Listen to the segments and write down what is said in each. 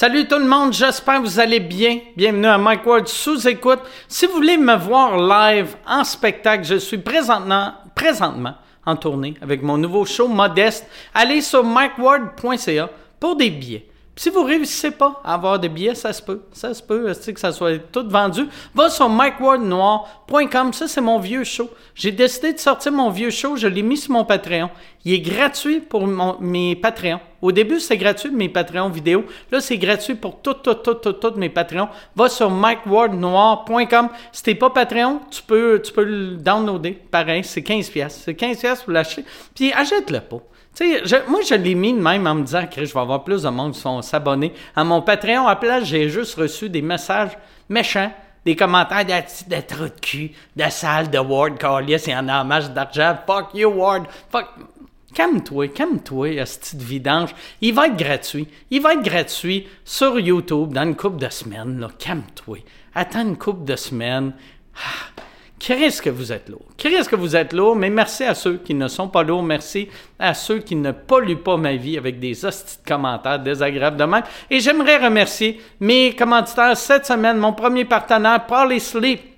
Salut tout le monde, j'espère que vous allez bien. Bienvenue à Mike Ward sous écoute. Si vous voulez me voir live en spectacle, je suis présentement, présentement en tournée avec mon nouveau show modeste. Allez sur mikeward.ca pour des billets. Si vous réussissez pas à avoir des billets, ça se peut. Ça se peut, que ça soit tout vendu. Va sur mikewardnoir.com. Ça, c'est mon vieux show. J'ai décidé de sortir mon vieux show. Je l'ai mis sur mon Patreon. Il est gratuit pour mes Patreons. Au début, c'est gratuit mes Patreons vidéo. Là, c'est gratuit pour tout, tout, tout, tout, tout mes Patreons. Va sur mikewardnoir.com. Si t'es pas Patreon, tu peux, tu peux le downloader. Pareil, c'est 15$. C'est 15$ pour l'acheter. Puis achète-le pas. Moi, je l'ai mis de même en me disant que je vais avoir plus de monde qui vont s'abonner. À mon Patreon, à place, j'ai juste reçu des messages méchants, des commentaires de, de de cul, de salle, de Ward, Carlius, il y en a un match d'argent. Fuck you, Ward. Fuck. Calme-toi, calme-toi, ce de vidange. Il va être gratuit. Il va être gratuit sur YouTube dans une couple de semaines. Calme-toi. Attends une couple de semaines. Ah. Qu'est-ce que vous êtes lourd? Qu'est-ce que vous êtes lourd? Mais merci à ceux qui ne sont pas lourds. Merci à ceux qui ne polluent pas ma vie avec des hosties de commentaires désagréables de même. Et j'aimerais remercier mes commanditaires cette semaine, mon premier partenaire, Paul Sleep.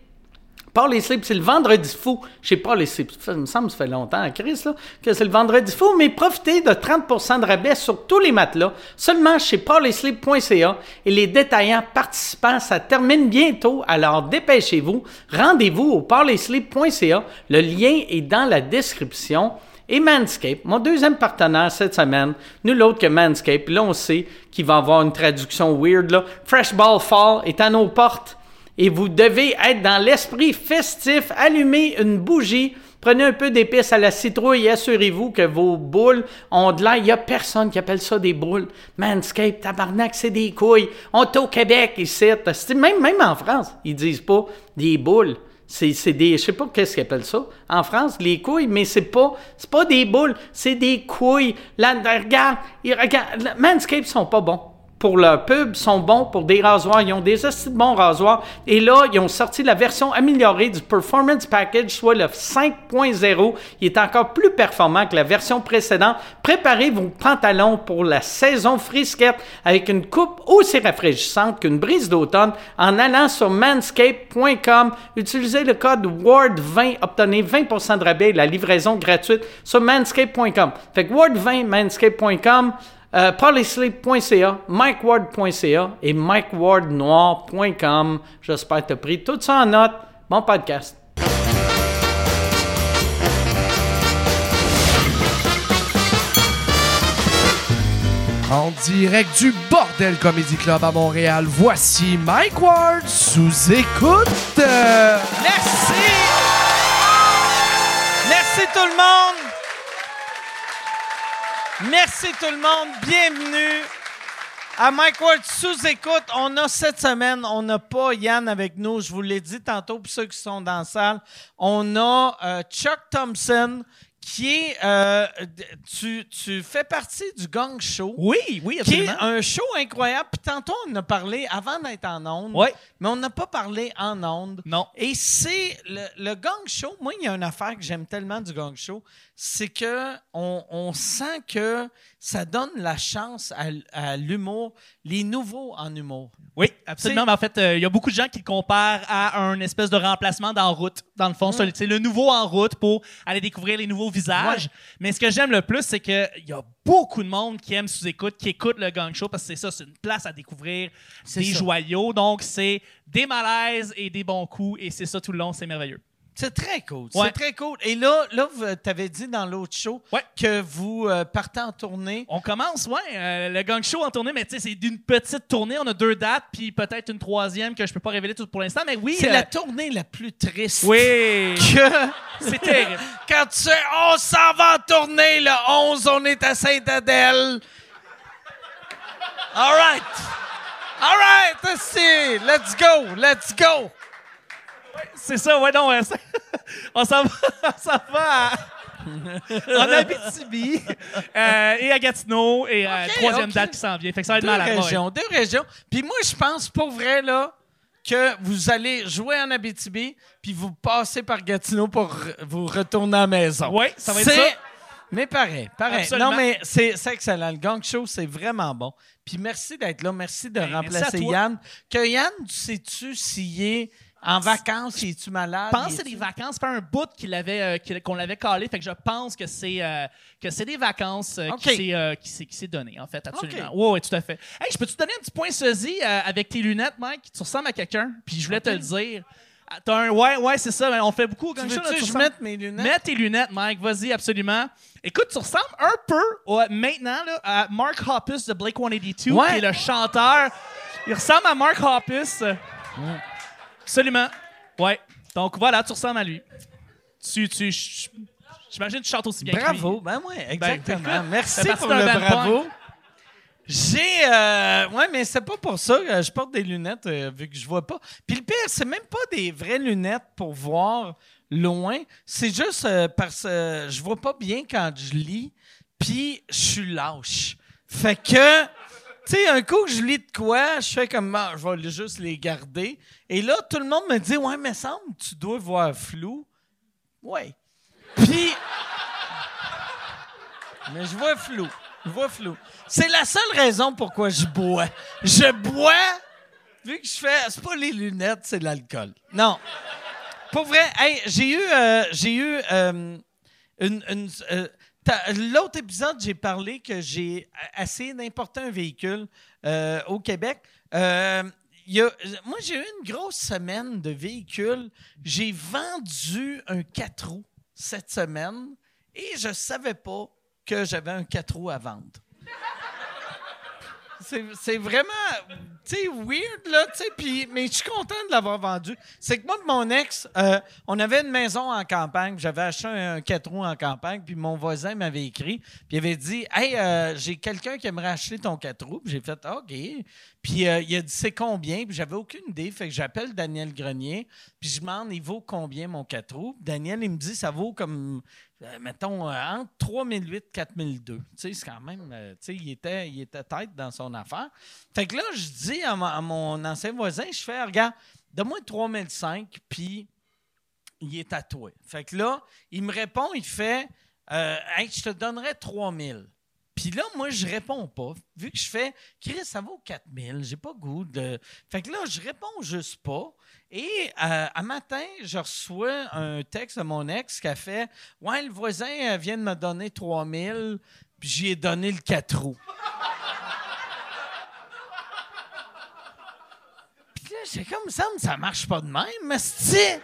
Paul les slips, c'est le vendredi fou chez Paul les slips. Ça me semble ça fait longtemps, Chris, là, que c'est le vendredi fou, mais profitez de 30% de rabais sur tous les matelas, seulement chez paulleslips.ca et les détaillants participants, ça termine bientôt, alors dépêchez-vous. Rendez-vous au paulleslips.ca. Le lien est dans la description. Et Manscape, mon deuxième partenaire cette semaine, nul autre que Manscape. Là, on sait qu'il va avoir une traduction weird. Là. Fresh Ball Fall est à nos portes et vous devez être dans l'esprit festif, allumez une bougie, prenez un peu d'épices à la citrouille et assurez-vous que vos boules ont de l'air. Il n'y a personne qui appelle ça des boules. Manscape, tabarnak, c'est des couilles. On est au Québec ici. Même, même en France, ils disent pas des boules. C'est des, je sais pas qu'est-ce qu'ils appellent ça en France, les couilles, mais c'est pas, c'est pas des boules, c'est des couilles. Là, regarde, regarde, Manscape sont pas bons pour leur pub sont bons pour des rasoirs. Ils ont des assez bons rasoirs. Et là, ils ont sorti la version améliorée du Performance Package, soit le 5.0. Il est encore plus performant que la version précédente. Préparez vos pantalons pour la saison frisquette avec une coupe aussi rafraîchissante qu'une brise d'automne en allant sur manscape.com. Utilisez le code WARD20, obtenez 20% de rabais et la livraison gratuite sur manscape.com. Fait que WARD20, manscape.com. Euh, mikeward.ca et mikewardnoir.com. J'espère que tu as pris tout ça en note. Bon podcast. En direct du Bordel Comedy Club à Montréal, voici Mike Ward sous écoute. Merci! Merci tout le monde! Merci tout le monde. Bienvenue à Mike Ward sous écoute. On a cette semaine, on n'a pas Yann avec nous. Je vous l'ai dit tantôt pour ceux qui sont dans la salle. On a euh, Chuck Thompson qui est euh, tu, tu, fais partie du Gang Show. Oui, oui, absolument. Qui est un show incroyable. Puis tantôt, on a parlé avant d'être en onde. Oui. Mais on n'a pas parlé en onde. Non. Et c'est le, le, Gang Show. Moi, il y a une affaire que j'aime tellement du Gang Show. C'est que on, on, sent que ça donne la chance à, à l'humour, les nouveaux en humour. Oui, absolument. Mais en fait, euh, il y a beaucoup de gens qui le comparent à un espèce de remplacement d'en route. Dans le fond, mm. c'est le nouveau en route pour aller découvrir les nouveaux visages. Mais ce que j'aime le plus, c'est qu'il y a beaucoup de monde qui aime sous-écoute, qui écoute le gang show parce que c'est ça, c'est une place à découvrir des joyaux. Donc, c'est des malaises et des bons coups et c'est ça tout le long, c'est merveilleux. C'est très cool. C'est très cool. Et là, là tu avais dit dans l'autre show que vous euh, partez en tournée. On commence, ouais. Euh, le gang show en tournée, mais tu sais, c'est d'une petite tournée. On a deux dates, puis peut-être une troisième que je peux pas révéler tout pour l'instant. Mais oui. C'est la euh, tournée la plus triste. Oui. Que. C'est terrible. Quand tu sais, on s'en va en tournée, le 11, on est à Sainte-Adèle. All right. All right. Let's go. Let's go. C'est ça, ouais, non. on s'en va, va en Abitibi euh, et à Gatineau et euh, troisième date qui s'en vient. Fait que ça va être deux régions, deux régions. Puis moi, je pense pour vrai là que vous allez jouer en Abitibi puis vous passez par Gatineau pour vous retourner à la maison. Oui, ça va être ça. Mais pareil, pareil. Absolument. Non, mais c'est excellent. Le gang show, c'est vraiment bon. Puis merci d'être là. Merci de Ben, remplacer à. Yann. Que Yann, sais-tu s'il est en vacances, il est-tu malade? Je pense que c'est des vacances, pas un bout qu'il avait, euh, qu'on l'avait calé. Fait que je pense que c'est euh, que c'est des vacances euh, qui s'est euh, qui s'est- qui s'est donné, en fait, absolument. OK. Ouais, ouais, tout à fait. Hey, je peux-tu te donner un petit point sosie euh, avec tes lunettes, Mike? Tu ressembles à quelqu'un, puis je voulais te le dire. Ah, T'as un... Ouais, ouais, c'est ça. On fait beaucoup. au Tu gang show, que je mette mes lunettes? Mets tes lunettes, Mike. Vas-y, absolument. Écoute, tu ressembles un peu ouais, maintenant là, à Mark Hoppus de Blake 182, Ouais. qui est le chanteur. Il ressemble à Mark Hoppus. Absolument. Ouais. Donc voilà, tu ressembles à lui. Tu, tu, j'imagine que tu chantes aussi bien Bravo. que lui. Ben oui, exactement. écoute, Merci pour le bravo. J'ai. Euh, ouais, mais c'est pas pour ça que je porte des lunettes, euh, vu que je vois pas. Puis le pire, c'est même pas des vraies lunettes pour voir loin. C'est juste euh, parce que je vois pas bien quand je lis, puis je suis lâche. Fait que. Tu sais, un coup que je lis de quoi, je fais comme, Ah, je vais juste les garder. Et là, tout le monde me dit, ouais, mais semble, tu dois voir flou. Ouais. Puis. Mais je vois flou. Je vois flou. C'est la seule raison pourquoi je bois. Je bois, vu que je fais. C'est pas les lunettes, c'est l'alcool. Non. Pour vrai, hey, j'ai eu. euh, j'ai eu. euh, une. une, euh, L'autre épisode, j'ai parlé que j'ai essayé d'importer un véhicule euh, au Québec. Euh, moi, j'ai eu une grosse semaine de véhicules. J'ai vendu un 4 roues cette semaine et je savais pas que j'avais un 4 roues à vendre. C'est vraiment, tu sais, weird, là, tu sais, puis- mais je suis content de l'avoir vendu. C'est que moi et mon ex, euh, on avait une maison en campagne, j'avais acheté un, 4 roues en campagne, puis mon voisin m'avait écrit, puis il avait dit « Hey, euh, j'ai quelqu'un qui aimerait acheter ton 4 roues. » j'ai fait « OK. » Puis euh, il a dit « C'est combien? » Puis j'avais aucune idée, fait que j'appelle Daniel Grenier, puis je demande « Il vaut combien mon 4 roues? » Daniel, il me dit « Ça vaut comme... » euh, mettons, euh, entre 3008 et 4002. Tu sais, c'est quand même, euh, tu sais, il était, il était tête dans son affaire. Fait que là, je dis à, mon- ancien voisin, je fais, regarde, donne-moi 3005, puis il est toi. Fait que là, il me répond, il fait, je te donnerais 3000. Puis là, moi, je réponds pas. Vu que je fais, Chris, ça vaut 4000, j'ai pas goût de. Fait que là, je réponds juste pas. Et euh, un matin, je reçois un texte de mon ex qui a fait Ouais, le voisin euh, vient de me donner 3000, puis j'y ai donné le 4 roues. Puis là, j'ai comme ça, me- ça marche pas de même, mais c'est.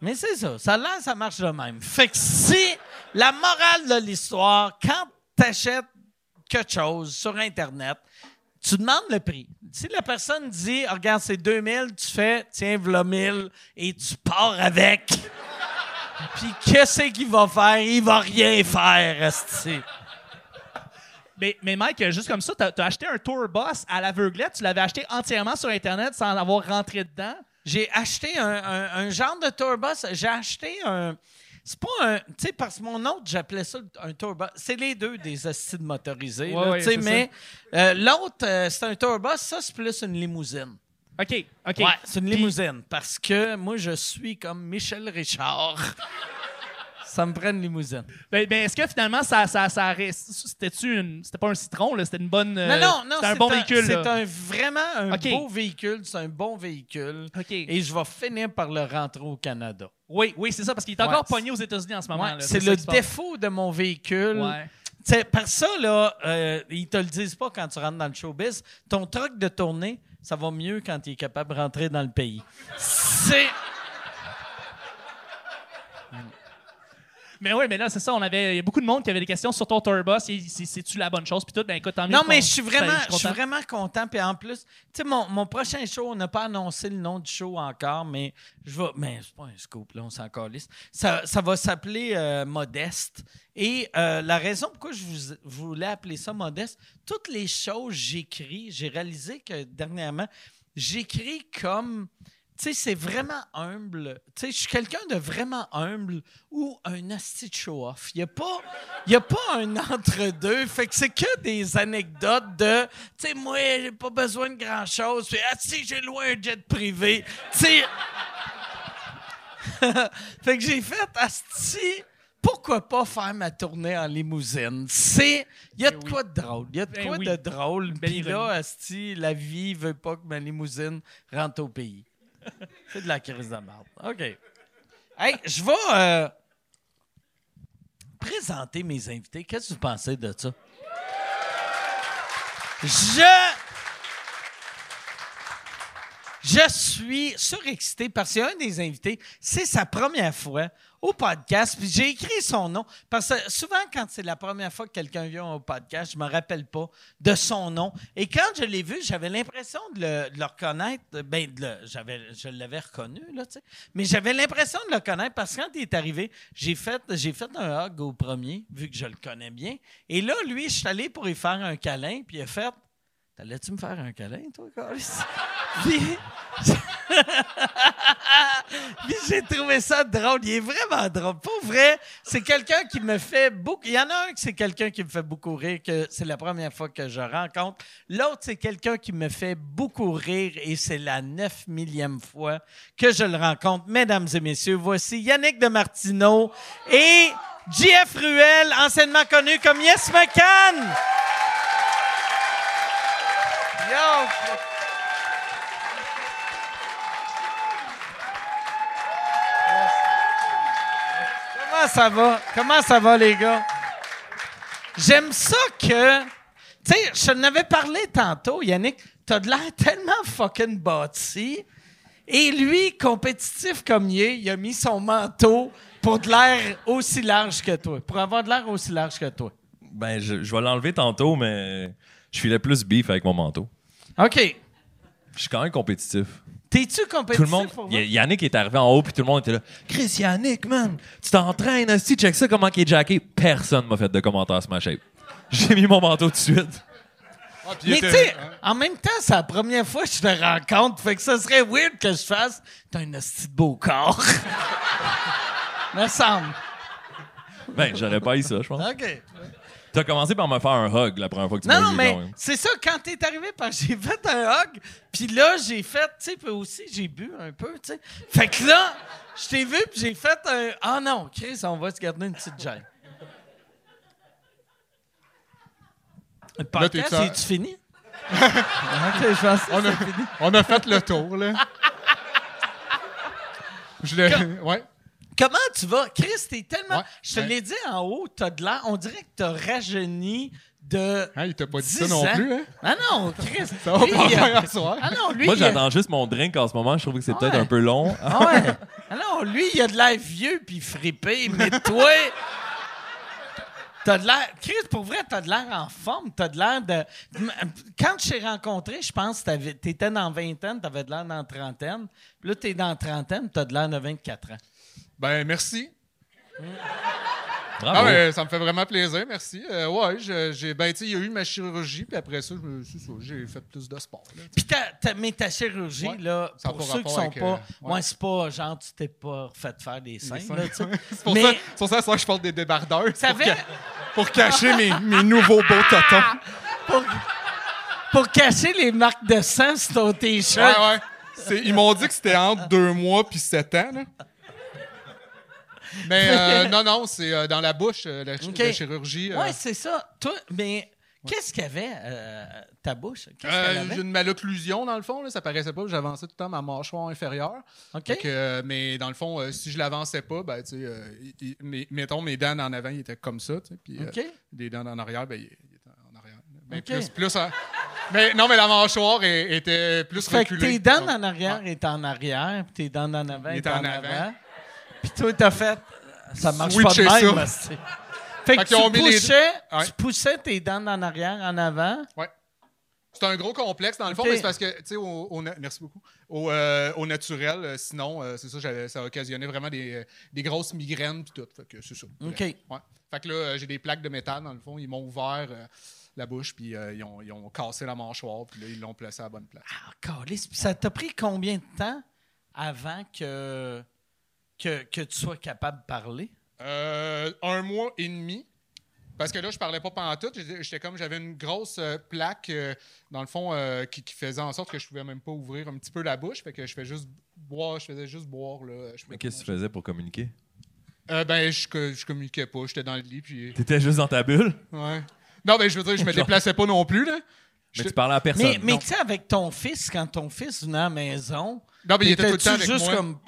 Mais c'est ça, ça là, ça marche de même. Fait que si la morale de l'histoire, quand tu achètes quelque chose sur Internet, tu demandes le prix. Si la personne dit, regarde, c'est 2000, tu fais, tiens, voilà 1000, et tu pars avec. Puis qu'est-ce qu'il va faire? Il va rien faire, esti. Mais, mais Mike, juste comme ça, t'as as acheté un tour bus à l'aveuglette. Tu l'avais acheté entièrement sur Internet sans avoir rentré dedans? J'ai acheté un, un- un genre de tourbus. J'ai acheté un. C'est pas un. Tu sais, parce que mon autre, j'appelais ça un tourbus. C'est les deux des astides motorisés. Ouais, là, ouais, mais euh, l'autre, euh, c'est un tourbus. Ça, c'est plus une limousine. OK, OK. Ouais, c'est une Puis- limousine. Parce que moi, je suis comme Michel Richard. ça me prend une limousine. Ben, ben, est-ce que finalement, ça, ça, ça c'était-tu une- C'était pas un citron, là? C'était une bonne. euh, non, non, non. C'était un bon véhicule. C'est un, vraiment un beau véhicule. C'est un bon véhicule. OK. Et je vais finir par le rentrer au Canada. Oui, oui, c'est ça, parce qu'il est Ouais, encore c'est- pogné aux États-Unis en ce moment. Ouais, c'est le défaut de mon véhicule. Ouais. T'sais, par ça, là, euh, ils te le disent pas quand tu rentres dans le showbiz. Ton truc de tournée, ça va mieux quand tu es capable de rentrer dans le pays. C'est. Mais oui, mais là, c'est ça. On avait, il y a beaucoup de monde qui avait des questions sur ton tour bus. C'est-tu la bonne chose? Puis tout, ben écoute, tant mieux Non, mais je suis vraiment, ben, je suis content. vraiment content. Puis en plus, tu sais, mon, mon prochain show, on n'a pas annoncé le nom du show encore, mais je vais. Mais c'est pas un scoop, là, on s'en calisse. Ça, ça va s'appeler euh, Modeste. Et euh, la raison pourquoi je vous, je voulais appeler ça Modeste, toutes les choses que j'écris, j'ai réalisé que dernièrement, j'écris comme. Tu sais, c'est vraiment humble. Tu sais, je suis quelqu'un de vraiment humble ou un asti de show-off. Il n'y a pas, y a pas un entre-deux. Fait que c'est que des anecdotes de, tu sais, moi, j'ai pas besoin de grand-chose. Puis, ah, si, j'ai loué un jet privé. Tu sais. fait que j'ai fait asti. pourquoi pas faire ma tournée en limousine? C'est. Il y a de quoi de drôle. Il y a de Ben quoi oui. de drôle. Puis là, asti, la vie veut pas que ma limousine rentre au pays. C'est de la crise de merde. OK. Hey, je vais euh, présenter mes invités. Qu'est-ce que vous pensez de ça? Je. Je suis surexcité parce que c'est un des invités. C'est sa première fois au podcast. Puis j'ai écrit son nom parce que souvent, quand c'est la première fois que quelqu'un vient au podcast, je me rappelle pas de son nom. Et quand je l'ai vu, j'avais l'impression de le, reconnaître. Ben, je l'avais reconnu, là, tu sais. Mais j'avais l'impression de le connaître parce que quand il est arrivé, j'ai fait, fait un hug au premier, vu que je le connais bien. Et là, lui, je suis allé pour lui faire un câlin, puis il a fait T'allais-tu me faire un câlin, toi, Carlis? Puis, Puis j'ai trouvé ça drôle. Il est vraiment drôle. Pour vrai, c'est quelqu'un qui me fait beaucoup. Il y en a un que c'est quelqu'un qui me fait beaucoup rire, que c'est la première fois que je rencontre. L'autre, c'est quelqu'un qui me fait beaucoup rire et c'est la neuf millième fois que je le rencontre. Mesdames et messieurs, voici Yannick de Martineau et JF Ruel, anciennement connu comme Yes McCann. Yo! Comment ça va? Comment ça va, les gars? J'aime ça que. Tu sais, je n'avais parlé tantôt, Yannick. T'as de l'air tellement fucking bâti. Et lui, compétitif comme il est, il a mis son manteau pour de l'air aussi large que toi. Pour avoir de l'air aussi large que toi. Ben, je, je vais l'enlever tantôt, mais je filais plus beef avec mon manteau. OK. Je suis quand même compétitif. T'es-tu compétitif? Tout le monde. pour Y- vrai? Yannick est arrivé en haut, puis tout le monde était là. Chris, Yannick, man, tu t'entraînes, aussi, check ça, comment il est jacké. Personne m'a fait de commentaire sur ma shape. J'ai mis mon manteau tout de suite. Ah, puis il Mais était- tu sais, hein? en même temps, c'est la première fois que je te rencontre. Fait que ça serait weird que je fasse. T'as un hostie de beau corps. Me semble. Ben, j'aurais pas eu ça, je pense. OK. T'as commencé par me faire un hug la première fois que tu Non, m'as non, vu, mais c'est ça, quand t'es arrivé, parce que j'ai fait un hug, puis là, j'ai fait, tu sais, puis aussi, j'ai bu un peu, tu sais. Fait que là, je t'ai vu, puis j'ai fait un. Ah non, Chris, on va se garder une petite gêne. Le podcast, t'es- est-tu fini? ok, je pense que On a, c'est fini. on a fait le tour, là. Je l'ai. Ouais. Comment tu vas? Chris, t'es tellement. Ouais, je te ouais. l'ai dit en haut, t'as de l'air. On dirait que t'as rajeuni de. Hein, il t'a pas dit 10 ça non ans. plus, hein? Ah non, Chris. Ça va lui, pas faire soir. Ah non, lui. Moi, a- j'attends juste mon drink en ce moment. Je trouve que c'est peut-être ouais. un peu long. Ah ouais. Ah non, lui, il a de l'air vieux puis fripé, mais toi. T'as de l'air. Chris, pour vrai, t'as de l'air en forme. T'as de l'air de. Quand je t'ai rencontré, je pense que t'avais- t'étais dans vingtaine, t'avais de l'air dans trentaine. Puis là, t'es dans trentaine, t'as de l'air de 24 ans. Ben, merci. Bravo. Ah, ouais, ça me fait vraiment plaisir, merci. Euh, ouais, j'ai. Ben, tu sais, il y a eu ma chirurgie, puis après ça, ça, j'ai fait plus de sport. là. Puis ta, ta- mais ta chirurgie, Ouais. là, Ça pour ceux qui sont pas. euh, ouais. ouais. c'est pas genre, tu t'es pas fait faire des seins. C'est pour, ça, pour ça, ça que je porte des débardeurs. c'est Pour, ca- pour cacher mes, mes nouveaux beaux totons. pour, pour cacher les marques de sang sur ton t-shirt. Ouais, ouais. C'est- ils m'ont dit que c'était entre deux mois puis sept ans. Là. Mais euh, non, non, c'est euh, dans la bouche, euh, la, ch- Ok. la chirurgie. euh. Ouais, c'est ça. Toi, mais qu'est-ce qu'il y avait, euh, ta bouche? Qu'est-ce Euh, j'ai une malocclusion, dans le fond. Là, ça paraissait pas. J'avançais tout le temps ma mâchoire inférieure. OK. Fait que, euh, mais dans le fond, euh, si je l'avançais pas, ben, tu sais, euh, il- il- mes- mettons, mes dents en avant, ils étaient comme ça. tu sais, Puis euh, OK. des dents en arrière, ben, étaient en arrière. Mais OK. plus, plus en- mais non, mais la mâchoire est- était plus Fait que reculée. tes dents en arrière étaient en arrière, puis tes dents en avant Il étaient était en, en avant. Puis toi, t'as fait... Ça marche Switcher pas de même, ça. Fait que Fait tu les- poussais, Ouais. tu poussais tes dents en arrière, en avant. Ouais. C'est un gros complexe, dans le fond, mais c'est parce que, tu sais, au, au na- merci beaucoup, au, euh, au naturel, euh, sinon, euh, c'est ça, ça occasionnait vraiment des, des grosses migraines puis tout. Fait que c'est ça. OK. Ouais. Fait que là, j'ai des plaques de métal, dans le fond, ils m'ont ouvert la bouche, puis ils, ont, ils ont cassé la mâchoire, puis là, ils l'ont placé à la bonne place. Ah. Puis ça t'a pris combien de temps avant que, que, que tu sois capable de parler? Euh, un mois et demi. Parce que là, je parlais pas pendant tout. J'étais comme, j'avais une grosse euh, plaque, euh, dans le fond, euh, qui, qui faisait en sorte que je pouvais même pas ouvrir un petit peu la bouche. Fait que je fais juste boire, je faisais juste boire. Là, Je Mais qu'est-ce que tu faisais pour communiquer? Euh, ben, je, je communiquais pas. J'étais dans le lit, puis... T'étais juste dans ta bulle, Ouais. Non, ben, je veux dire, je me déplaçais pas non plus, là. mais tu parlais à personne. Mais, tu sais, avec ton fils, quand ton fils venait à la maison, Non, mais il était tout le temps avec juste moi. comme.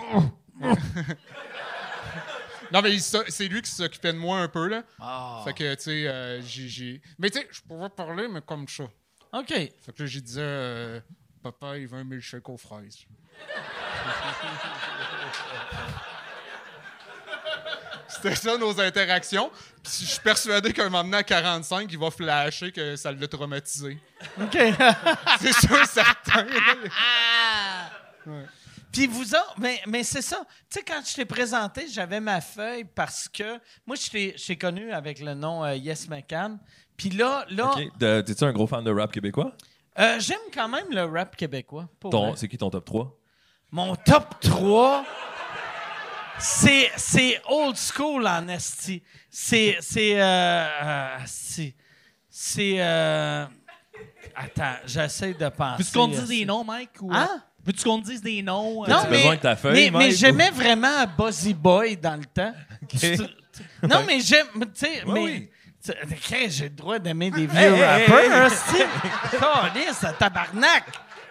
Non, mais c'est lui qui s'occupait de moi un peu, là. Ah. Fait que, tu sais, euh, j'ai- j'ai... Mais tu sais, je pouvais parler, mais comme ça. OK. Fait que là, j'ai dit, euh, papa, il veut un milkshake aux fraises. C'était ça nos interactions. Puis je suis persuadé qu'un moment donné, à 45, il va flasher que ça l'a traumatisé. OK. C'est sûr, certain. Puis vous autres, mais, mais c'est ça. Tu sais, quand je t'ai présenté, j'avais ma feuille parce que moi, je t'ai je t'ai connu avec le nom euh, Yes McCann. Puis là, là Ok. De- T'es-tu un gros fan de rap québécois? euh, j'aime quand même le rap québécois. C'est qui ton top 3? Mon top 3, c'est, c'est old school en esti. C'est. C'est. Euh, euh, c'est. euh, attends, j'essaie de penser. Veux-tu qu'on te dise esti. des noms, Mike? Ou, Hein? Euh, Veux-tu qu'on te dise des noms? euh, Non, T'as-tu mais, besoin de ta feuille, mais, mais j'aimais vraiment Buzzy Boy dans le temps. Tu- Non, mais j'aime. Tu sais, mais. oui. J'ai le droit d'aimer des vieux Hey, hey, rappeurs, hostie. Calisse, tabarnak!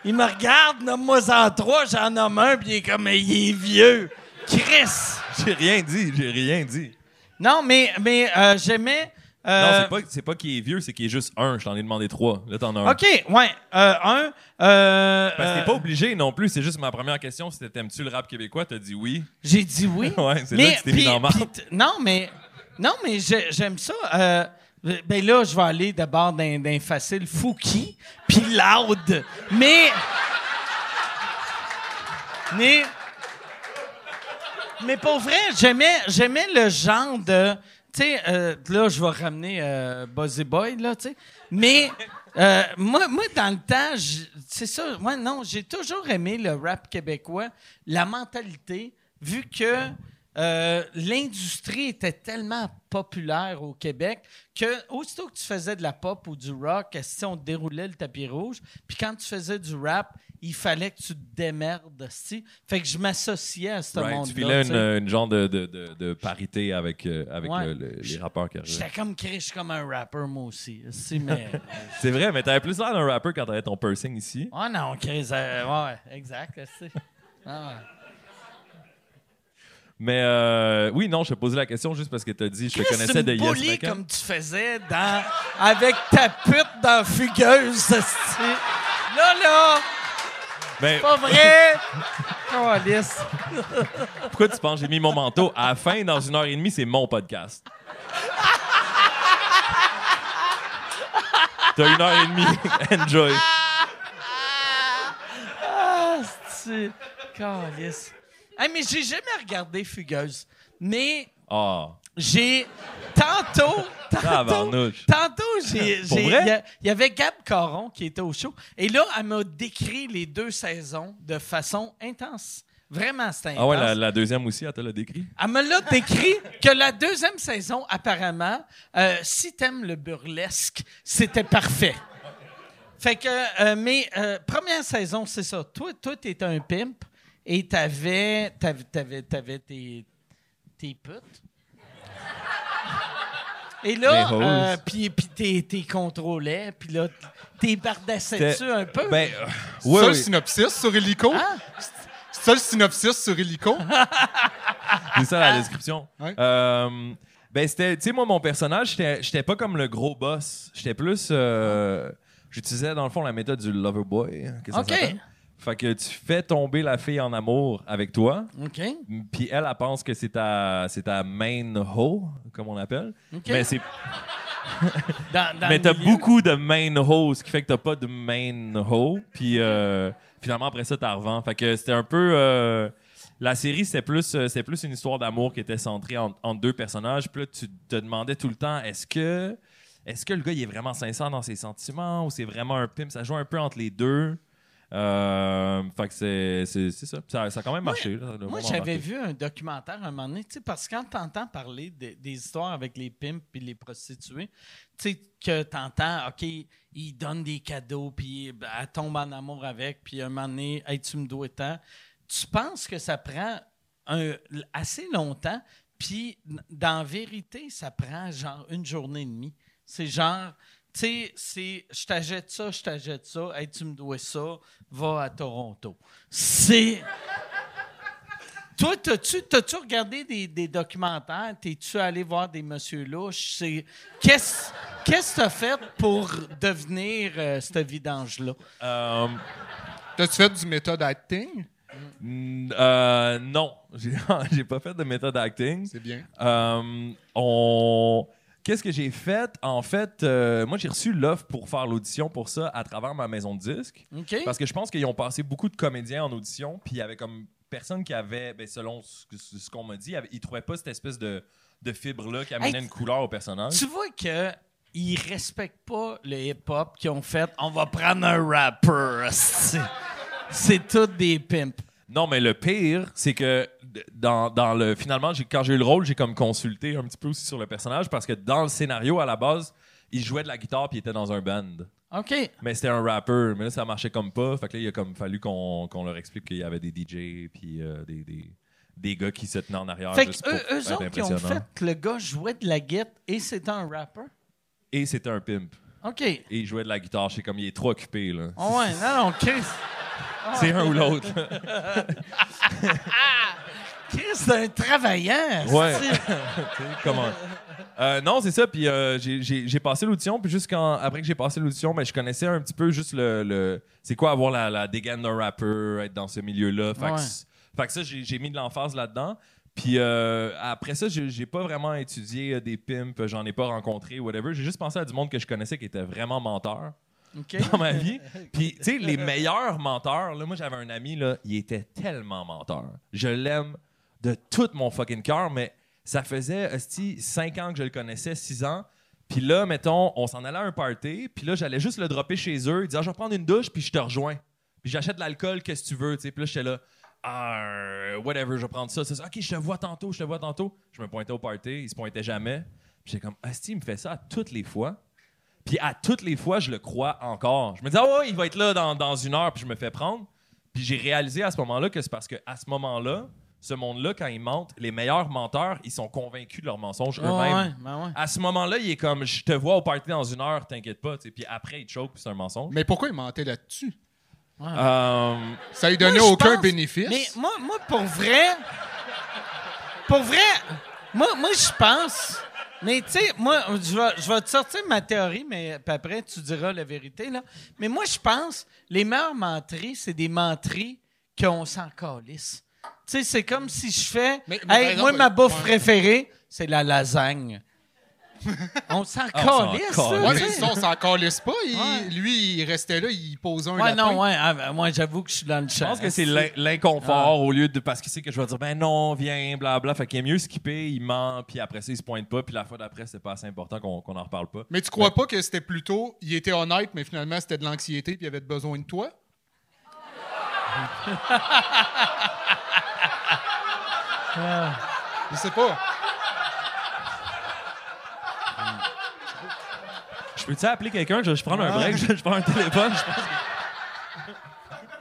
Il me regarde, nomme-moi en trois, j'en nomme un, puis il est comme, il est vieux. Chris! J'ai rien dit, j'ai rien dit. Non, mais, mais euh, j'aimais. Euh, Non, c'est pas, pas qu'il est vieux, c'est qu'il est juste un. Je t'en ai demandé trois. Là, t'en as un. OK, ouais. Euh, un. Euh, Parce que t'es euh, pas obligé non plus. C'est juste ma première question. C'était t'aimes-tu le rap québécois? T'as dit oui. J'ai dit oui. Ouais, c'est là que tu t'es mis dans Non, mais, non, mais j'ai- j'aime ça. Ben là, je vais aller d'abord d'un facile Fouki, puis Loud. Mais. Mais. Mais pour vrai, j'aimais le genre de. Tu sais, euh, là, je vais ramener euh, Buzzy Boy, là, tu sais. Mais. euh, moi, moi, dans le temps, c'est ça. Moi, non, j'ai toujours aimé le rap québécois, la mentalité, vu que euh, l'industrie était tellement populaire au Québec que aussitôt que tu faisais de la pop ou du rock, si on te déroulait le tapis rouge, puis quand tu faisais du rap, il fallait que tu te démerdes, si. Fait que je m'associais à ce Right, monde-là. tu filais tu une, une genre de, de, de, de parité avec, euh, avec Ouais. le- le- les rappeurs qui arrivaient. J'étais comme Chris, je suis comme un rapper, moi aussi. Si, mais. C'est vrai, mais t'avais plus l'air d'un rapper quand t'avais ton piercing ici. oh non, Chris, euh, ouais, exact. Ah ouais. Mais euh, oui, non, je te posais la question juste parce que t'as dit je te connaissais tu de Yes McCann. comme tu faisais dans, avec ta pute dans Fugueuse, esti. Là, là, Mais pas vrai. Oh, pourquoi tu penses que j'ai mis mon manteau à la fin, dans une heure et demie, c'est mon podcast. T'as une heure et demie. Enjoy. Ah. Calisse. Hey, mais j'ai jamais regardé Fugueuse. Mais Ah. J'ai. Tantôt. Tantôt. J'ai. Il y avait Gab Caron qui était au show. Et là, elle m'a décrit les deux saisons de façon intense. Vraiment, c'était intense. Ah ouais, la, la deuxième aussi, elle te l'a décrit? Elle me l'a décrit que la deuxième saison, apparemment, euh, si t'aimes le burlesque, c'était parfait. Fait que, euh, mais euh, première saison, c'est ça. Toi, toi, t'étais un pimp et t'avais, t'avais, t'avais, t'avais tes, tes putes. Et là, euh, puis puis t'es, t'es contrôlais, puis là, t'es bardassais dessus un peu? Ben, euh, C'est le synopsis sur Helico? Hein? C'est ça le synopsis sur Helico? c'est ça la description. Ouais. Euh, ben, c'était, tu sais, moi, mon personnage, j'étais j'étais pas comme le gros boss. J'étais plus. euh, J'utilisais, dans le fond, la méthode du lover boy. que ça OK. Fait que tu fais tomber la fille en amour avec toi, OK. puis elle, elle pense que c'est ta, c'est ta main hoe, comme on appelle. OK. Mais, c'est, Dans, dans mais t'as beaucoup de main hoe, ce qui fait que t'as pas de main hoe. Puis euh, finalement, après ça, t'as revends. Fait que c'était un peu. euh, la série, c'était plus, euh, c'était plus une histoire d'amour qui était centrée en- entre deux personnages. Puis là, tu te demandais tout le temps, est-ce que, est-ce que le gars il est vraiment sincère dans ses sentiments ou c'est vraiment un pimp? Ça joue un peu entre les deux. Euh, fait que c'est, ça. ça. Ça a quand même marché. Moi, a j'avais vu un documentaire un moment donné, parce que quand tu entends parler de- des histoires avec les pimps et les prostituées, tu sais, que tu entends, OK, ils donnent des cadeaux, puis elle tombe en amour avec, puis un moment donné, hey, tu me dois tant. Tu penses que ça prend un, assez longtemps, puis dans la vérité, ça prend genre une journée et demie. C'est genre, tu sais, c'est je t'achète ça, je t'achète ça, hey, tu me dois ça, va à Toronto. C'est. Toi, t'as-tu, t'as-tu regardé des, des documentaires? T'es-tu allé voir des monsieur louches? C'est, qu'est-ce, qu'est-ce que t'as fait pour devenir euh, ce vidange-là? Euh, T'as-tu fait du méthode acting? euh, non, j'ai j'ai pas fait de méthode acting. C'est bien. Euh, on... Qu'est-ce que j'ai fait? En fait, euh, moi, j'ai reçu l'offre pour faire l'audition pour ça à travers ma maison de disques. OK? Parce que je pense qu'ils ont passé beaucoup de comédiens en audition, puis il y avait comme personne qui avait, ben, selon ce, qu'on m'a dit, ils trouvaient pas cette espèce de, de fibre-là qui amenait Hey, une couleur au personnage. Tu vois que ils respectent pas le hip-hop qui ont fait on va prendre un rapper. C'est, tous des pimps. Non, mais le pire, c'est que dans, dans le finalement, quand j'ai eu le rôle, j'ai comme consulté un petit peu aussi sur le personnage parce que dans le scénario à la base, il jouait de la guitare puis il était dans un band. OK. Mais c'était un rapper, mais là ça marchait comme pas. Fait que là, il a comme fallu qu'on leur explique qu'il y avait des DJ puis euh, des, des, des gars qui se tenaient en arrière. Fait juste que eux, eux autres qui ont fait que le gars jouait de la guitare et c'était un rapper? Et c'était un pimp. OK. Et il jouait de la guitare. Je sais comme il est trop occupé là. Oh ouais, non, non, Chris. C'est un ou l'autre. Chris, c'est un travaillant. Ouais. comment? Euh, non, c'est ça. Puis euh, j'ai- passé l'audition. Puis juste quand, après que j'ai passé l'audition, ben, je connaissais un petit peu juste le. le- c'est quoi avoir la, la dégaine d'un rapper, être dans ce milieu-là. Fait, que Ouais. fait que ça, j'ai mis de l'emphase là-dedans. Puis euh, après ça, j'ai pas vraiment étudié des pimps, j'en ai pas rencontré, whatever. J'ai juste pensé à du monde que je connaissais qui était vraiment menteur Dans ma vie. Puis, tu sais, les meilleurs menteurs, là, moi, j'avais un ami, là, il était tellement menteur. Je l'aime de tout mon fucking cœur, mais ça faisait, hostie, 5 ans que je le connaissais, 6 ans. Puis là, mettons, on s'en allait à un party, puis là, j'allais juste le dropper chez eux. Il disait, ah, je vais prendre une douche, puis je te rejoins. Puis j'achète de l'alcool, qu'est-ce que tu veux, tu sais. Puis là, j'étais là, ah, whatever, je vais prendre ça. C'est ça. Ok, je te vois tantôt, je te vois tantôt. Je me pointais au party, il se pointait jamais. Puis j'étais comme, Asti, il me fait ça toutes les fois. Puis à toutes les fois, je le crois encore. Je me dis, ah ouais, il va être là dans, dans une heure, puis je me fais prendre. Puis j'ai réalisé à ce moment-là que c'est parce qu'à ce moment-là, ce monde-là, quand ils mentent, les meilleurs menteurs, ils sont convaincus de leurs mensonges Ouais, eux-mêmes. ouais, ben ouais. À ce moment-là, il est comme, je te vois au party dans une heure, t'inquiète pas. tu sais. Puis après, il choke, puis c'est un mensonge. Mais pourquoi il mentait là-dessus? Euh, Ça lui donnait Moi, aucun pense- bénéfice. Mais moi, moi, pour vrai, pour vrai, moi, moi je pense. Mais tu sais, moi, je vais, je vais te sortir ma théorie, mais puis après, tu diras la vérité. Là. Mais moi, je pense les meilleures menteries, c'est des menteries qu'on s'en calisse. Tu sais, c'est comme si je fais. Mais- Hey, exemple, moi, ma bouffe ouais. préférée, c'est la lasagne. On s'en Ah, on s'en calisse. Ouais, mais sinon, on s'en calisse pas. Il- Ouais. Lui, il restait là, il posait un Ouais, lapin. non, ouais. ah, ben, moi, j'avoue que je suis dans le Je pense que c'est l'in- l'inconfort au lieu de. Parce qu'il sait que je vais dire, ben non, viens, blabla. Fait qu'il est mieux skipper, il ment, puis après ça, il se pointe pas, puis la fois d'après, c'est pas assez important qu'on qu'on en reparle pas. Mais tu crois pas que c'était plutôt, il était honnête, mais finalement, c'était de l'anxiété, puis il avait besoin de toi? Je sais pas. Je peux-tu appeler quelqu'un? Je, je prends un break, je, je prends un téléphone, je pense que-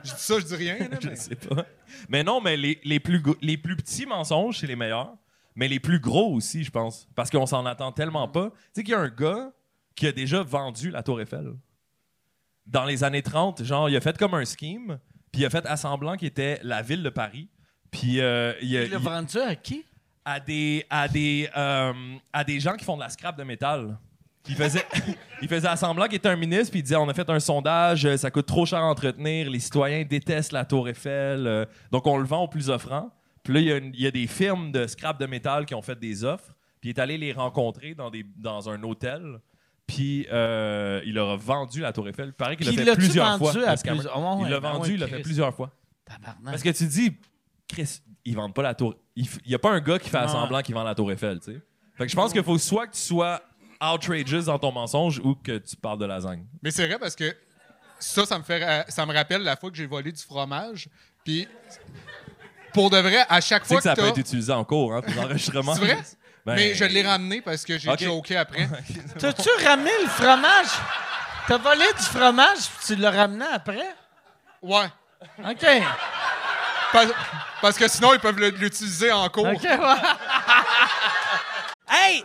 Je dis ça, je dis rien. là, je mais- sais pas. Mais non, mais les, les, plus, les plus petits mensonges, c'est les meilleurs. Mais les plus gros aussi, je pense. Parce qu'on s'en attend tellement pas. Tu sais qu'il y a un gars qui a déjà vendu la Tour Eiffel. Dans les années 30, genre, il a fait comme un scheme, puis il a fait à semblant qu'il était la ville de Paris. Puis euh, il a- Il l'a vendu à qui? à des à des euh, à des gens qui font de la scrap de métal. Il faisait il faisait semblant qu'il était un ministre puis il disait on a fait un sondage, euh, ça coûte trop cher à entretenir, les citoyens détestent la Tour Eiffel, euh, donc on le vend au plus offrant. Puis là il y, a une- il y a des firmes de scrap de métal qui ont fait des offres, puis il est allé les rencontrer dans des dans un hôtel. Puis euh, il leur a vendu la Tour Eiffel. Il paraît qu'il l'a Puis fait plusieurs vendu fois. à le scammer. plusieurs- Ah ouais, il l'a ben vendu, il l'a fait plusieurs fois. Tabarnak. Parce que tu dis, Chris, ils vendent pas la tour. Il n'y a pas un gars qui fait Ouais. semblant qu'il vend la tour Eiffel, tu sais. Fait que je pense qu'il faut soit que tu sois outrageous dans ton mensonge ou que tu parles de lasagne? Mais c'est vrai parce que ça, ça me, fait, ra- ça me rappelle la fois que j'ai volé du fromage. Puis, pour de vrai, à chaque Tu sais fois que ça que peut t'as- être utilisé en cours, hein, pour l'enregistrement. C'est vrai? Ben, Mais je l'ai ramené parce que j'ai Ok. choqué après. T'as-tu ramené le fromage? T'as volé du fromage puis tu l'as ramené après? Ouais. OK. Parce, parce que sinon, ils peuvent l'utiliser en cours. OK, ouais. Hey,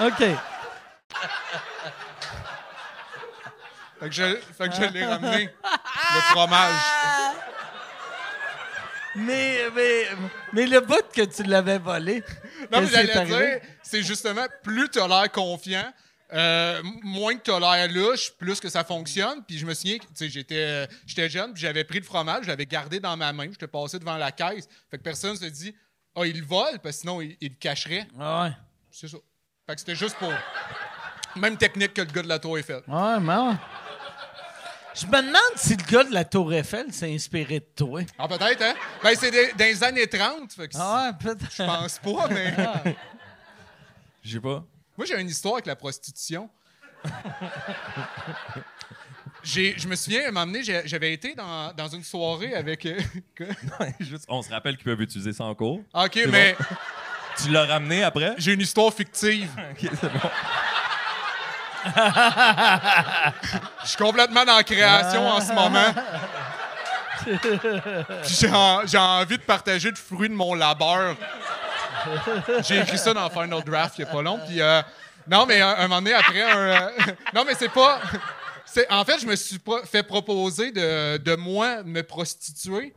OK. Fait que je, fait que je l'ai ramené. Le fromage. Mais, mais, mais le bout que tu l'avais volé. Non, mais j'allais dire, c'est justement plus tu as l'air confiant, euh, moins que tu as l'air louche, plus que ça fonctionne. Puis je me souviens, que, tu sais, j'étais, euh, j'étais jeune, puis j'avais pris le fromage, je l'avais gardé dans ma main, j'étais passé devant la caisse. Fait que personne se dit, ah, il le vole, parce que sinon, il, il le cacherait. Ah Ouais. C'est ça. Fait que c'était juste pour. Même technique que le gars de la Tour Eiffel. Ouais, mais. Je me demande si le gars de la Tour Eiffel s'est inspiré de toi. Ah, peut-être, hein? Ben, c'est des- dans les années 30, fait que Ah ouais, peut-être. je pense pas, mais. Je sais pas. Moi, j'ai une histoire avec la prostitution. J'ai- je me souviens, à un moment donné, j'ai- j'avais été dans, dans une soirée avec. euh, que- Juste, on se rappelle qu'ils peuvent utiliser ça en cours. OK, mais Tu l'as ramené après? j'ai une histoire fictive. Ok, c'est bon. Je suis complètement dans la création en ce moment. Puis J'ai en- j'ai envie de partager le fruit de mon labeur. J'ai écrit ça dans Final Draft il n'y a pas long. Puis, euh, non, mais un, un moment donné, après, un, euh, non, mais c'est pas. c'est- En fait, je me suis pro- fait proposer de, de moi me prostituer.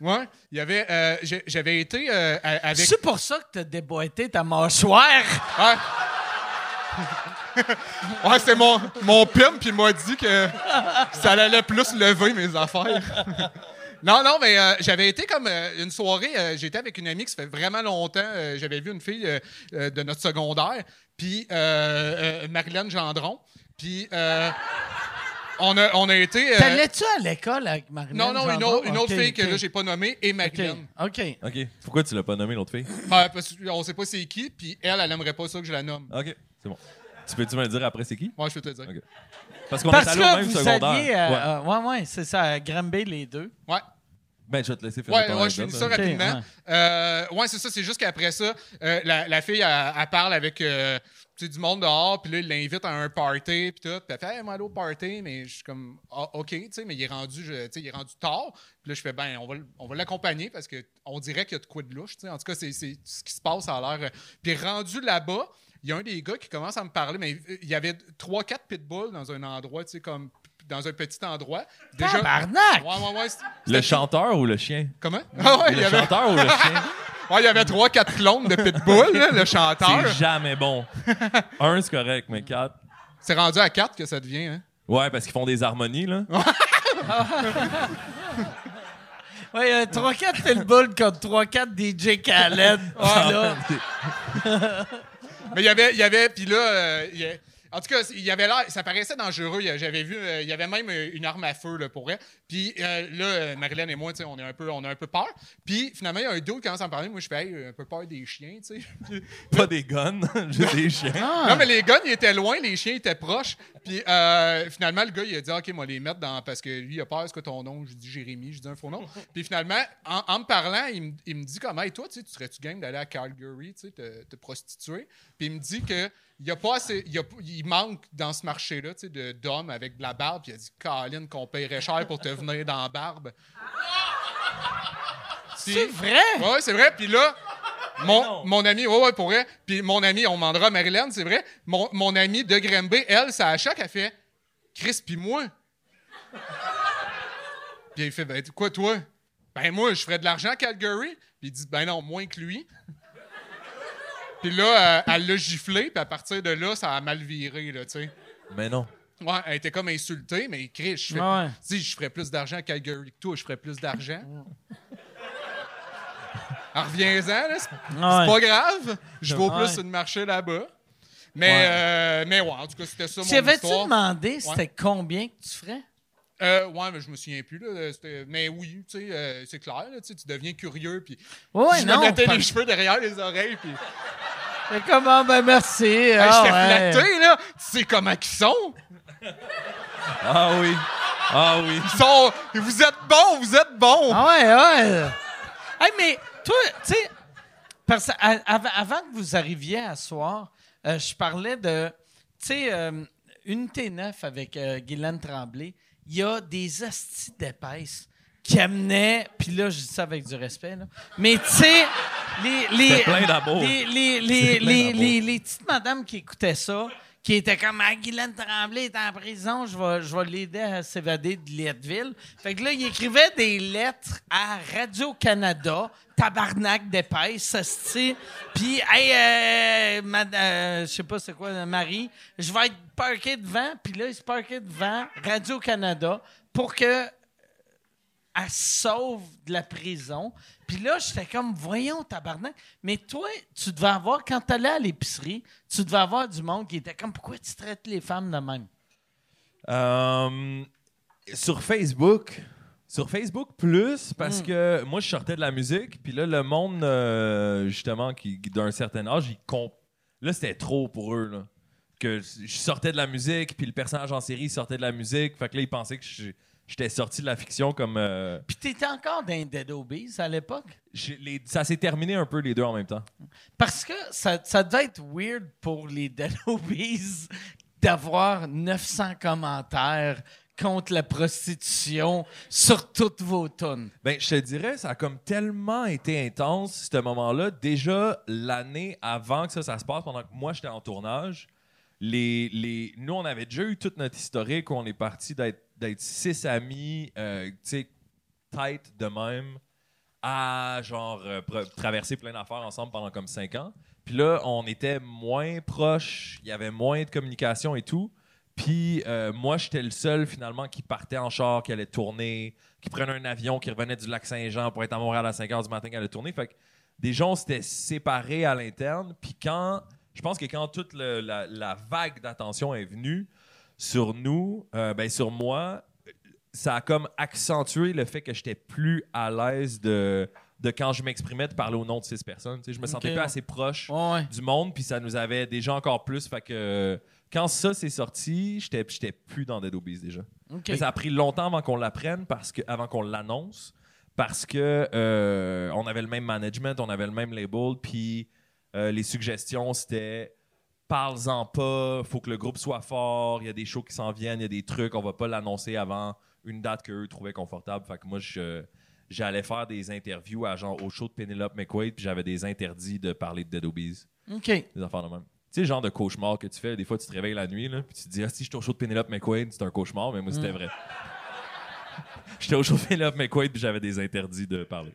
Ouais. Il y avait. euh, J'avais été euh, avec. C'est pour ça que t'as déboîté ta mâchoire. Ouais. ouais, c'est mon, mon pimp, puis il m'a dit que ça allait plus lever mes affaires. non, non, mais euh, j'avais été comme euh, une soirée, euh, j'étais avec une amie qui ça fait vraiment longtemps, euh, j'avais vu une fille euh, euh, de notre secondaire, puis euh, euh, Marilyn Gendron, puis euh, on, a, on a été... euh, T'allais-tu à l'école avec Marilyn non, non, une, autre- une autre fille que là, j'ai pas nommée, et Marilyn. OK. OK. Pourquoi tu l'as pas nommé, l'autre fille? Ben, parce qu'on sait pas c'est qui, puis elle, elle aimerait pas ça que je la nomme. OK, c'est bon. Tu peux-tu me le dire après, c'est qui? Moi, je peux te le dire. Parce qu'on est Parce allé au que même vous secondaire. alliez... euh, Ouais. euh, ouais, ouais, c'est ça, à Granby, les deux. Ouais. Ben, je vais te laisser finir Ouais, ouais, je finis ça rapidement. ouais. Euh, ouais, c'est ça. C'est juste qu'après ça, euh, la, la fille, elle, elle parle avec euh, tu du monde dehors, puis là, il l'invite à un party, puis tout. Puis elle fait, hey, moi, party, mais je suis comme, ah, OK, tu sais, mais il est rendu, je- il est rendu tard. Puis là, je fais, ben, on va, l'accompagner parce qu'on dirait qu'il y a de quoi de louche, tu sais. En tout cas, c'est ce qui se passe à l'air. Puis rendu là-bas, il y a un des gars qui commence à me parler, mais il y avait trois, quatre pitbulls dans un endroit, tu sais, comme dans un petit endroit. Déjà. Tabarnak! Ouais, ouais, ouais. c'est- Le chanteur ou le chien? Comment? Ah ouais, il y Le avait. chanteur ou le chien? Ouais, il y avait trois, quatre clones de Pitbull, là, le chanteur. C'est jamais bon. Un, c'est correct, mais quatre. C'est rendu à quatre que ça devient, hein? Ouais, parce qu'ils font des harmonies, là. Ouais, euh, 3-4 Pitbull contre 3-4 DJ Khaled. Ah, là. Mais il y avait, il y avait, puis là, euh, il y a- en tout cas, il y avait l'air, ça paraissait dangereux. J'avais vu, euh, il y avait même euh, une arme à feu là, pour elle. Puis euh, là, Marilyn et moi, on est un peu, on a un peu peur. Puis finalement, il y a un dude qui commence à me parler. Moi, je fais, Hey, un peu peur des chiens, tu sais. Pas des guns, juste des chiens. Non, mais les gars, ils étaient loin, les chiens étaient proches. Puis euh, finalement, le gars, il a dit OK, moi, les mettre dans. Parce que lui, il a peur, c'est quoi ton nom? Je dis Jérémy, je dis un faux nom. Puis finalement, en, en me parlant, il me, il me dit comme Hey, toi, tu sais, tu serais-tu game d'aller à Calgary, tu sais, te, te prostituer? Puis il me dit que. Il, y a pas assez, il, y a- il manque dans ce marché-là tu sais, de- d'hommes avec de la barbe. Puis il a dit Caroline, qu'on paierait cher pour te venir dans la barbe. C'est vrai? Ouais, c'est vrai. Puis là, mon, mon ami, ouais, ouais, pour vrai. Puis mon ami, on demandera à Marilyn, c'est vrai. Mon, mon ami de Granby, elle, ça a choc, elle fait Chris, puis moi. Puis il fait Ben, quoi, toi? Ben, moi, je ferais de l'argent à Calgary. Puis il dit Ben non, moins que lui. Puis là, euh, elle l'a giflé, puis à partir de là, ça a mal viré, là, tu sais. Mais non. Ouais, elle était comme insultée, mais Chris, je fais. Ouais. Je ferais plus d'argent à Calgary que toi, je ferais plus d'argent. Reviens-en, là. C'est Ouais. pas grave. Je vaux Ouais. plus une marché là-bas. Mais, Ouais. euh, mais ouais, en tout cas, c'était ça mon Tu avais-tu histoire. demandé c'était combien que tu ferais? Euh, ouais, mais je me souviens plus. Là, C'était- mais oui, tu sais, euh, c'est clair. Là, tu sais, tu deviens curieux. Puis Ouais, je non. me mettais les cheveux derrière les oreilles. Puis Mais comment, ben merci. Hey, ah, J'étais ouais. flatté, là. Tu sais comment ils sont? Ah oui. Ah oui. Ils sont. Vous êtes bons, vous êtes bons. Ah ouais, ouais. Hey, mais toi, tu sais, parce- avant que vous arriviez à soir, euh, je parlais de, tu sais, euh, Unité 9 avec euh, Guylaine Tremblay, il y a des hosties d'épaisse qui amenaient, puis là, je dis ça avec du respect, là, mais tu sais, les, les, les, les, les- les petites madames qui écoutaient ça, qui étaient comme ah, Guylaine Tremblay est en prison, je vais, je vais l'aider à s'évader de Leadville. Fait que là, il écrivait des lettres à Radio-Canada, tabarnak d'épaisse, hostie. Puis, hey, euh, euh, je sais pas c'est quoi, Marie, je vais être parké devant, puis là, il se parquait devant Radio-Canada pour que elle sauve de la prison. Puis là, j'étais comme, voyons, tabarnak. Mais toi, tu devais avoir, quand t'allais à l'épicerie, tu devais avoir du monde qui était comme, pourquoi tu traites les femmes de même? Euh, sur Facebook. Sur Facebook plus parce que moi je sortais de la musique puis là le monde euh, justement qui qui d'un certain âge ils comp là c'était trop pour eux là que je sortais de la musique puis le personnage en série sortait de la musique fait que là ils pensaient que je- j'étais sorti de la fiction comme euh, Puis t'étais encore dans Dead Obies à l'époque? les- ça s'est terminé un peu les deux en même temps Parce que ça, ça devait être weird pour les Dead Obies d'avoir 900 commentaires contre la prostitution sur toutes vos tonnes. Ben, je te dirais, ça a comme tellement été intense, ce moment-là. Déjà, l'année avant que ça, ça se passe, pendant que moi, j'étais en tournage, les, les... nous, on avait déjà eu toute notre historique où on est parti d'être d'être six amis, euh, tu sais, tight de même, à genre euh, traverser plein d'affaires ensemble pendant comme cinq ans. Puis là, on était moins proches, il y avait moins de communication et tout. Puis euh, moi, j'étais le seul finalement qui partait en char, qui allait tourner, qui prenait un avion, qui revenait du lac Saint-Jean pour être à Montréal à 5 h du matin, qui allait tourner. Fait que des gens, on s'était séparés à l'interne. Puis quand, je pense que quand toute la vague d'attention est venue sur nous, euh, ben sur moi, ça a comme accentué le fait que j'étais plus à l'aise de, de quand je m'exprimais de parler au nom de six personnes. Tu sais, je me sentais Ok. pas assez proche Ouais. du monde, puis ça nous avait déjà encore plus. Fait que quand ça s'est sorti, j'étais j'étais plus dans Dead Obies déjà. Mais ça a pris longtemps avant qu'on l'apprenne, parce que, avant qu'on l'annonce, parce que euh, on avait le même management, on avait le même label, puis euh, les suggestions c'était parle-en pas, faut que le groupe soit fort, il y a des shows qui s'en viennent, il y a des trucs, on va pas l'annoncer avant une date qu'eux trouvaient confortable. Fait que moi, je- j'allais faire des interviews à genre au show de Penelope McQuaid, puis j'avais des interdits de parler de Dead Obies, OK. des affaires de même. Tu sais, le genre de cauchemar que tu fais, des fois tu te réveilles la nuit, là, puis tu te dis, ah, si je suis au show de Penelope McQuaid, c'est un cauchemar, mais moi, c'était vrai. J'étais au show de Penelope McQuaid, puis j'avais des interdits de parler.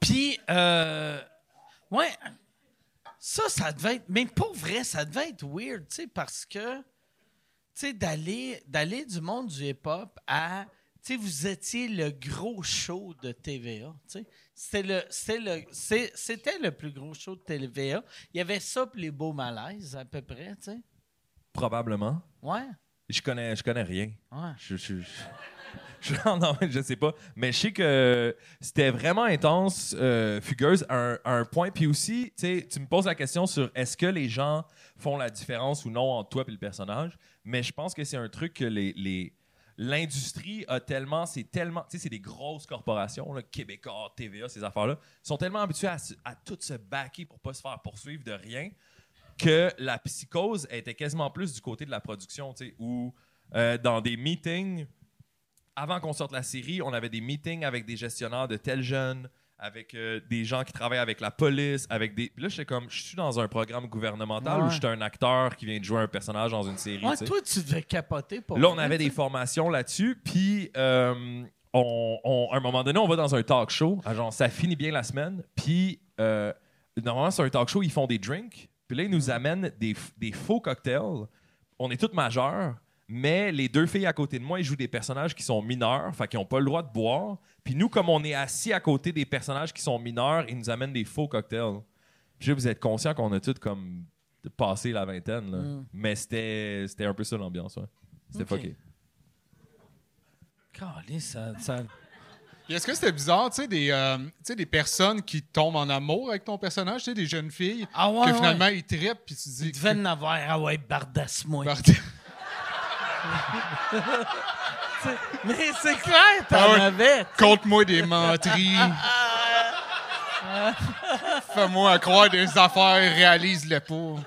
Puis, euh, ouais, ça, ça devait être. Mais pour vrai, ça devait être weird, tu sais, parce que, tu sais, d'aller, d'aller du monde du hip-hop à. Tu sais, vous étiez le gros show de TVA, tu sais. C'était le, c'était le, c'était le plus gros show de TVA. Il y avait ça pour les beaux malaises, à peu près, tu sais. Probablement. Ouais, Je connais, je connais rien. ouais. Je, je, je, je- non, je sais pas. Mais je sais que c'était vraiment intense, euh, Fugueuse, à un, à un point. Puis aussi, tu me poses la question sur est-ce que les gens font la différence ou non entre toi et le personnage. Mais je pense que c'est un truc que les. les L'industrie a tellement, c'est tellement, tu sais, c'est des grosses corporations, là, Québécois, TVA, ces affaires-là, sont tellement habitués à, à tout se backer pour pas se faire poursuivre de rien que la psychose était quasiment plus du côté de la production, tu sais, où euh, dans des meetings, avant qu'on sorte la série, on avait des meetings avec des gestionnaires de tels jeunes, avec euh, des gens qui travaillent avec la police, avec des. Puis là, j'étais comme, je suis dans un programme gouvernemental Ouais. où je suis un acteur qui vient de jouer un personnage dans une série. Ouais, toi, tu devais capoter pour Là, on avait des formations là-dessus, puis euh, on, on- à un moment donné, on va dans un talk show, à genre ça finit bien la semaine, puis euh, normalement sur un talk show, ils font des drinks, puis là ils nous amènent des, faux cocktails. On est toutes majeures, mais les deux filles à côté de moi, ils jouent des personnages qui sont mineurs, fait qu'ils n'ont pas le droit de boire. Puis nous, comme on est assis à côté des personnages qui sont mineurs, ils nous amènent des faux cocktails. Puis là, vous êtes conscients qu'on a toutes comme passé la vingtaine, là. Mm. mais c'était c'était un peu ça l'ambiance. Ouais. C'était Ok. fucké. Ça, est-ce que c'était bizarre, tu sais, des, euh, tu sais, des personnes qui tombent en amour avec ton personnage, tu sais, des jeunes filles, Ah ouais, que ouais. finalement ils trippent, puis tu dis. Il devait en avoir. Ah ouais, bardasse-moi. Mais c'est clair, t'en Ah ouais. avais. Conte-moi des menteries. Fais-moi croire des affaires, réalise-le pas.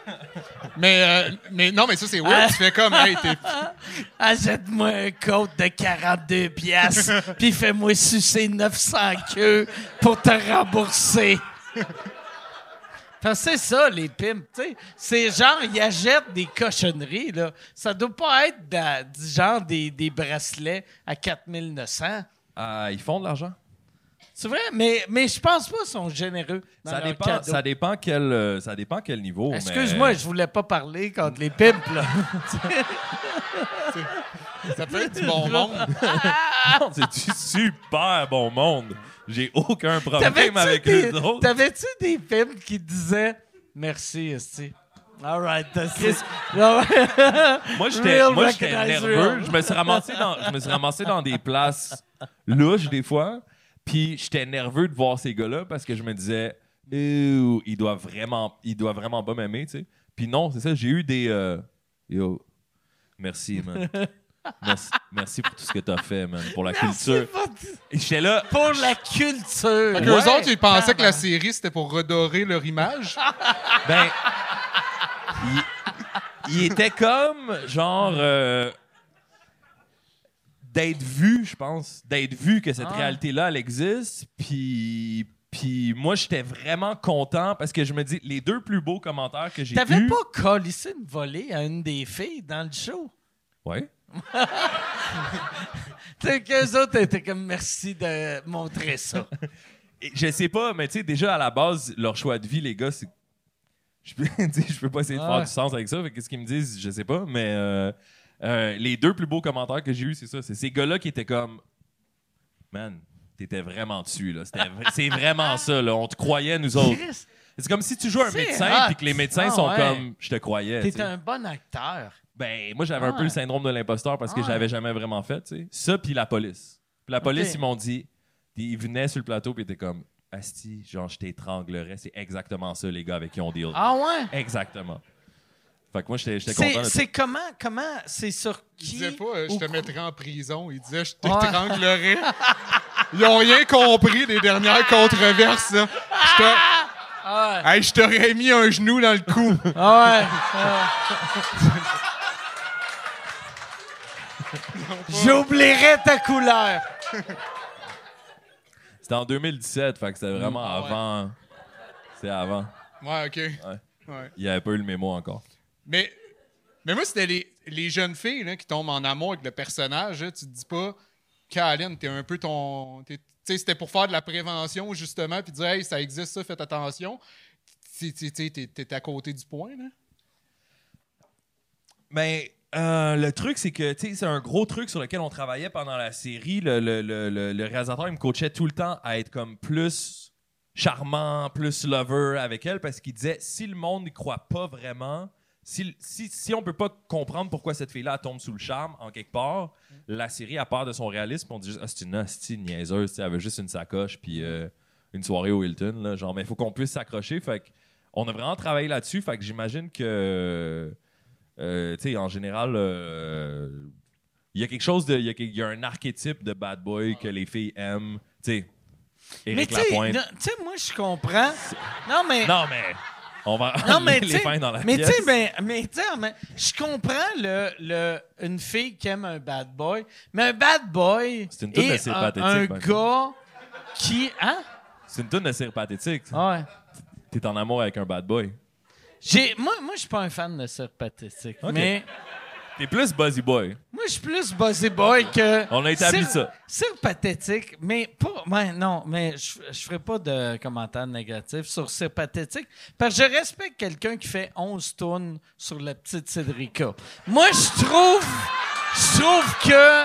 Mais, euh, mais non, mais ça, c'est weird. Tu fais comme, hey, t'es. Achète-moi un coat de 42 piastres, puis fais-moi sucer 900 queues pour te rembourser. Parce que c'est ça, les pimps, tu sais. C'est genre, ils achètent des cochonneries, là. Ça doit pas être du genre des, des bracelets à 4900. Ah, ils font de l'argent. C'est vrai, mais, mais je pense pas qu'ils sont généreux. dans Ça dépend, cadeaux. ça dépend quel, euh, ça dépend quel niveau. mais- Excuse-moi, je voulais pas parler contre les pimps, là. Ça peut être du bon monde. Non, c'est du super bon monde. J'ai aucun problème avec des, eux autres. t'avais-tu des films qui disaient merci, Esti? All right. Moi, j'étais, nerveux. Je me suis ramassé dans, je me suis ramassé dans des places louches des fois. Puis j'étais nerveux de voir ces gars-là parce que je me disais, il doit vraiment, il doit vraiment pas m'aimer, tu sais. Puis non, c'est ça. J'ai eu des, euh, yo, merci, man. Merci, merci pour tout ce que t'as fait, man, pour la culture. Et J'étais là, Pour la culture. Qu'eux autres, ils pensaient que la série, c'était pour redorer leur image. Ben, il, il était comme genre euh, d'être vu, je pense, d'être vu que cette Ah. réalité-là, elle existe. Puis, puis moi, j'étais vraiment content parce que je me dis, les deux plus beaux commentaires que j'ai T'avais eus. pas collissé une volée à une des filles dans le show? Ouais. Sais, qu'eux autres étaient comme merci de montrer ça. Je sais pas, mais tu sais, déjà à la base, leur choix de vie, les gars, c'est. Je peux, je pas essayer de Ah faire du sens avec ça. Qu'est-ce qu'ils me disent, je sais pas. Mais euh, euh, les deux plus beaux commentaires que j'ai eus, c'est ça. C'est ces gars-là qui étaient comme. Man, t'étais vraiment dessus, là. C'est vraiment ça, là. On te croyait, nous autres. C'est comme si tu joues un médecin puis que les médecins Ah sont ouais. comme. Je te croyais. t'es un bon acteur. Ben, moi, j'avais un Ah peu le ouais. syndrome de l'imposteur parce que Ah je l'avais jamais vraiment fait, tu sais. Ça, puis la police. La police, ils m'ont dit, ils venaient sur le plateau, puis étaient comme, Asti, genre, je t'étranglerais. C'est exactement ça, les gars avec qui on deal. Ah ouais? Exactement. Fait que moi, j'étais content c'est comment, comment, c'est sur Ils qui? disaient pas, euh, je te mettrais en prison. Ils disaient, je t'étranglerais. Ils ont rien compris des dernières controverses, là. Je te- Ah ouais. Hey, je t'aurais mis un genou dans le cou. Ah ouais. Ah. J'oublierai ta couleur. C'était en 2017, fait que c'était vraiment Ah ouais. avant. C'est avant. Ouais, OK. Ouais. Il n'y avait pas eu le mémo encore. Mais, mais moi, c'était les, les jeunes filles là, qui tombent en amour avec le personnage. là. Tu te dis pas, Caroline, t'es un peu ton. Tu sais, c'était pour faire de la prévention, justement, puis dire, ça existe, ça, faites attention. Tu t'es à côté du point, là. Ben, euh, le truc, c'est que, c'est un gros truc sur lequel on travaillait pendant la série. Le- le- le réalisateur, il me coachait tout le temps à être comme plus charmant, plus lover avec elle, parce qu'il disait, si le monde n'y croit pas vraiment, si, si, si on peut pas comprendre pourquoi cette fille-là tombe sous le charme, en quelque part, la série, à part de son réalisme, on dit juste, ah, c'est une hostie niaiseuse, elle veut juste une sacoche, puis euh, une soirée au Hilton, là, genre, mais il faut qu'on puisse s'accrocher, fait que on a vraiment travaillé là-dessus, fait que j'imagine que... Euh, tu sais, en général, euh, il y a quelque chose de. Il y, a- il y a un archétype de bad boy que les filles aiment. Tu sais, Éric Lapointe. tu sais, moi, je comprends. Non, mais. Non, mais. On va Non, mais les fins dans la mais pièce. sais, ben, mais tu sais, mais je comprends le, le, une fille qui aime un bad boy, mais un bad boy C'est une toune est cire un, un gars qui, hein? C'est une de cire pathétique. Ah Ouais. T'es en amour avec un bad boy. J'ai, moi, moi, je suis pas un fan de cire pathétique, mais T'es plus Buzzy Boy. moi, je suis plus Buzzy Boy que. On a établi ça. Cire pathétique, mais pas. Ouais, non, mais je, je ferai pas de commentaires négatifs sur cire pathétique, parce que je respecte quelqu'un qui fait 11 tonnes sur la petite Cédrica. Moi, je trouve. Je trouve que.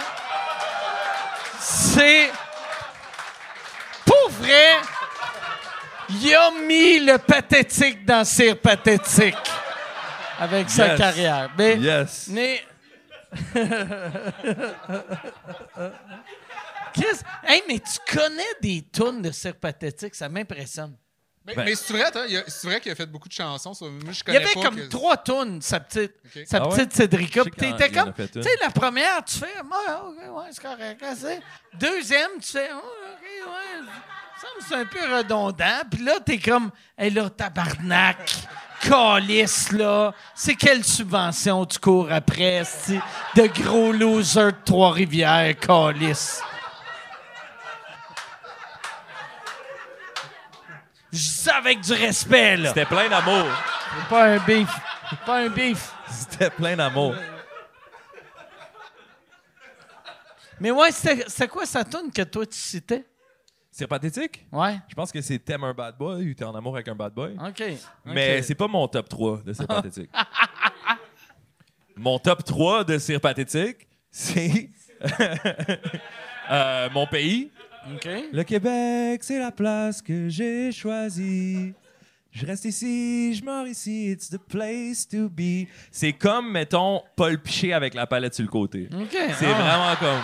C'est. Pour vrai. Il a mis le pathétique dans cire pathétique. Avec sa Yes. carrière. Mais. Yes. Mais. Chris, hey, mais tu connais des tunes de Cirque Pathétique, ça m'impressionne. Mais, Ben- mais c'est vrai, c'est vrai qu'il a fait beaucoup de chansons. ça. Moi, je Il y avait pas comme que- trois tunes, sa petite, sa Ah ouais? petite Cédrica. En comme, tu sais, la première, tu fais, ouais, ok, ouais, c'est correct. hein, Deuxième, tu fais, oh, ok, ouais, ça me semble c'est un peu redondant. Puis là, t'es comme, hé là, tabarnak, calice, là. C'est quelle subvention tu cours après, esti, de gros loser de Trois-Rivières, calice. Je dis ça avec du respect, là. C'était plein d'amour. C'est pas un beef. C'est pas un beef. C'était plein d'amour. Mais ouais, c'était c'était quoi sa tune que toi tu citais? C'est pathétique? Ouais. Je pense que c'est T'aimes un bad boy ou T'es en amour avec un bad boy. OK. Mais c'est pas mon top 3 de C'est pathétique. mon top 3 de C'est pathétique, c'est euh, Mon pays. OK. Le Québec, c'est la place que j'ai choisie. Je reste ici, je meurs ici, it's the place to be. C'est comme, mettons, Paul Piché avec la palette sur le côté. OK. C'est Ah. vraiment comme.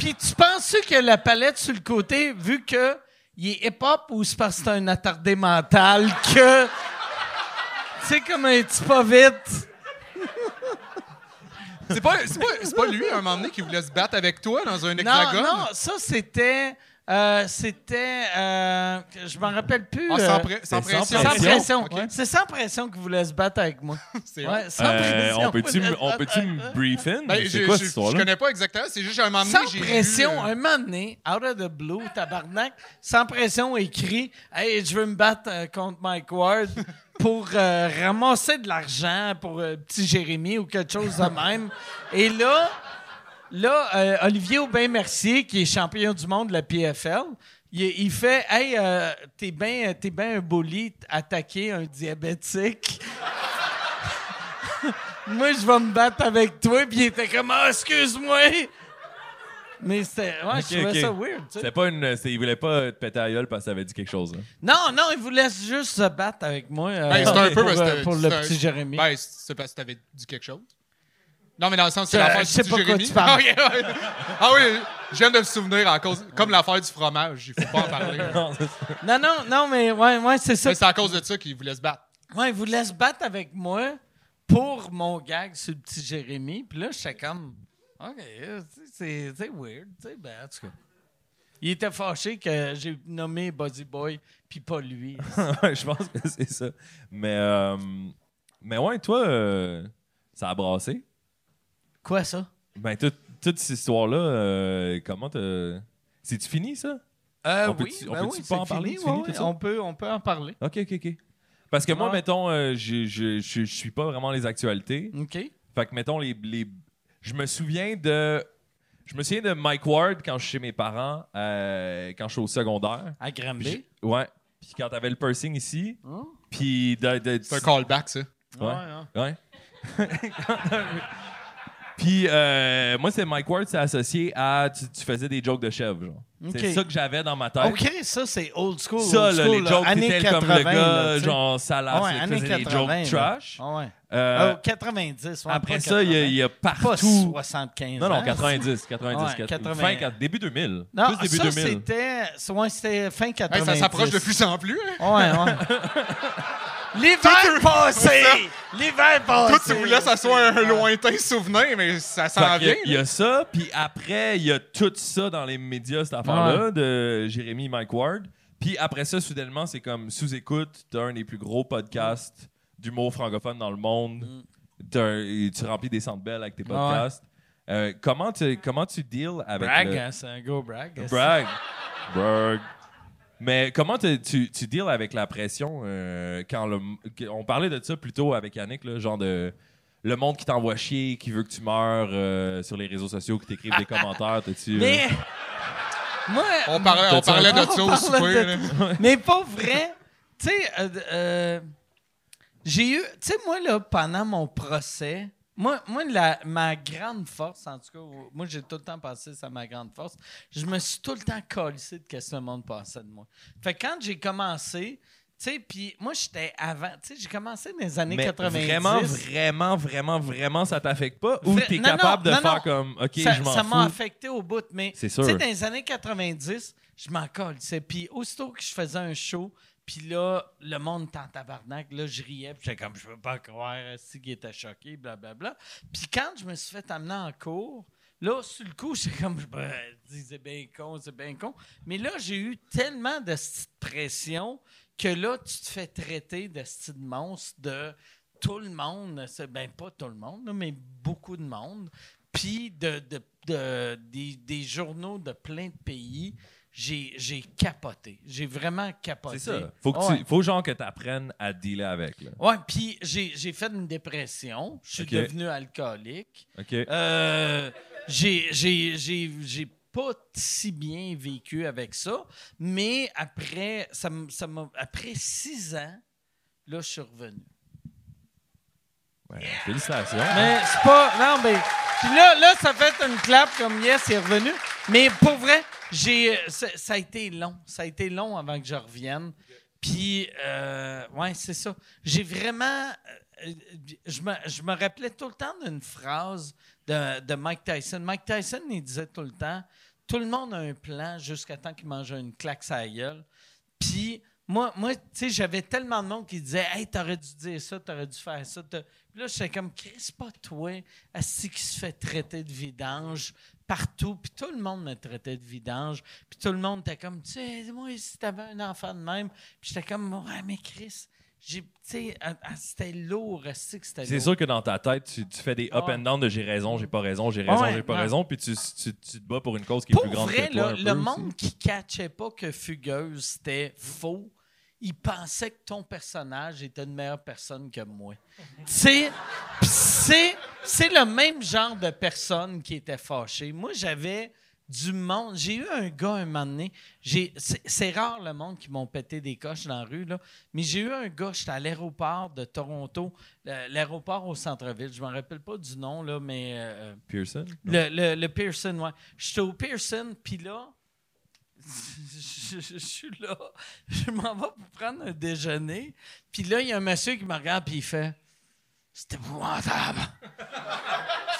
Puis tu penses que la palette sur le côté, vu que il est hip-hop ou c'est parce que c'est un attardé mental que. C'est comme un petit pas vite? C'est pas, c'est pas, c'est pas lui, à un moment donné, qui voulait se battre avec toi dans un Non, hexagone? non, ça c'était. Euh, c'était. euh, je m'en rappelle plus. Ah, euh, sans, sans c'est sans pression. sans pression. Ok. C'est sans pression qu'il voulait se battre avec moi. C'est Ouais, sans Euh, pression. on peut-tu voulait me- se on battre peut-tu avec me moi. brief in? Ben, c'est je, quoi je- cette je histoire-là? connais pas exactement. C'est juste, à un moment donné, Sans j'ai pression, vu, euh, un moment donné, out of the blue, tabarnak, sans pression, écrit Hey, je veux me battre euh, contre Mike Ward pour euh, ramasser de l'argent pour euh, petit Jérémy ou quelque chose de même. Et là, là euh, Olivier Aubin-Mercier, qui est champion du monde de la PFL, il, il fait Hey, euh, t'es bien t'es ben un bully attaquer un diabétique. Moi, je vais me battre avec toi. Puis il était comme, ah, excuse-moi. Mais c'était. Ouais, je trouvais ça weird. tu sais. C'était pas une. Il voulait pas te péter à la gueule parce que ça avait dit quelque chose. hein. Non, non, il voulait juste se battre avec moi. euh, Ben, c'est un peu pour, parce que euh, pour le un- petit Jérémy. Ben, c'est parce que t'avais dit quelque chose. Non, mais dans le sens, c'est Euh, l'affaire je du sais petit pas quoi Jérémy. tu parles. Ah. Ah oui, je viens de me souvenir en cause, comme l'affaire du fromage. Il faut pas en parler. Non, c'est. Non, non, mais ouais, ouais, c'est ça. Mais c'est à cause de ça qu'il voulait se battre. Ouais, il voulait se battre avec moi pour mon gag sur le petit Jérémy. Puis là, j'étais comme, OK, tu sais, c'est c'est weird. tu sais, Ben, en tout cas. Il était fâché que j'ai nommé Buzzy Boy, puis pas lui. Je pense que c'est ça. Mais, euh, mais ouais, toi, euh, ça a brassé. Quoi, ça? Ben, tout- toute cette histoire-là, euh, comment te. C'est-tu fini, ça? Euh, On oui, peut-tu- on ben peut-tu oui, pas c'est en parler? fini, C'est fini, ouais, tout ouais, ça? on, peut, on peut en parler. Ok, ok, ok. Parce que moi, Ouais. mettons, euh, je, je, je, je suis pas vraiment les actualités. OK. Fait que, mettons, les, les... je me souviens de. Je me souviens de Mike Ward quand je suis chez mes parents, euh, quand je suis au secondaire. À Granby. Ouais. Puis quand t'avais le piercing ici. Hein? Puis de. de- C'est un callback, ça. Ouais. hein. Ouais. Puis euh, moi, c'est Mike Ward, c'est associé à. Tu, tu faisais des jokes de chèvre, genre. C'est ça que j'avais dans ma tête. OK, ça, c'est old school. Ça, old là, school, les là. jokes, Années t'étais comme le 80, gars, là, genre salace, ouais, qui années faisait des 80, jokes là. trash. Ah ouais. Euh, Ah, 90. ouais, après ça, il y, a- 80. y a Pas partout. 75 Non, non, ans. 90, 90, Ouais, 80, 80. fin, début 2000. Non, plus début ça, 2000. c'était... ouais, c'était fin Hey, 90. ça s'approche de plus en plus. Hein? Ouais, ouais. L'hiver passé! L'hiver passé! Toi, tu voulais que ça soit un lointain souvenir, mais ça s'en vient. il y, a ça, puis après, il y a tout ça dans les médias, cette affaire-là, de Jérémy Mike Ward. Puis après ça, soudainement, c'est comme sous-écoute d'un des plus gros podcasts d'humour francophone dans le monde. Mm. T'as un- tu remplis des centres belles avec tes podcasts. Euh, comment, tu, comment tu deals avec Brag, le- hein, c'est un go brag. Brag. Brag. Mais comment tu, tu deals avec la pression euh, quand le, on parlait de ça plutôt avec Yannick, là, genre de le monde qui t'envoie chier, qui veut que tu meurs euh, sur les réseaux sociaux, qui t'écrivent des commentaires, t'as-tu. euh, Mais... Moi... On parlait, on parlait de ça au souper. Mais pas vrai. Tu sais, euh, euh, j'ai eu. Tu sais, moi, là, pendant mon procès, moi, moi la, ma grande force, en tout cas, moi, j'ai tout le temps pensé c'est ma grande force. Je me suis tout le temps colissé de ce que le monde pensait de moi. Fait que quand j'ai commencé, tu sais, puis moi, j'étais avant. Tu sais, j'ai commencé dans les années Mais 90. vraiment, vraiment, vraiment, vraiment, ça t'affecte pas? Ou t'es capable non, de non, faire non. comme, OK, ça, je m'en ça m'a affecté au bout, mais C'est tu sais, dans les années 90, je m'en colle. c'est- Puis aussitôt que je faisais un show, puis là, le monde était en tabarnak, là, je riais, puis j'étais comme, je peux pas croire, si qui était choqué, blablabla. Puis quand je me suis fait amener en cours, là, sur le coup, j'étais comme, je me dis, c'est bien con, c'est bien con. Mais là, j'ai eu tellement de pression que là, tu te fais traiter de style monstre de tout le monde, ben pas tout le monde, mais beaucoup de monde, puis de, de- de- des journaux de plein de pays, j'ai capoté. J'ai vraiment capoté. C'est ça. Faut, que Ouais. faut genre que tu apprennes à dealer avec. Là. Ouais, puis j'ai fait une dépression. Je suis devenu alcoolique. OK? Euh, j'ai- pas si bien vécu avec ça, mais après, ça ça après six ans, là, je suis revenu. Félicitations. Mais c'est pas. Non, mais. Puis là, là, ça fait une clap comme yes, il est revenu. Mais pour vrai, j'ai. Ça, ça a été long. Ça a été long avant que je revienne. Puis, euh, ouais, c'est ça. J'ai vraiment. euh, je, me, je me rappelais tout le temps d'une phrase de, de Mike Tyson. Mike Tyson, il disait tout le temps Tout le monde a un plan jusqu'à temps qu'il mange une claque la gueule. Puis, moi, moi tu sais, j'avais tellement de monde qui disait Hey, t'aurais dû dire ça, t'aurais dû faire ça. Puis là, j'étais comme Chris, pas toi, assis qui se fait traiter de vidange partout. Puis tout le monde me traitait de vidange. Puis tout le monde était comme Tu sais, moi, si t'avais un enfant de même. Puis j'étais comme Ouais, mais Chris, j'ai, tu sais, ah, ah, c'était lourd, c'était C'est sûr que dans ta tête, tu, tu fais des up and down de j'ai raison, j'ai pas raison, j'ai raison, Ouais, j'ai pas raison, puis tu, tu, tu te bats pour une cause qui est plus grande vrai, que toi. là, un le peu monde qui catchait pas que Fugueuse c'était faux, il pensait que ton personnage était une meilleure personne que moi. C'est le même genre de personne qui était fâché. Moi, j'avais du monde. J'ai eu un gars un moment donné. C'est rare le monde qui m'ont pété des coches dans la rue, là. Mais j'ai eu un gars, j'étais à l'aéroport de Toronto, l'aéroport au centre-ville. Je me rappelle pas du nom, là, mais. euh, Pearson? le, le, le Pearson, ouais. J'étais au Pearson, puis là, je, suis là, je m'en vais pour prendre un déjeuner, puis là, il y a un monsieur qui me regarde, puis il fait « C'est épouvantable!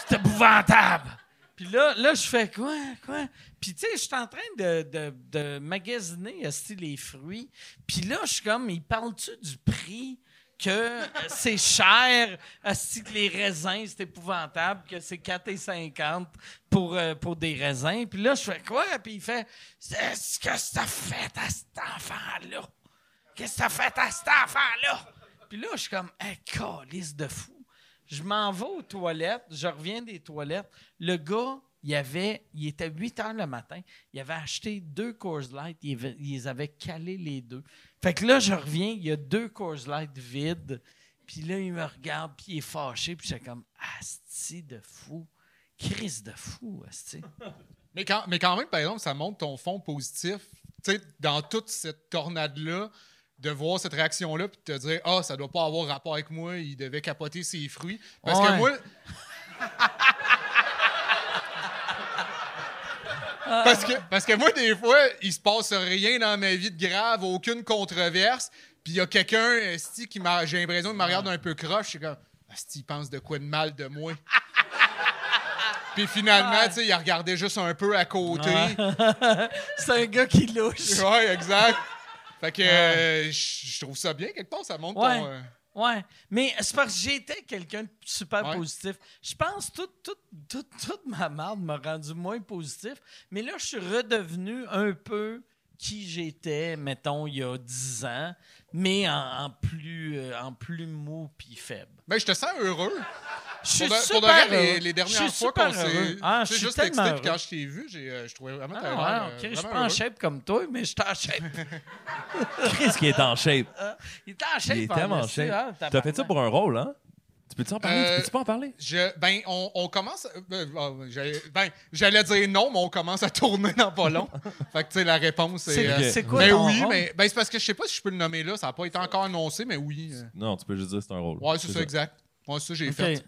C'est épouvantable! » Puis là, là, je fais quoi, quoi? Puis tu sais, je suis en train de, de, de magasiner les fruits. Puis là, je suis comme, il parle-tu du prix que euh, c'est cher, esti, que les raisins, c'est épouvantable, que c'est 4,50 pour, euh, pour des raisins. Puis là, je fais quoi? Puis il fait, qu'est-ce que ça fait à cet enfant-là? Qu'est-ce que ça fait à cet enfant-là? Puis là, je suis comme, un calice de fou. Je m'en vais aux toilettes, je reviens des toilettes. Le gars, il avait, il était 8 heures le matin, il avait acheté deux Coors Light, il, avait- il les avait calés les deux. Fait que là, je reviens, il y a deux Coors Light vides, puis là, il me regarde, puis il est fâché, puis j'étais comme, asti de fou, crise de fou, asti. Mais quand, mais quand même, par exemple, ça montre ton fond positif. Tu sais, dans toute cette tornade-là, de voir cette réaction-là, puis de te dire, ah, ça doit pas avoir rapport avec moi, il devait capoter ses fruits. Parce que moi. parce, que, parce que moi, des fois, il se passe rien dans ma vie de grave, aucune controverse, puis il y a quelqu'un, esti, qui m'a, j'ai l'impression qu'il me regarde un peu croche, je suis comme, esti, il pense de quoi de mal de moi? Puis finalement, tu sais, il a regardé juste un peu à côté. C'est un gars qui louche. Ouais, exact. Fait que euh, je je trouve ça bien, quelque part, ça montre Ouais. ton. euh, Ouais, mais c'est parce que j'étais quelqu'un de super Ouais. positif. Je pense que toute, toute, toute, toute ma marde m'a rendu moins positif, mais là, je suis redevenu un peu qui j'étais, mettons, il y a 10 ans, mais en, en plus, euh, en plus mou puis faible. Mais je te sens heureux. Je suis super de heureux. les, les Je dernières suis fois qu'on s'est. heureux. Ah, je suis juste tellement texté, puis quand heureux. je t'ai vu, j'ai, euh, je trouvais vraiment Ah, ouais, ok, euh, je suis pas en heureux. shape comme toi, mais je suis en shape. Qu'est-ce qui est en shape? Il était en shape. Il est tellement en shape. hein, T'as fait ça pour un rôle, hein? Tu peux-tu en parler? Euh, Tu peux-tu pas en parler? Je, ben, on, on commence. euh, euh, j'allais, ben, j'allais dire non, mais on commence à tourner dans pas long. fait que, tu sais, la réponse est. C'est euh, c'est quoi mais ton oui, rôle? mais ben, c'est parce que je sais pas si je peux le nommer là. Ça n'a pas été encore annoncé, mais oui. euh. Non, tu peux juste dire que c'est un rôle. Ouais, c'est ça, exact. Moi, ça, j'ai fait.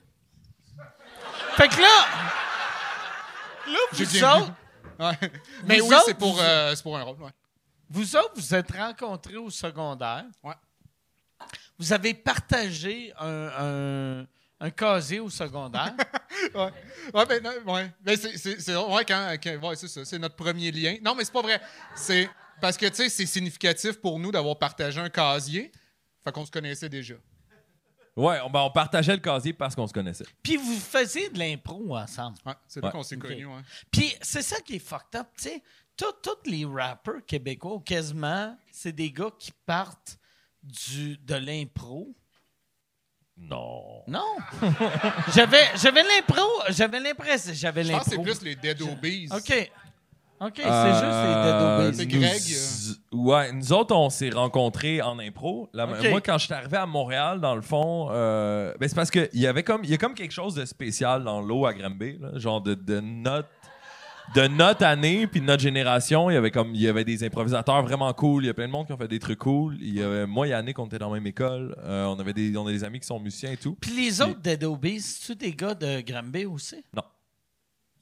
Fait que là, là, vous autres, Ouais. Mais Vous oui, autres, c'est pour, vous- euh, c'est pour un rôle, ouais. Vous autres, vous êtes rencontrés au secondaire. Ouais. Vous avez partagé un, un, un casier au secondaire. Ouais, ouais, ben, non, ouais. Ben, c'est, c'est, c'est- ouais, quand, quand- ouais, c'est ça, c'est notre premier lien. Non, mais c'est pas vrai. C'est parce que, tu sais, c'est significatif pour nous d'avoir partagé un casier. Fait qu'on se connaissait déjà. Ouais, on, ben, on partageait le casier parce qu'on se connaissait. Puis vous faisiez de l'impro ensemble. Ouais, c'est là Ouais. qu'on s'est connus, ouais. Puis c'est ça qui est fucked up, tu sais. Tous les rappers québécois, quasiment, c'est des gars qui partent du, de l'impro. Non. Non. j'avais j'avais l'impro, j'avais l'impression, j'avais Je pense que c'est l'impro. plus les Dead Obies. OK. OK, c'est Euh, juste les C'est Dead. Greg, nous- Ouais, nous autres, on s'est rencontrés en impro. Là. Moi, quand je suis arrivé à Montréal, dans le fond, euh, ben, c'est parce qu'il y avait comme, il y a comme quelque chose de spécial dans l'eau à Granby, là, genre de, de notre de notre année puis de notre génération, il y avait comme il y avait des improvisateurs vraiment cool, il y a plein de monde qui ont fait des trucs cool. Il y avait, moi et Yannick, on était dans la même école, Euh, on avait des on a des amis qui sont musiciens et tout. Puis les autres Dead Obies, c'est-tu des gars de Granby aussi? Non.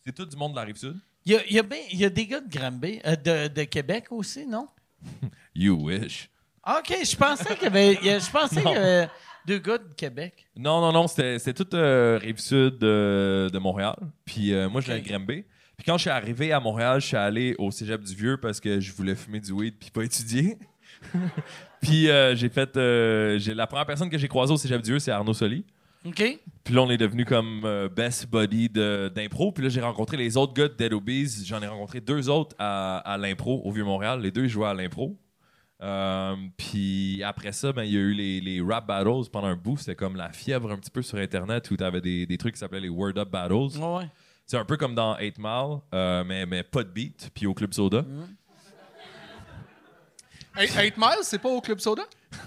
C'est tout du monde de la rive sud. Il y a, y a y a des gars de Granby, euh, de, de Québec aussi, non? You wish. OK, je pensais qu'il y avait, je pensais qu'il y avait deux gars de Québec. Non, non, non, c'était toute euh, rive sud de, de Montréal. Puis euh, moi, je l'ai Ok. Granby. Puis quand je suis arrivé à Montréal, je suis allé au cégep du Vieux parce que je voulais fumer du weed puis pas étudier. puis euh, j'ai fait. euh, j'ai la première personne que j'ai croisée au cégep du Vieux, c'est Arnaud Soli. OK? Puis là, on est devenu comme euh, best buddy d'impro. Puis là, j'ai rencontré les autres gars de Dead Obies. J'en ai rencontré deux autres à, à l'impro au Vieux-Montréal. Les deux ils jouaient à l'impro. Euh, puis après ça, ben, il y a eu les, les rap battles pendant un bout. C'était comme la fièvre un petit peu sur Internet où tu avais des, des trucs qui s'appelaient les Word Up Battles. Ouais. C'est un peu comme dans 8 Mile, euh, mais, mais pas de beat, puis au Club Soda. Eight, Eight Miles, c'est pas au Club Soda?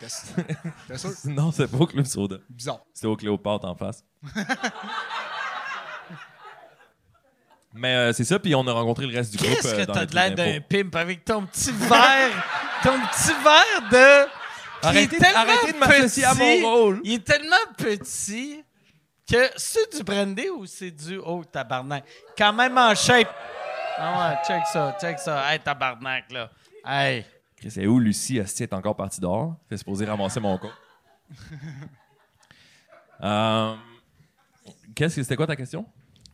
T'es t'es sûr? Non, c'est pas au Club Soda. Bizarre. C'était au Cléopâtre en face. mais euh, c'est ça, puis on a rencontré le reste du groupe. Qu'est-ce euh, que t'as de l'air d'un pimp avec ton petit verre, ton petit verre de... Arrêtez, est tellement arrêtez de m'associer à petit, mon rôle. Il est tellement petit que c'est du brandy ou c'est du... Oh, tabarnak? Quand même en shape. Ah ouais, check ça, check ça. Hey, tabarnak, là. Hey. Chris, c'est où Lucie? Est-ce est encore partie dehors? Fait supposé ramasser mon con. Euh, Qu'est-ce que c'était quoi ta question?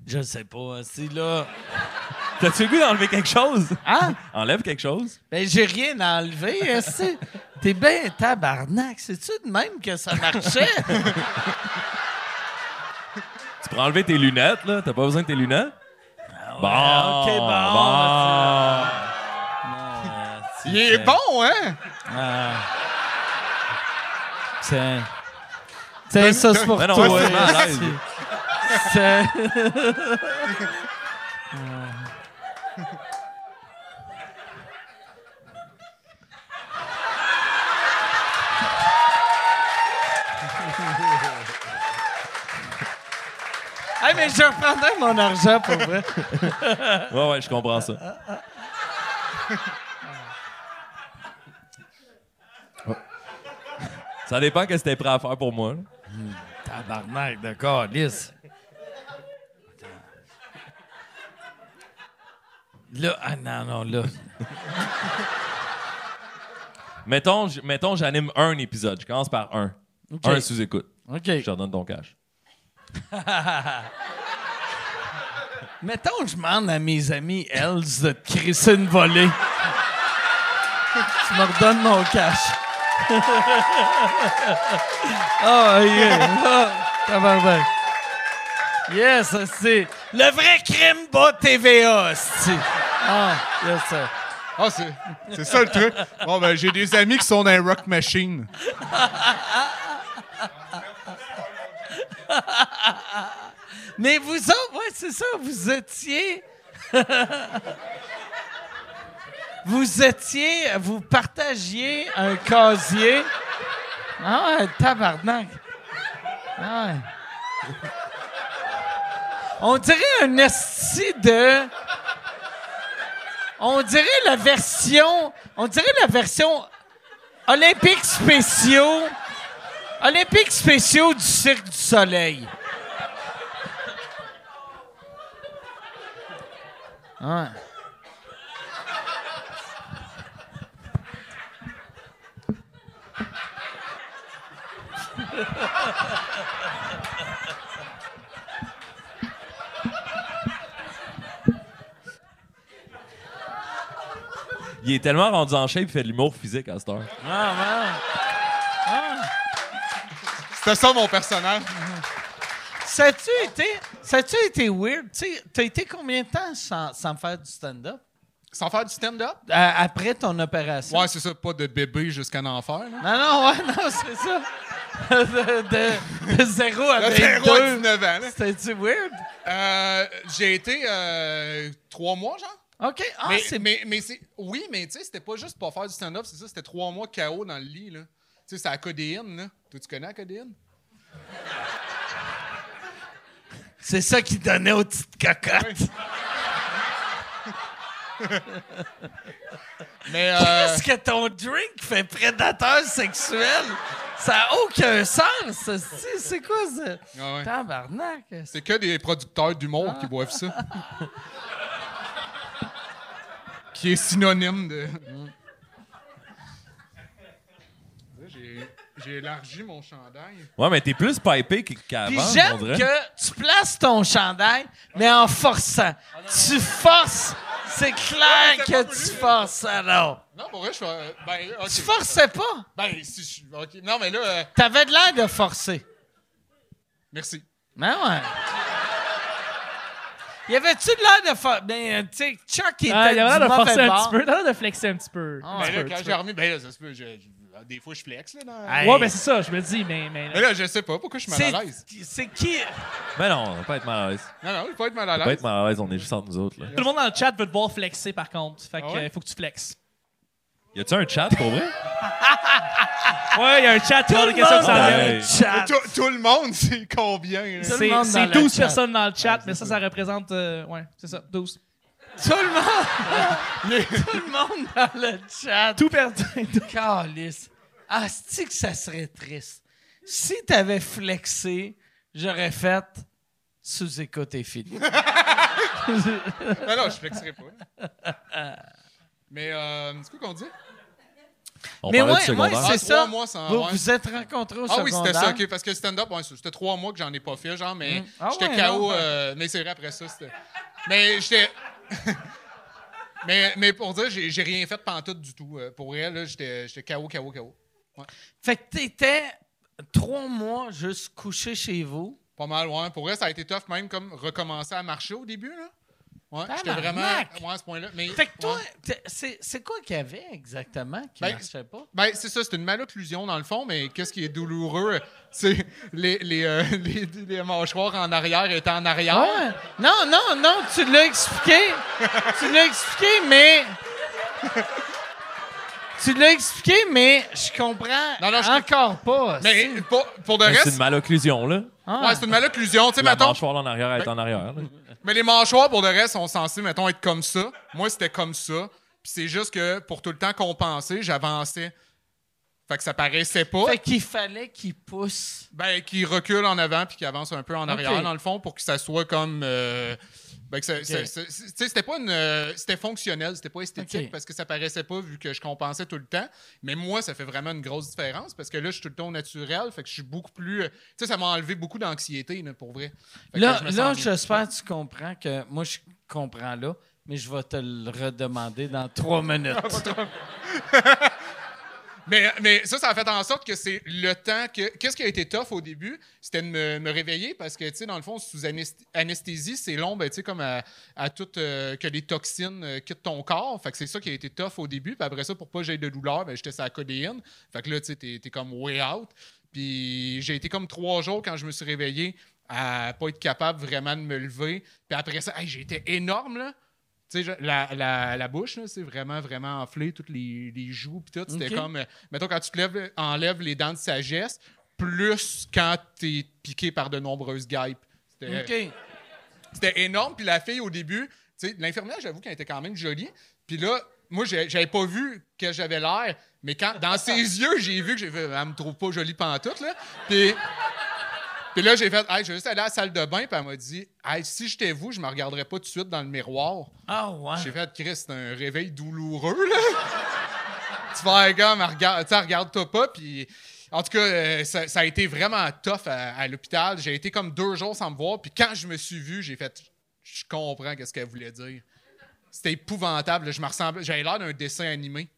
Je sais pas, c'est là... T'as-tu le goût d'enlever quelque chose? Hein? Enlève quelque chose? Ben, j'ai rien à enlever, est-ce que- T'es bien tabarnak. C'est-tu de même que ça marchait? Tu peux enlever tes lunettes, là? T'as pas besoin de tes lunettes? bon, ok, bon, bon. Il est bon, hein? Tiens. Tiens, ça, c'est pour Ben non, toi. ouais, c'est. C'est- Hey, mais je reprendrai mon argent pour vrai. Ouais, ouais, je comprends ça. Ça dépend que c'était prêt à faire pour moi. là. Tabarnak, d'accord, lisse. Là, ah non, non, là. Mettons, j- mettons, j'anime un épisode. Je commence par un. OK. Un sous-écoute. OK. Je te redonne ton cash. Mettons que je demande à mes amis Hells de te crisser une volée. tu me redonnes mon cash. Oh, yeah. Oh, tabarnak. Yes, c'est le vrai crime bas TVA. Ah, yes, sir. Ah, c'est, c'est ça le truc. Bon, ben, j'ai des amis qui sont dans rock machine. Mais vous autres, ouais, c'est ça, vous étiez. vous étiez, vous partagiez un casier. Ah ouais, tabarnak. Ah. On dirait un esti de. On dirait la version. On dirait la version Olympiques spéciaux. Olympiques spéciaux du Cirque du Soleil. Ouais. Il est tellement rendu en shape, il fait de l'humour physique à cette heure. Ah, man. C'était ça mon personnage. Ça a-tu été, ça a-tu été weird? Tu sais, t'as été combien de temps sans, sans faire du stand-up? Sans faire du stand-up? Euh, après ton opération? Ouais, c'est ça, pas de bébé jusqu'en enfer. Là. Non, non, ouais, non, c'est ça. De, de, de zéro à De zéro à 22. 19 ans. C'était-tu weird? Euh, j'ai été euh, trois mois, genre. OK. Ah, mais, c'est... mais, mais c'est. Oui, mais tu sais, c'était pas juste pour faire du stand-up, c'est ça, c'était trois mois KO dans le lit, là. Tu sais, c'est la codéine, là. Toi, tu connais la codéine? c'est ça qui donnait aux petites cocottes. Mais, euh, Qu'est-ce que ton drink fait prédateur sexuel? Ça n'a aucun sens. ça. C'est, c'est quoi ça? ah ouais. Tabarnak. c'est que des producteurs d'humour Ah. qui boivent ça. qui est synonyme de. J'ai- élargi mon chandail. Ouais, mais t'es plus pipé qu- qu'avant, j'aime que tu places ton chandail, mais en forçant. Tu forces. C'est clair que tu forces alors. Non, pour vrai, je fais. Ben, ok. Tu forçais pas. Ben, si je. ok. Non, mais là, euh, T'avais de l'air de forcer. merci. Ben ouais. Y avait-tu de l'air de forcer? Ben, tu sais, Chuck il était Ah, il a l'air du de forcer un bord. petit peu. Il a l'air de flexer un petit peu. Ah, Un Ben là, quand un petit j'ai remis, ben là, ça se peut. je- je- des fois, je flex, là. Dans... Hey. peu. Ouais, ben c'est ça, je me dis, mais. mais Mais là, je sais pas pourquoi je suis mal à C'est l'aise. c'est qui? Mais non, on va pas être mal à l'aise. Non, non, je peux pas être mal à On va pas l'aise. être mal à l'aise, on est juste entre nous autres. Là. Tout le monde dans le chat veut te voir flexer, par contre. Fait que, Ah ouais? faut que tu flexes. Y a-tu un chat pour vrai? Ouais, il y a un chat, tu Tout le des questions monde le chat. Tout, tout le monde, c'est combien? C'est monde c'est dans le 12 chat. personnes dans le chat, mais ça, ça représente. euh, ouais, c'est ça, 12. Tout le monde. Tout le monde dans le chat. Tout perdu. Calice. Ah, c'est que ça serait triste? Si t'avais flexé, j'aurais fait sous-écoute et fini. Non, non, je flexerai pas. Mais, euh, c'est quoi qu'on dit? On Mais ouais, ouais, Ah, c'est trois ça. mois sans- Vous ouais. vous êtes rencontrés au Ah oui, secondaire. c'était ça, ok. Parce que le stand-up, ouais, c'était trois mois que j'en ai pas fait, genre, mais Mm. Ah j'étais ouais, KO. euh, mais c'est vrai, après ça, c'était. Mais j'étais. mais, mais pour dire, j'ai rien fait pantoute du tout. Euh, Pour vrai, là, j'étais j'étais KO, KO, KO. Fait que t'étais trois mois juste couché chez vous. Pas mal, ouais. Pour vrai, ça a été tough, même comme recommencer à marcher au début, là. Ouais, j'étais vraiment. Ouais, à ce point-là. Mais, Fait que toi, ouais. c'est quoi qu'il y avait exactement qui Ben, marchait pas? Ben, c'est ça, c'est une malocclusion dans le fond, mais qu'est-ce qui est douloureux? C'est les, les, euh, les, les mâchoires en arrière étaient en arrière. Ouais. Non, non, non, tu l'as expliqué. tu l'as expliqué, mais. tu l'as expliqué, mais je comprends Non, non, je- encore pas. Mais C'est- pour, pour de Mais C'est reste, une malocclusion, là. Ah. ouais, c'est une malocclusion. Tu sais, La mettons, mâchoire en arrière est en arrière. là. Mais les mâchoires, pour de reste, sont censés, mettons, être comme ça. Moi, c'était comme ça. Puis c'est juste que pour tout le temps compenser, j'avançais. Fait que ça paraissait pas. Fait qu'il fallait qu'il pousse. Ben, qui recule en avant puis qui avance un peu en arrière, dans le fond, pour que ça soit comme. euh, c'était pas une. euh, c'était fonctionnel, c'était pas esthétique parce que ça paraissait pas vu que je compensais tout le temps. Mais moi, ça fait vraiment une grosse différence parce que là, je suis tout le temps naturel. Fait que je suis beaucoup plus. euh, Tu sais, ça m'a enlevé beaucoup d'anxiété, pour vrai. Fait Là, je là j'espère que tu comprends que moi, je comprends là, mais je vais te le redemander dans trois minutes. Mais, ça, ça a fait en sorte que c'est le temps que. Qu'est-ce qui a été tough au début? C'était de me, me réveiller parce que, tu sais, dans le fond, sous anest- anesthésie, c'est long, ben, tu sais, comme à, à euh, que les toxines euh, quittent ton corps. Fait que c'est ça qui a été tough au début. Puis après ça, pour pas que de douleur, ben, j'étais sur la codéine. Fait que là, tu sais, t'es, comme way out. Puis j'ai été comme trois jours quand je me suis réveillé à pas être capable vraiment de me lever. Puis après ça, hey, j'ai été énorme, là. Tu sais, la, la, la bouche, c'est vraiment, vraiment enflé, toutes les, les joues, puis tout. C'était comme, euh, mettons, quand tu te lèves, enlèves les dents de sagesse, plus quand t'es piqué par de nombreuses guêpes. C'était énorme. Puis la fille, au début, tu sais, l'infirmière, j'avoue qu'elle était quand même jolie. Puis là, moi, j'avais pas vu que j'avais l'air, mais quand dans ses yeux, j'ai vu que j'ai fait, elle me trouve pas jolie pantoute, là. Puis. Puis là, j'ai fait, hey, je vais juste aller à la salle de bain, puis elle m'a dit, hey, si j'étais vous, je me regarderais pas tout de suite dans le miroir. Ah ouais. J'ai fait, Chris, c'est un réveil douloureux, là. tu vas, gars, mais regarde, regarde-toi pas, puis en tout cas, euh, ça, ça a été vraiment tough à, à l'hôpital. J'ai été comme deux jours sans me voir. Puis quand je me suis vu, j'ai fait Je comprends qu'est-ce qu'elle voulait dire. C'était épouvantable. là. Je me ressemblais. J'avais l'air d'un dessin animé.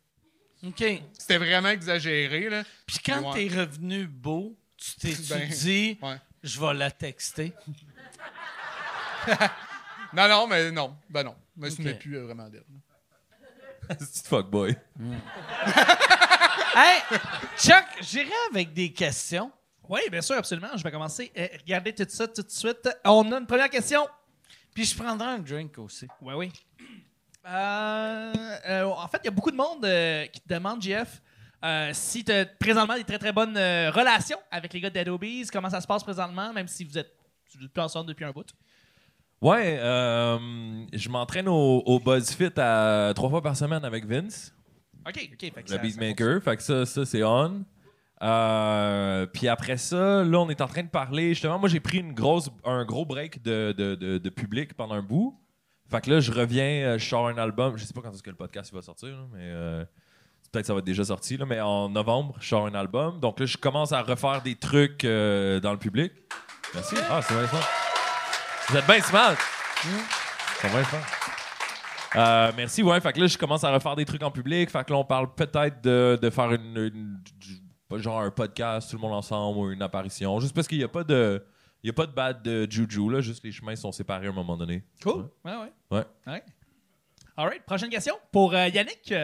OK. C'était vraiment exagéré. Là. Puis quand Ouais. t'es revenu beau, tu t'es Ben, dit, ouais. Je vais la texter. Non, non, mais non. Ben non. Je me souviens Ok. plus euh, vraiment d'elle. C'est fuckboy? Hey, Chuck, j'irai avec des questions. Oui, bien sûr, absolument. Je vais commencer. Euh, regardez tout ça tout de suite. On a une première question. Puis je prendrai un drink aussi. Oui, oui. Euh, euh, en fait, il y a beaucoup de monde euh, qui te demande, JF, euh, si tu as présentement des très très bonnes euh, relations avec les gars d'Adobe's, comment ça se passe présentement, même si vous êtes, plus ensemble depuis un bout? Ouais, euh, je m'entraîne au, au BuzzFit à trois fois par semaine avec Vince, OK, OK. fait que le ça- ça beatmaker. Fait que ça, ça c'est on. Puis après ça, là, on est en train de parler. Justement, moi, j'ai pris une grosse, un gros break de, de, de- de public pendant un bout. Fait que là, je reviens, je sors un album. Je sais pas quand est-ce que le podcast il va sortir, là, mais peut-être que ça va être déjà sorti. Là, mais en novembre, je sors un album. Donc là, je commence à refaire des trucs euh, dans le public. Merci. Ah, c'est bien ça. Vous êtes bien smart. C'est bien smart. Euh, merci, ouais. Fait que là, je commence à refaire des trucs en public. Fait que là, on parle peut-être de, de faire une, genre un podcast, tout le monde ensemble, ou une apparition. Juste parce qu'il n'y a pas de. Il a pas de bad de juju, là. Juste les chemins sont séparés à un moment donné. Cool. Ouais, ouais. Ouais. ouais. All right. Prochaine question. Pour euh, Yannick,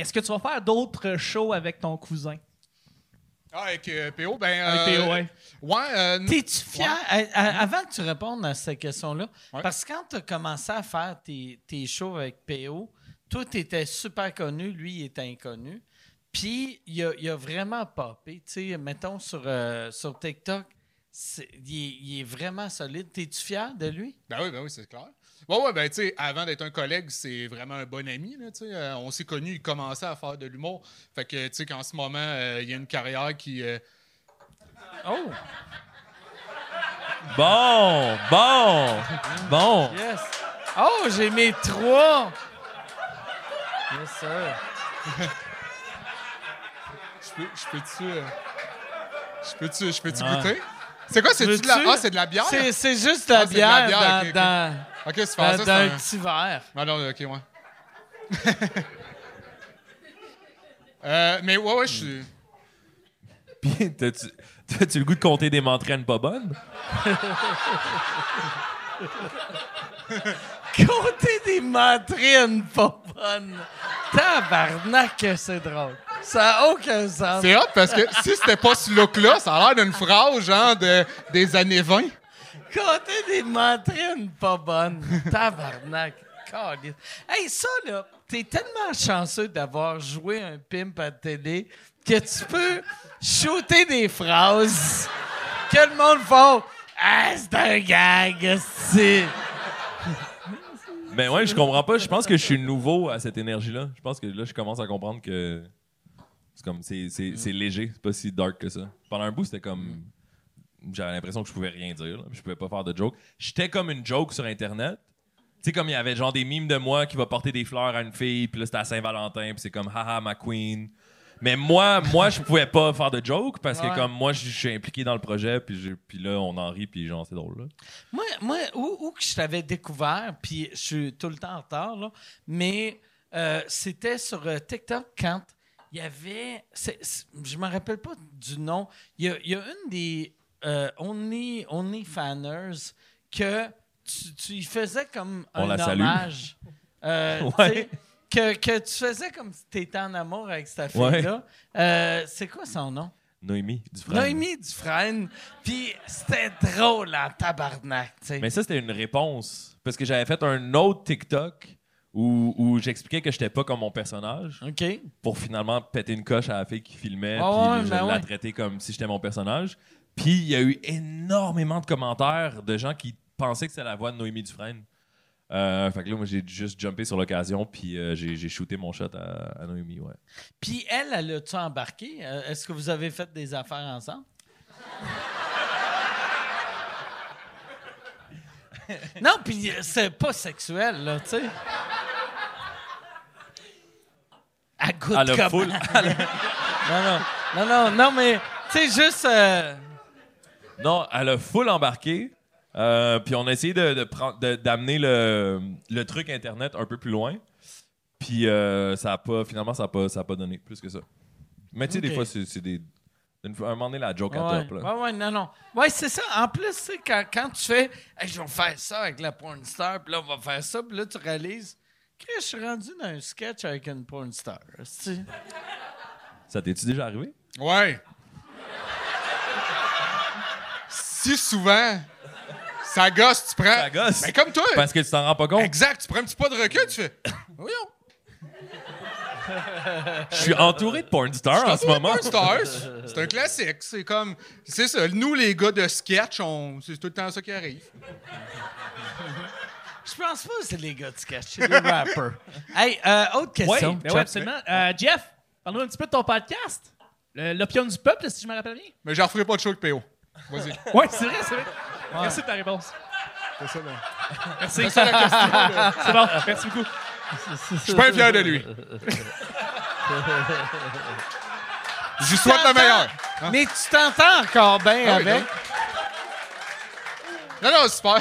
est-ce que tu vas faire d'autres shows avec ton cousin? Ah, avec euh, PO, ben. Avec euh, PO, ouais. Ouais. euh, T'es-tu fier? à- à- avant que tu répondes à cette question-là, Ouais. parce que quand tu as commencé à faire tes, tes shows avec PO, toi, tu étais super connu, lui, il était inconnu. Puis, il a, il a vraiment popé. Tu sais, mettons sur, euh, sur TikTok, c'est- il, est, il est vraiment solide. T'es-tu fier de lui? Ben oui, ben oui, c'est clair. Ouais, ouais, ben tu sais, avant d'être un collègue, c'est vraiment un bon ami, là, tu sais. Euh, on s'est connus, il commençait à faire de l'humour. Fait que, tu sais, qu'en ce moment, euh, il y a une carrière qui... euh, Oh! Bon, bon, bon. Yes! Oh, j'ai mes trois! Yes, sir. Je peux- je peux-tu... Je peux-tu je peux-tu Ouais. goûter? C'est quoi, c'est de la... Ah, c'est de la bière? C'est, c'est juste la Ah, c'est de la bière, bière, dans- Ok, c'est faire ça, dans c'est un petit verre. Ah non, ok, ouais. Euh, mais ouais, ouais, je suis... Puis, t'as-tu t'as-tu le goût de compter des m'entraînes pas bonnes? Compter des matrines pas bonnes. Tabarnak, que c'est drôle. Ça n'a aucun sens. C'est hot parce que si c'était pas ce look-là, ça a l'air d'une phrase, genre, de, des années 20. Compter des matrines pas bonnes. Tabarnak. Caliste. Hey, ça, là, t'es tellement chanceux d'avoir joué un pimp à télé que tu peux shooter des phrases que le monde fait. Ah, c'est un gag, c'est. Ben ouais, je comprends pas. Je pense que je suis nouveau à cette énergie-là. Je pense que là, je commence à comprendre que c'est comme c'est léger, c'est pas si dark que ça. Pendant un bout, c'était comme j'avais l'impression que je pouvais rien dire, là, je pouvais pas faire de joke. J'étais comme une joke sur internet. Tu sais comme il y avait genre des mimes de moi qui va porter des fleurs à une fille, puis là c'était à Saint-Valentin, puis c'est comme haha ma queen. Mais moi, moi je pouvais pas faire de joke parce que Ouais. comme moi je suis impliqué dans le projet, puis je- puis là on en rit, puis genre c'est drôle là. Moi, moi où, où que je t'avais découvert, puis je suis tout le temps en retard, là, mais euh, c'était sur euh, TikTok quand il y avait. c'est- c'est- je me rappelle pas du nom. Il y a, il y a une des euh, Only, Only Fanners que tu, tu y faisais comme On un hommage. Euh, Ouais. Que, que tu faisais comme si tu étais en amour avec cette Ouais. fille-là. Euh, c'est quoi son nom? Noémie du frère. Noémie Dufresne. Puis c'était drôle en tabarnak, tu sais. Mais ça, c'était une réponse. Parce que j'avais fait un autre TikTok où, où j'expliquais que j'étais pas comme mon personnage OK. pour finalement péter une coche à la fille qui filmait. Ah puis ouais, je ben la traitais comme si j'étais mon personnage. Puis il y a eu énormément de commentaires de gens qui pensaient que c'était la voix de Noémie Dufresne. Euh, fait que là, moi, j'ai juste jumpé sur l'occasion, puis euh, j'ai, shooté mon shot à, à Noémie, ouais. Puis elle, elle a-tu embarqué? Euh, Est-ce que vous avez fait des affaires ensemble? non, puis c'est pas sexuel, là, tu sais. A comment? full- Non, non. Non, non, non, mais, tu sais, juste. euh, Non, elle a full embarqué. euh, puis on a essayé de, de prendre- de- d'amener le, le truc Internet un peu plus loin. Puis euh, ça a pas, finalement, ça n'a pas, ça a pas donné plus que ça. Mais tu sais, Ok. des fois, c'est, c'est des. une fois- À un moment donné, la joke à Ouais, top. Là. ouais, ouais, non, non. Ouais, c'est ça. En plus, tu sais, quand, quand tu fais, hey, je vais faire ça avec la porn star, puis là, on va faire ça, puis là, tu réalises, Chris, je suis rendu dans un sketch avec une porn star. esti. Ça t'es-tu déjà arrivé? Ouais. Si souvent, ça gosse, tu prends. Ça gosse. Ben, comme toi. Parce que tu t'en rends pas compte. Exact, tu prends un petit pas de recul, tu fais. Voyons. Je suis entouré de porn stars en ce moment. Porn Stars, c'est un classique. C'est comme. C'est ça. Nous, les gars de sketch, on, c'est tout le temps ça qui arrive. Je pense pas que c'est les gars de sketch, c'est les rappers. Hey, euh, autre Oui, question. ben ouais, absolument. Euh, Jeff, parle-nous un petit peu de ton podcast. Le- L'Opium du peuple, si je me rappelle bien. Mais j'en referai pas de show avec PO. Vas-y. Oui, c'est vrai, c'est vrai. Merci de ta réponse. C'est ça. Merci. C'est ça la question. C'est bon, merci beaucoup. Je suis pas fier de lui. Je lui souhaite le meilleur. Mais tu t'entends encore bien Ah oui, avec. donc. Non, non, super.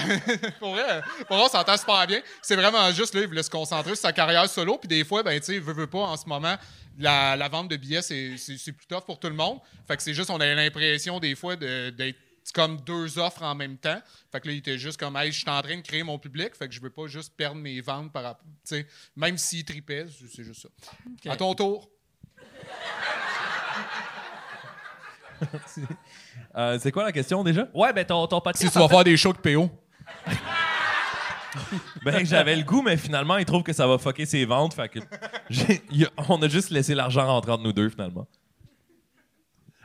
pour vrai, pour vrai, on s'entend super bien. C'est vraiment juste, là, il voulait se concentrer sur sa carrière solo. Puis des fois, ben, tu sais, veut, veut pas, en ce moment, la, la vente de billets, c'est c'est- c'est plus tough pour tout le monde. Fait que c'est juste, on a l'impression, des fois, de- d'être comme deux offres en même temps. Fait que là, il était juste comme, hey, je suis en train de créer mon public. Fait que je veux pas juste perdre mes ventes par rapport. Tu sais, même s'il tripait, c'est juste ça. À ton tour. Euh, c'est quoi la question déjà? Ouais, ben ton, ton Si podcast. tu vas faire des shows de PO. Ben, j'avais le goût, mais finalement, il trouve que ça va fucker ses ventes. Fait que j'ai- il a- on a juste laissé l'argent rentrer entre nous deux, finalement.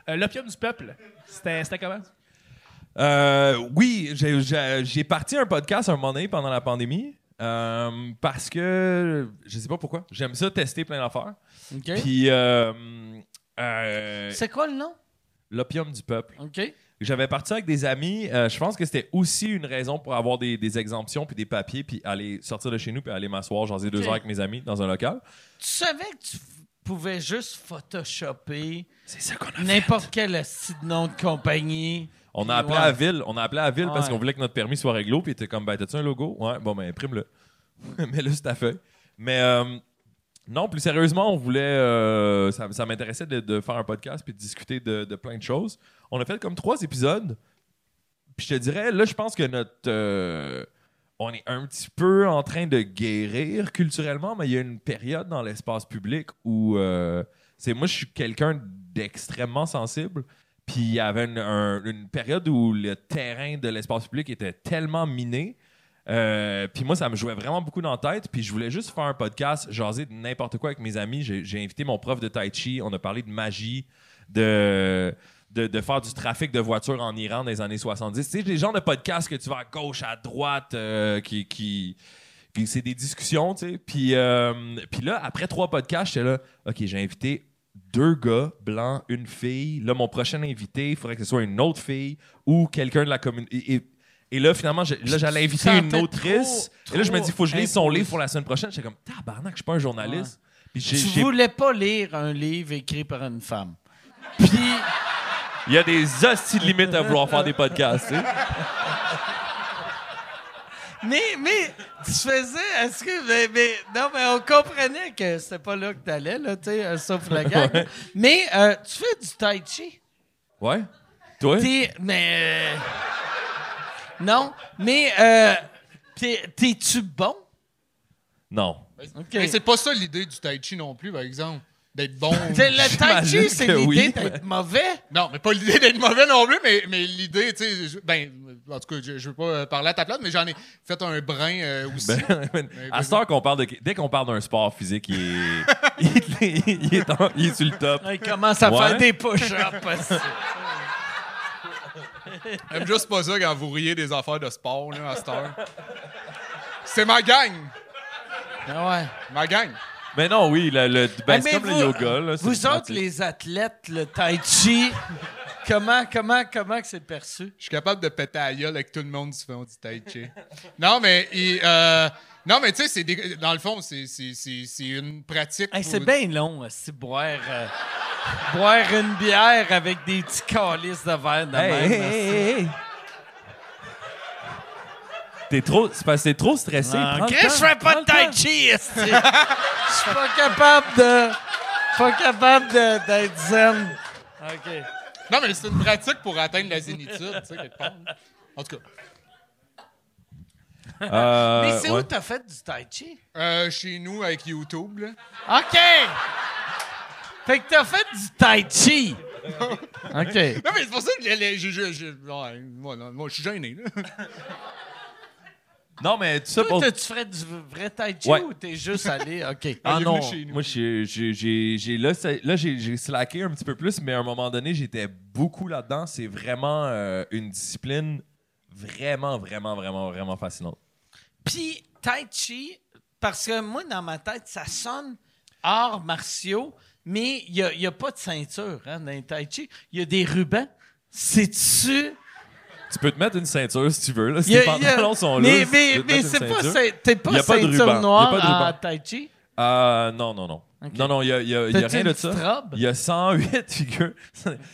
Euh, L'Opium du peuple, c'était c'était comment? Euh, oui, j'ai- j'ai j'ai parti un podcast un moment donné pendant la pandémie. euh, parce que je sais pas pourquoi. J'aime ça tester plein d'affaires. Puis euh, euh, C'est quoi le nom? l'opium du peuple. OK. J'avais parti avec des amis. euh, je pense que c'était aussi une raison pour avoir des, des exemptions puis des papiers puis aller sortir de chez nous puis aller m'asseoir, jaser deux Ok. heures avec mes amis dans un local. Tu savais que tu pouvais juste photoshopper n'importe quel nom de compagnie. On a appelé Ouais. à la ville, on a appelé à la ville parce qu'on voulait que notre permis soit réglo, puis était comme ben t'as-tu un logo? Ouais, bon ben imprime-le. Là c'est ta feuille. Mais euh, non, plus sérieusement, on voulait euh, ça, m'intéressait de, faire un podcast puis de discuter de, plein de choses. On a fait comme trois épisodes. Puis je te dirais là, je pense que notre euh, on est un petit peu en train de guérir culturellement, mais il y a une période dans l'espace public où euh, c'est moi je suis quelqu'un d'extrêmement sensible. Puis il y avait une, un- une période où le terrain de l'espace public était tellement miné. Euh, puis moi, ça me jouait vraiment beaucoup dans la tête. Puis je voulais juste faire un podcast, jaser n'importe quoi avec mes amis. J'ai invité mon prof de Tai Chi. On a parlé de magie, de, de, faire du trafic de voitures en Iran dans les années 70. Tu sais, les genres de podcasts que tu vas à gauche, à droite, euh, qui qui- c'est des discussions, tu sais. Puis, euh, puis là, après trois podcasts, j'étais là, OK, j'ai invité deux gars blancs, une fille. Là, mon prochain invité, il faudrait que ce soit une autre fille ou quelqu'un de la communauté. Et, là, finalement, là, j'allais inviter une autrice. trop- et là, je me dis, il faut que je lise son livre pour la semaine prochaine. J'étais comme, tabarnak, je suis pas un journaliste. J'ai- Tu voulais pas lire un livre écrit par une femme. Puis, il y a des hosties de limites à vouloir faire des podcasts, mais, mais, tu faisais, est-ce que, mais, mais- non, mais on comprenait que c'était pas là que t'allais, là, tu sais, euh, sauf la gang. Ouais. Mais, euh, tu fais du tai chi. Ouais? Toi? T'es, mais, euh, non, mais, euh, t'es- t'es-tu bon? Non. Mais c'est pas ça l'idée du tai chi non plus, par exemple. D'être bon. Le tai chi, c'est l'idée oui, d'être mauvais. Non, mais pas l'idée d'être mauvais non plus, mais, mais l'idée, tu sais, ben, en tout cas, je, je veux pas parler à ta place, mais j'en ai fait un brin euh, aussi. Ben, à cette heure qu'on parle de. Dès qu'on parle d'un sport physique, il est. il, est- il est en- il est sur le top. Il commence à Ouais. faire des push-ups. J'aime juste pas ça quand vous riez des affaires de sport, là, à cette heure. C'est ma gang! Ah ouais. Ma gang! Mais non, oui, le, le- ben, c'est comme vous- le yoga. Là, Vous autres, pratique. les athlètes, le tai chi, comment, comment, comment que c'est perçu? Je suis capable de péter à gueule avec tout le monde qui fait du tai chi. Non, mais, il, euh, non, mais tu sais, dans le fond, c'est, c'est, c'est, c'est une pratique. Hey, c'est bien long, c'est boire. euh, boire une bière avec des petits calices de verre de Hey, même. hey. T'es trop, c'est parce que t'es trop stressé. Ah, le Chris, temps, je fais pas de tai chi. Je suis pas capable de... Pas capable de- d'être zen. OK. Non, mais c'est une pratique pour atteindre la zénitude, tu sais, quelque part. En tout cas, Euh, Mais c'est ouais. où t'as fait du tai chi? euh, chez nous, avec YouTube, là. OK! Fait que t'as fait du tai chi. OK. Non, mais c'est pour ça que j'ai- j'ai- j'ai- ouais, moi, non, moi, je suis gêné, là. Non, mais tout ça Toi, pour. t'as-tu fait du vrai tai chi Ouais. ou t'es juste allé... OK. Ah non, moi j'ai j'ai- j'ai- j'ai- là, là j'ai j'ai slacké un petit peu plus, mais à un moment donné j'étais beaucoup là-dedans. C'est vraiment euh, une discipline vraiment, vraiment, vraiment, vraiment fascinante. Puis, Tai Chi, parce que moi, dans ma tête, ça sonne arts martiaux, mais il n'y a, pas de ceinture hein, dans les Tai Chi. Il y a des rubans. C'est-tu. Tu peux te mettre une ceinture si tu veux. Là, si a- tes a- pantalons sont mais là, mais, c'est pas, t'es pas a pas de ceinture ruban. A noire en Tai Chi? Euh, non, non, non. Non, non, il y a, y a- y a rien de ça. Il y a 108 figures.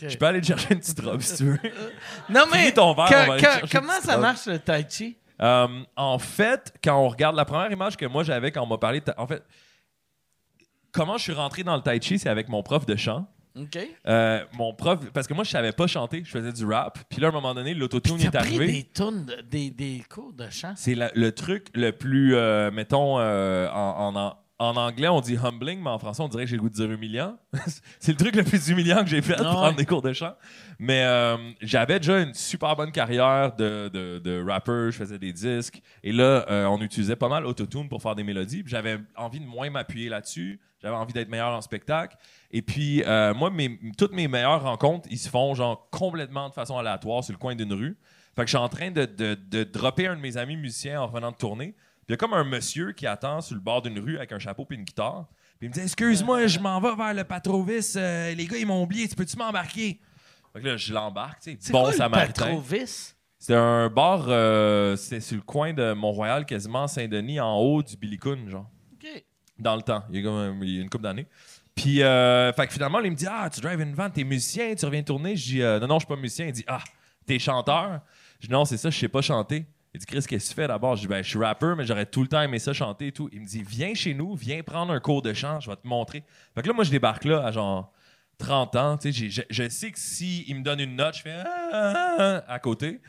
Je peux aller te chercher une petite robe si tu veux. Non, mais. Ton verre, que- on va aller que- chercher une comment ça robe. marche le Tai Chi? Euh, en fait, quand on regarde la première image que moi j'avais quand on m'a parlé, de en fait, comment je suis rentré dans le tai chi, c'est avec mon prof de chant. OK. Euh, mon prof, parce que moi je savais pas chanter, je faisais du rap. Puis là, à un moment donné, l'autotune est pris arrivé. des, tunes de- des, des cours de chant. C'est la- le truc le plus, euh, mettons, euh, en, en- en- en anglais on dit humbling, mais en français on dirait que j'ai le goût de dire humiliant. c'est le truc le plus humiliant que j'ai fait, Ah ouais. prendre des cours de chant. Mais euh, j'avais déjà une super bonne carrière de, de, de rapper, je faisais des disques. Et là, euh, on utilisait pas mal Autotune pour faire des mélodies. J'avais envie de moins m'appuyer là-dessus. J'avais envie d'être meilleur en spectacle. Et puis, euh, moi, mes, toutes mes meilleures rencontres, ils se font genre complètement de façon aléatoire sur le coin d'une rue. Fait que je suis en train de, de, de dropper un de mes amis musiciens en revenant de tourner. Puis il y a comme un monsieur qui attend sur le bord d'une rue avec un chapeau et une guitare. Puis il me dit Excuse-moi, je m'en vais vers le Patrovis. Euh, les gars, ils m'ont oublié. Tu peux-tu m'embarquer? Fait que là, je l'embarque. tu sais. C'est Bon quoi le samaritain. Patrovis? C'était un bar, euh, c'était sur le coin de Mont-Royal, quasiment Saint-Denis, en haut du Billy Coon, genre OK. dans le temps. Il y a, comme, il y a une couple d'années. Puis, euh, fait que finalement, il me dit Ah, tu drives une van, t'es musicien, tu reviens tourner. Je dis euh, Non, non, je suis pas musicien. Il dit Ah, t'es chanteur? Je dis Non, c'est ça, je sais pas chanter. Il dit Chris, qu'est-ce que tu fais d'abord? Je dis Ben, je suis rappeur, mais j'aurais tout le temps aimé ça chanter et tout. Il me dit Viens chez nous, viens prendre un cours de chant, je vais te montrer. Fait que là, moi, je débarque là à genre 30 ans. Tu sais, j'ai- je, sais que s'il me donne une note, je fais Ah, ah, ah à côté.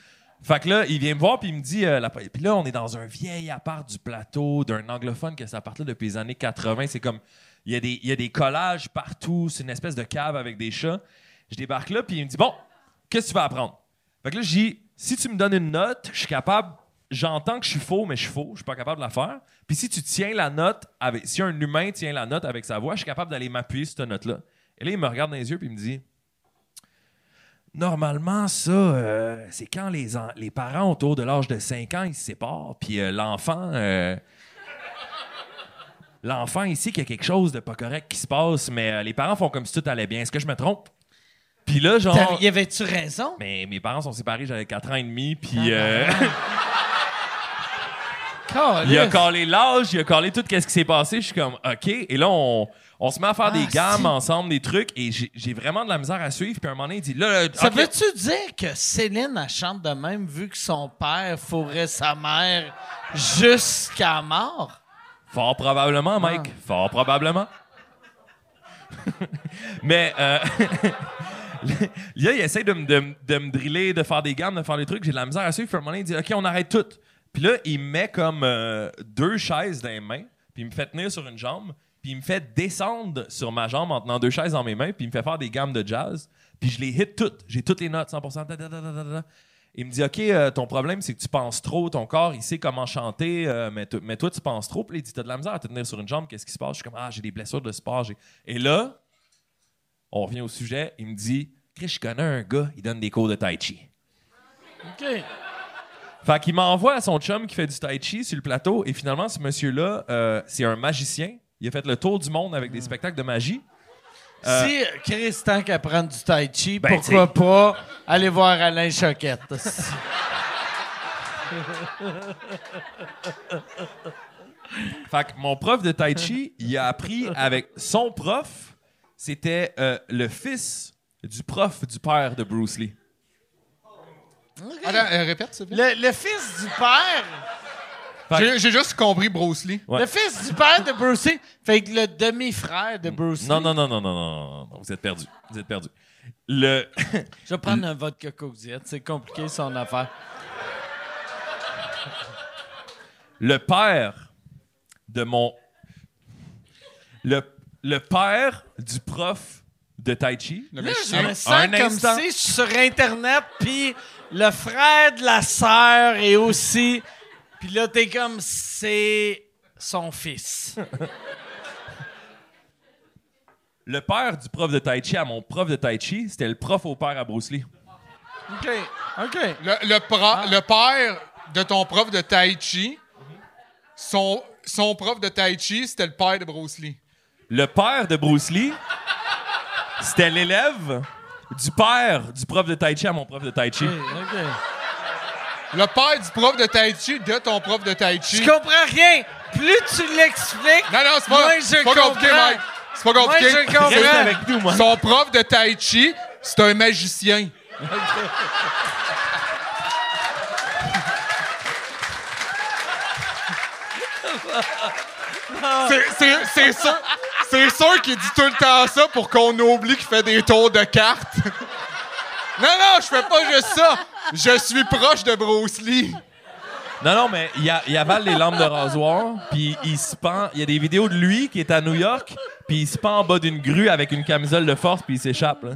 Fait que là, il vient me voir puis il me dit euh, la- Puis là, on est dans un vieil appart du plateau d'un anglophone que ça part là depuis les années 80. C'est comme. Il y, a des, il y a des collages partout. C'est une espèce de cave avec des chats. Je débarque là puis il me dit Bon, qu'est-ce que tu vas apprendre? Fait que là, dis Si tu me donnes une note, je suis capable. J'entends que je suis faux, mais je suis faux. Je suis pas capable de la faire. Puis si tu tiens la note avec. Si un humain tient la note avec sa voix, je suis capable d'aller m'appuyer sur cette note-là. Et là, il me regarde dans les yeux puis il me dit Normalement, ça, euh, c'est quand les, les parents autour de l'âge de 5 ans, ils se séparent, puis euh, l'enfant... euh, l'enfant ici, qu'il y a quelque chose de pas correct qui se passe, mais les parents font comme si tout allait bien. Est-ce que je me trompe? Puis là, genre... Y avait-tu raison? Mais mes parents sont séparés, j'avais 4 ans et demi, puis euh, il a collé l'âge, il a collé tout ce qui s'est passé. Je suis comme, OK. Et là, on, on se met à faire des Ah, gammes si. ensemble, des trucs, et j'ai vraiment de la misère à suivre. Puis à un moment donné, il dit, là, là, Ça veut-tu dire que Céline, elle chante de même vu que son père fourrait sa mère jusqu'à mort? Fort probablement, Mike. Ah. Fort probablement. Mais euh, là, il essaie de, me- de, driller, de faire des gammes, de faire des trucs. J'ai de la misère à suivre. Puis un moment il dit OK, on arrête tout. Puis là, il me met comme euh, deux chaises dans les mains, puis il me fait tenir sur une jambe, puis il me fait descendre sur ma jambe en tenant deux chaises dans mes mains, puis il me fait faire des gammes de jazz. Puis je les hit toutes. J'ai toutes les notes, 100%. da, da, da, da, da, da. Il me dit OK, euh, ton problème, c'est que tu penses trop. Ton corps, il sait comment chanter, euh, mais, to- mais toi, tu penses trop. Puis il dit T'as de la misère à te tenir sur une jambe, qu'est-ce qui se passe? Je suis comme Ah, j'ai des blessures de sport. Et là, on revient au sujet. Il me dit Chris, je connais un gars, il donne des cours de Tai Chi. OK. Fait qu'il m'envoie à son chum qui fait du tai chi sur le plateau. Et finalement, ce monsieur-là, euh, c'est un magicien. Il a fait le tour du monde avec des spectacles de magie. Euh, Si Chris, tant qu'à prendre du tai chi, Ben, pourquoi pas aller voir Alain Choquette? Fait que mon prof de tai chi, il a appris avec son prof c'était euh, le fils du prof du père de Bruce Lee. Attends, euh, répète, s'il te plaît. Le, le fils du père. J'ai j'ai juste compris Bruce Lee. Ouais. Le fils du père de Bruce Lee. Fait que le demi-frère de Bruce Lee. Non, non, non, non, non, non, non, non, vous êtes perdu. Vous êtes perdu. Le, Je vais prendre un vodka Coke Diet. C'est compliqué son affaire. le père de mon. Le, le père du prof de Tai Chi. Là, je magicien. me sens Un comme instant. si je suis sur Internet, puis le frère de la sœur est aussi... Puis là, t'es comme, c'est son fils. Le père du prof de Tai Chi à mon prof de Tai Chi, c'était le prof au père à Bruce Lee. OK, OK. Le, le, pro- le père de ton prof de Tai Chi, son, son prof de Tai Chi, c'était le père de Bruce Lee. Le père de Bruce Lee, c'était l'élève du père du prof de Tai Chi à mon prof de Tai Chi. Le père du prof de Tai Chi de ton prof de Tai Chi. Je comprends rien. Plus tu l'expliques, Non, non, pas, je c'est pas compliqué, comprends. Mike. C'est pas compliqué. Moi, je comprends. Avec nous, moi. Son prof de Tai Chi, c'est un magicien. C'est- sûr, c'est sûr qu'il dit tout le temps ça pour qu'on oublie qu'il fait des tours de cartes. Non, non, je fais pas juste ça. Je suis proche de Bruce Lee. Non, non, mais il, a- il avale les lampes de rasoir, puis il se pend. Il y a des vidéos de lui qui est à New York, puis il se pend en bas d'une grue avec une camisole de force, puis il s'échappe. là.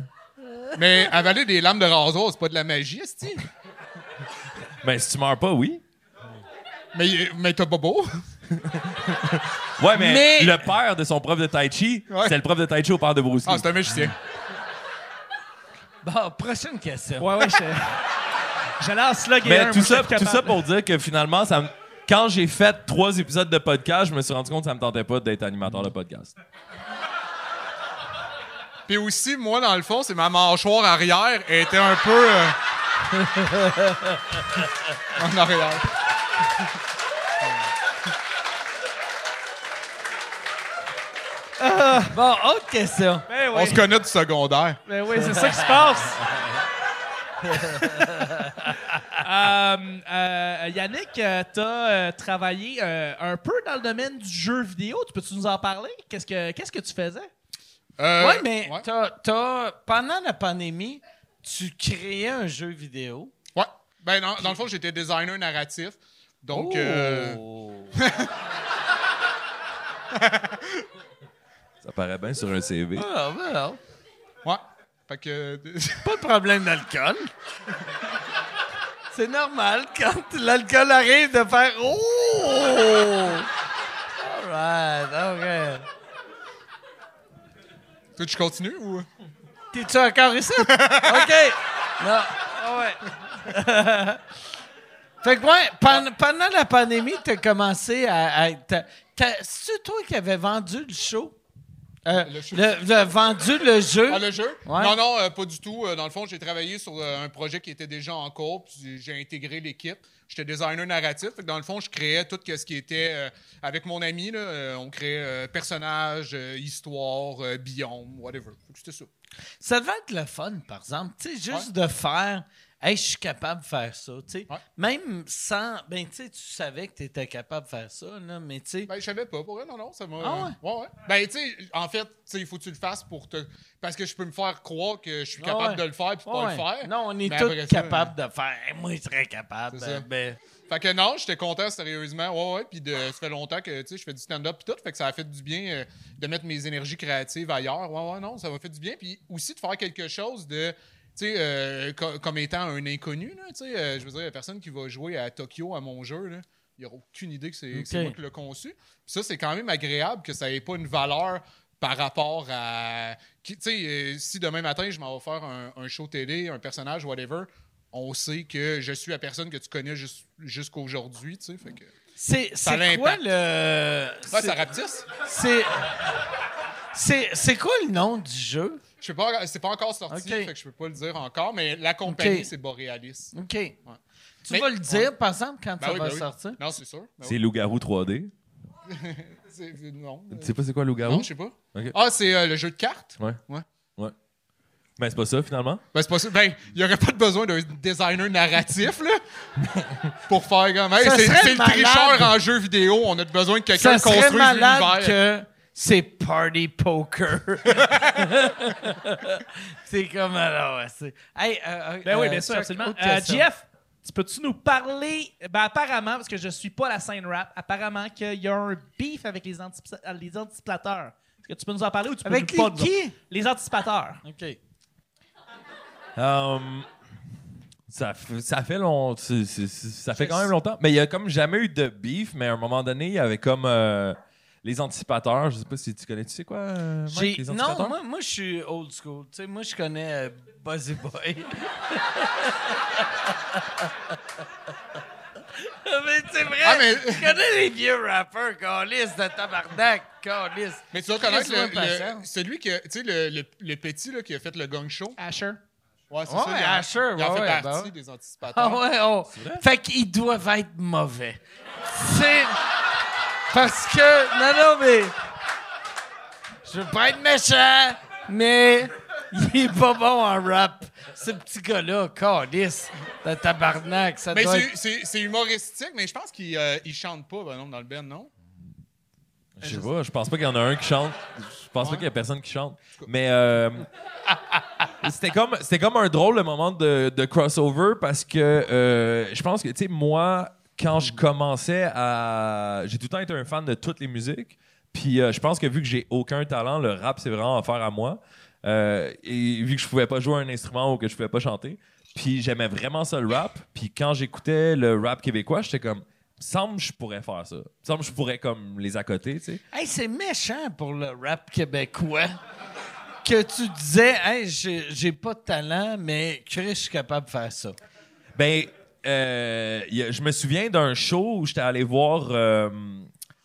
Mais avaler des lames de rasoir, c'est pas de la magie, esti. Ben, si tu meurs pas, oui. Mais, mais t'as pas beau. Ouais, mais, Mais- le père de son prof de Tai Chi, Ouais. c'est le prof de Tai Chi au père de Bruce Lee. Ah, c'est un magicien. Bon, prochaine question. Ouais, ouais, je- j'allais en slugger mais un, tout, ça, tout ça pour dire que finalement, ça me- quand j'ai fait trois épisodes de podcast, je me suis rendu compte que ça me tentait pas d'être animateur de podcast. Puis aussi, moi, dans le fond, c'est ma mâchoire arrière elle était un peu euh, en arrière. Bon, autre question. Ben On oui, se connaît du secondaire. ben oui, c'est ça qui se passe. Euh, euh, Yannick, euh, t'as euh, travaillé euh, un peu dans le domaine du jeu vidéo. Tu peux-tu nous en parler? Qu'est-ce que qu'est-ce que tu faisais? Euh, oui, mais Ouais. t'as- t'as- pendant la pandémie, tu créais un jeu vidéo. ouais. Ben, dans, dans le fond, j'étais designer narratif. Donc, euh, Oh. Ça paraît bien sur un CV. Ah, well. ouais. Fait que. Pas de problème d'alcool. C'est normal quand l'alcool arrive de faire Oh! Alright, ok. tu veux que je continue ou? T'es-tu encore ici? OK. Non. Ah ouais. fait que, ouais, pen- pendant la pandémie, t'as commencé à. à- t'as- t'as- C'est toi qui avais vendu le show? Euh, Le vendu le jeu? Ah, le jeu? Ouais. Non, non, euh, pas du tout. Euh, dans le fond, j'ai travaillé sur un projet qui était déjà en cours, puis j'ai intégré l'équipe. J'étais designer narratif. Dans le fond, je créais tout ce qui était euh, avec mon ami. Là, on créait personnages, histoire, biome, whatever. C'était ça. Ça devait être le fun, par exemple. Tu sais, juste de faire. Hey, je suis capable de faire ça. tu sais. Ouais. Même sans. Ben, tu sais, tu savais que tu étais capable de faire ça, là, mais tu sais. Ben, je savais pas, pour vrai, non, non, ça m'a... Ah ouais? ouais, ouais. Ben, tu sais, en fait, tu sais, il faut que tu le fasses pour te... Parce que je peux me faire croire que je suis capable de le faire puis pas le faire. Non, on est tous capables de faire. Hey, moi, je serais capable. Ça. Ben, Fait que non, j'étais content sérieusement. Ouais, ouais. Puis de, ça fait longtemps que tu sais, je fais du stand-up puis tout. Fait que ça a fait du bien euh, de mettre mes énergies créatives ailleurs. Ouais, ouais, non, ça m'a fait du bien. Puis aussi de faire quelque chose de. Tu sais, euh, co- comme étant un inconnu, là, tu sais, euh, je veux dire, la personne qui va jouer à Tokyo à mon jeu, là, il n'aura aucune idée que c'est moi qui l'ai conçu. Puis ça, c'est quand même agréable que ça n'ait pas une valeur par rapport à. Tu sais, euh, si demain matin, je m'en vais faire un, un show télé, un personnage, whatever, on sait que je suis la personne que tu connais jus- jusqu'aujourd'hui, tu sais. Fait que. c'est quoi le. Ouais, ça rapetisse. C'est c'est quoi le nom du jeu? Je sais pas, c'est pas encore sorti, Ok. fait que je peux pas le dire encore, mais la compagnie, c'est Borealis. OK. Tu Mais- vas le dire, par exemple, quand Ben ça oui, va ben oui. sortir? Non, c'est sûr. Ben C'est oui. Loup-garou 3D. C'est- Non. Tu sais pas c'est quoi loup-garou? Non, je sais pas. Ah, c'est euh, le jeu de cartes? Ouais. Ouais. Ouais. Ben, c'est pas ça, finalement. Ben, c'est pas ça. Ben, il n'y aurait pas de besoin d'un designer narratif, là, pour faire comme. Hey, c'est le tricheur en jeu vidéo. On a besoin de quelqu'un construise l'univers. que c'est party poker. c'est comme alors, ouais, c'est. Hey, euh, euh, Ben oui, euh, bien sûr, Chuck, absolument. Euh. Jeff, tu peux-tu nous parler, ben apparemment, parce que je suis pas la scène rap, apparemment qu'il y a un beef avec les, anticipa- euh, les anticipateurs. Est-ce que tu peux nous en parler ou tu peux Avec nous les pas qui? Les anticipateurs. OK. Um, ça, fait- ça fait long, ça fait quand même longtemps. Mais il y a comme jamais eu de beef, mais à un moment donné, il y avait comme euh, les anticipateurs. Je sais pas si tu connais, tu sais quoi, euh, Mike, J'ai- les Non, anticipateurs? moi, moi je suis old school. Tu sais, moi, je connais euh, Buzzy Boy. mais c'est vrai, Ah, mais- je connais les vieux rappeurs, Calis, de tabarnak, Calis. Mais tu vas connaître Laisse-moi le, patience. le- celui qui a- tu sais, le, le, le petit là, qui a fait le gang show. Asher. Ouais, c'est Ouais, ça. Il a, Asher, il a ouais, fait ouais, partie bah ouais. des anticipateurs. Ah ouais, oh. Fait qu'ils doivent être mauvais. C'est. Parce que. Non, non, mais. Je veux pas être méchant, mais. Il est pas bon en rap. Ce petit gars-là, Calis, de tabarnak, ça Mais doit c'est- être... c'est c'est humoristique, mais je pense qu'il euh, il chante pas, ben non, dans le band, non? Je sais pas, je pense pas qu'il y en a un qui chante. Je pense pas qu'il y a personne qui chante. Mais euh, c'était comme c'était comme un drôle le moment de, de crossover parce que euh, je pense que tu sais moi quand je commençais à j'ai tout le temps été un fan de toutes les musiques. Puis euh, je pense que vu que j'ai aucun talent, le rap c'est vraiment affaire à moi. Euh, et vu que je pouvais pas jouer un instrument ou que je pouvais pas chanter, puis j'aimais vraiment ça le rap. Puis quand j'écoutais le rap québécois, j'étais comme semble que je pourrais faire ça. Semble que je pourrais comme les accoter, tu sais. Hey, c'est méchant pour le rap québécois. Que tu disais, hey, j'ai j'ai pas de talent, mais Chris, je suis capable de faire ça. Ben, euh, y a- je me souviens d'un show où j'étais allé voir. euh,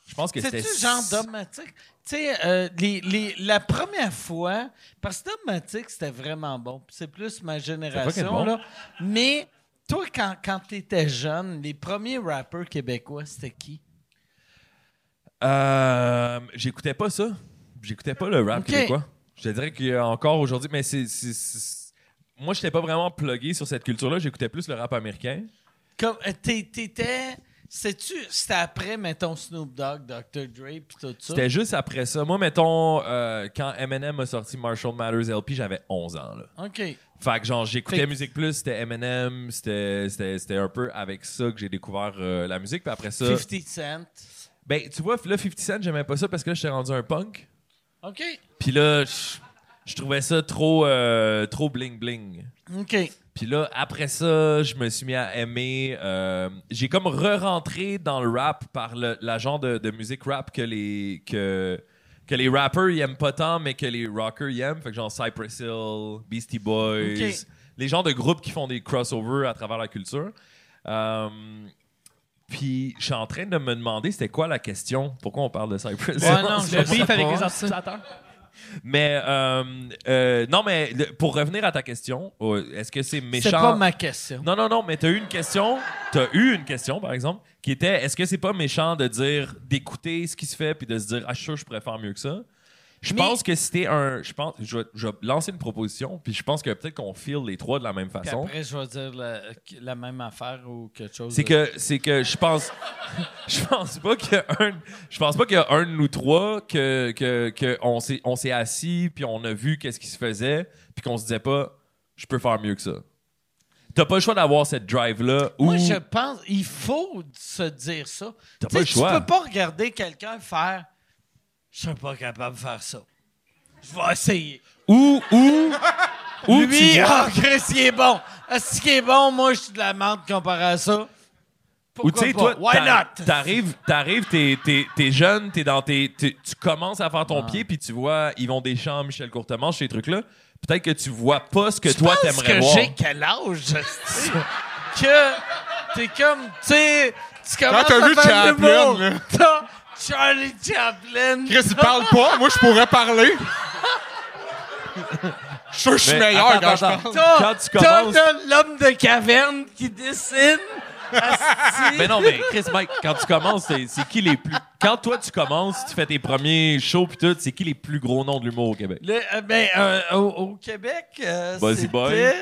je pense que c'était. C'est-tu genre dogmatique? Tu sais, euh, les, les- la première fois, parce que dogmatique, c'était vraiment bon. Puis C'est plus ma génération, bon. là. Mais toi, quand, quand tu étais jeune, les premiers rappeurs québécois, c'était qui? Euh, J'écoutais pas ça. J'écoutais pas le rap Ok. québécois. Je te dirais qu'encore aujourd'hui, mais c'est. c'est- c'est- Moi, j'étais pas vraiment plugué sur cette culture-là. J'écoutais plus le rap américain. Comme, euh, t'étais... C'était après, mettons, Snoop Dogg, Dr. Dre, puis tout ça? C'était juste après ça. Moi, mettons, euh, quand Eminem a sorti Marshall Matters LP, j'avais 11 ans. Là. OK. Fait que genre j'écoutais Fait que- Musique Plus, c'était Eminem, c'était un peu avec ça que j'ai découvert euh, la musique puis après ça 50 Cent. ben tu vois là 50 Cent, j'aimais pas ça parce que là j'étais rendu un punk. OK. Puis là je- je trouvais ça trop euh, trop bling bling. OK. Puis là après ça, je me suis mis à aimer euh, j'ai comme re-rentré dans le rap par le la genre de, de musique rap que les que que les rappers ils aiment pas tant mais que les rockers ils aiment fait que genre Cypress Hill, Beastie Boys, Ok. les genres de groupes qui font des crossovers à travers la culture. Euh, puis je suis en train de me demander c'était quoi la question? Pourquoi on parle de Cypress Hill? Ouais, non, je Le moment? sais beef avec les anticipateurs. Mais euh, euh, non mais le- pour revenir à ta question euh, est-ce que c'est méchant? C'est pas ma question. non, non, non, mais t'as eu une question. T'as eu une question, par exemple, qui était est-ce que c'est pas méchant de dire, d'écouter ce qui se fait puis de se dire, ah, je suis sûr que je pourrais faire mieux que ça? Je Mais- pense que c'était un. Je pense. Je vais, je vais lancer une proposition, puis je pense que peut-être qu'on file les trois de la même Puis façon. après, je vais dire la, la même affaire ou quelque chose. C'est de- que, c'est que je pense. je pense pas qu'il y a un. Je pense pas qu'il y a un de nous trois que, que, que on s'est, on s'est assis puis on a vu qu'est-ce qui se faisait puis qu'on se disait pas, je peux faire mieux que ça. T'as pas le choix d'avoir cette drive-là où. Moi, je pense il faut se dire ça. T'as pas le choix. Tu peux pas regarder quelqu'un faire Je suis pas capable de faire ça. Je vais essayer. Ou, ou, ou Lui, tu vois- ah, Chris, il est bon. Ah, ce qui est bon, moi, je suis de la merde comparé à ça. Ou Pourquoi tu sais, pas? toi, Why not? t'arrives, t'arrives, t'es, t'es, t'es jeune, t'es dans tes, t'es- tu commences à faire ton Ah. pied, puis tu vois Yvon Deschamps, Michel Courtemanche, ces trucs-là. Peut-être que tu vois pas ce que Tu toi penses t'aimerais que voir. j'ai quel âge? esti? que t'es comme, tu sais, tu commences t'as à vu faire de Chaplin, l'humour. là. T'as Charlie Chaplin. Chris, il parle pas. Moi, je pourrais parler. Je suis je meilleur attends, quand attends, je parle. Quand tu commences- t'as l'homme de caverne qui dessine. Mais non, mais Chris, Mike, quand tu commences, c'est c'est qui les plus. Quand toi, tu commences, tu fais tes premiers shows pis tout, c'est qui les plus gros noms de l'humour au Québec? Le- euh, ben, euh, au, au Québec, euh, Buzzy c'était- Boy.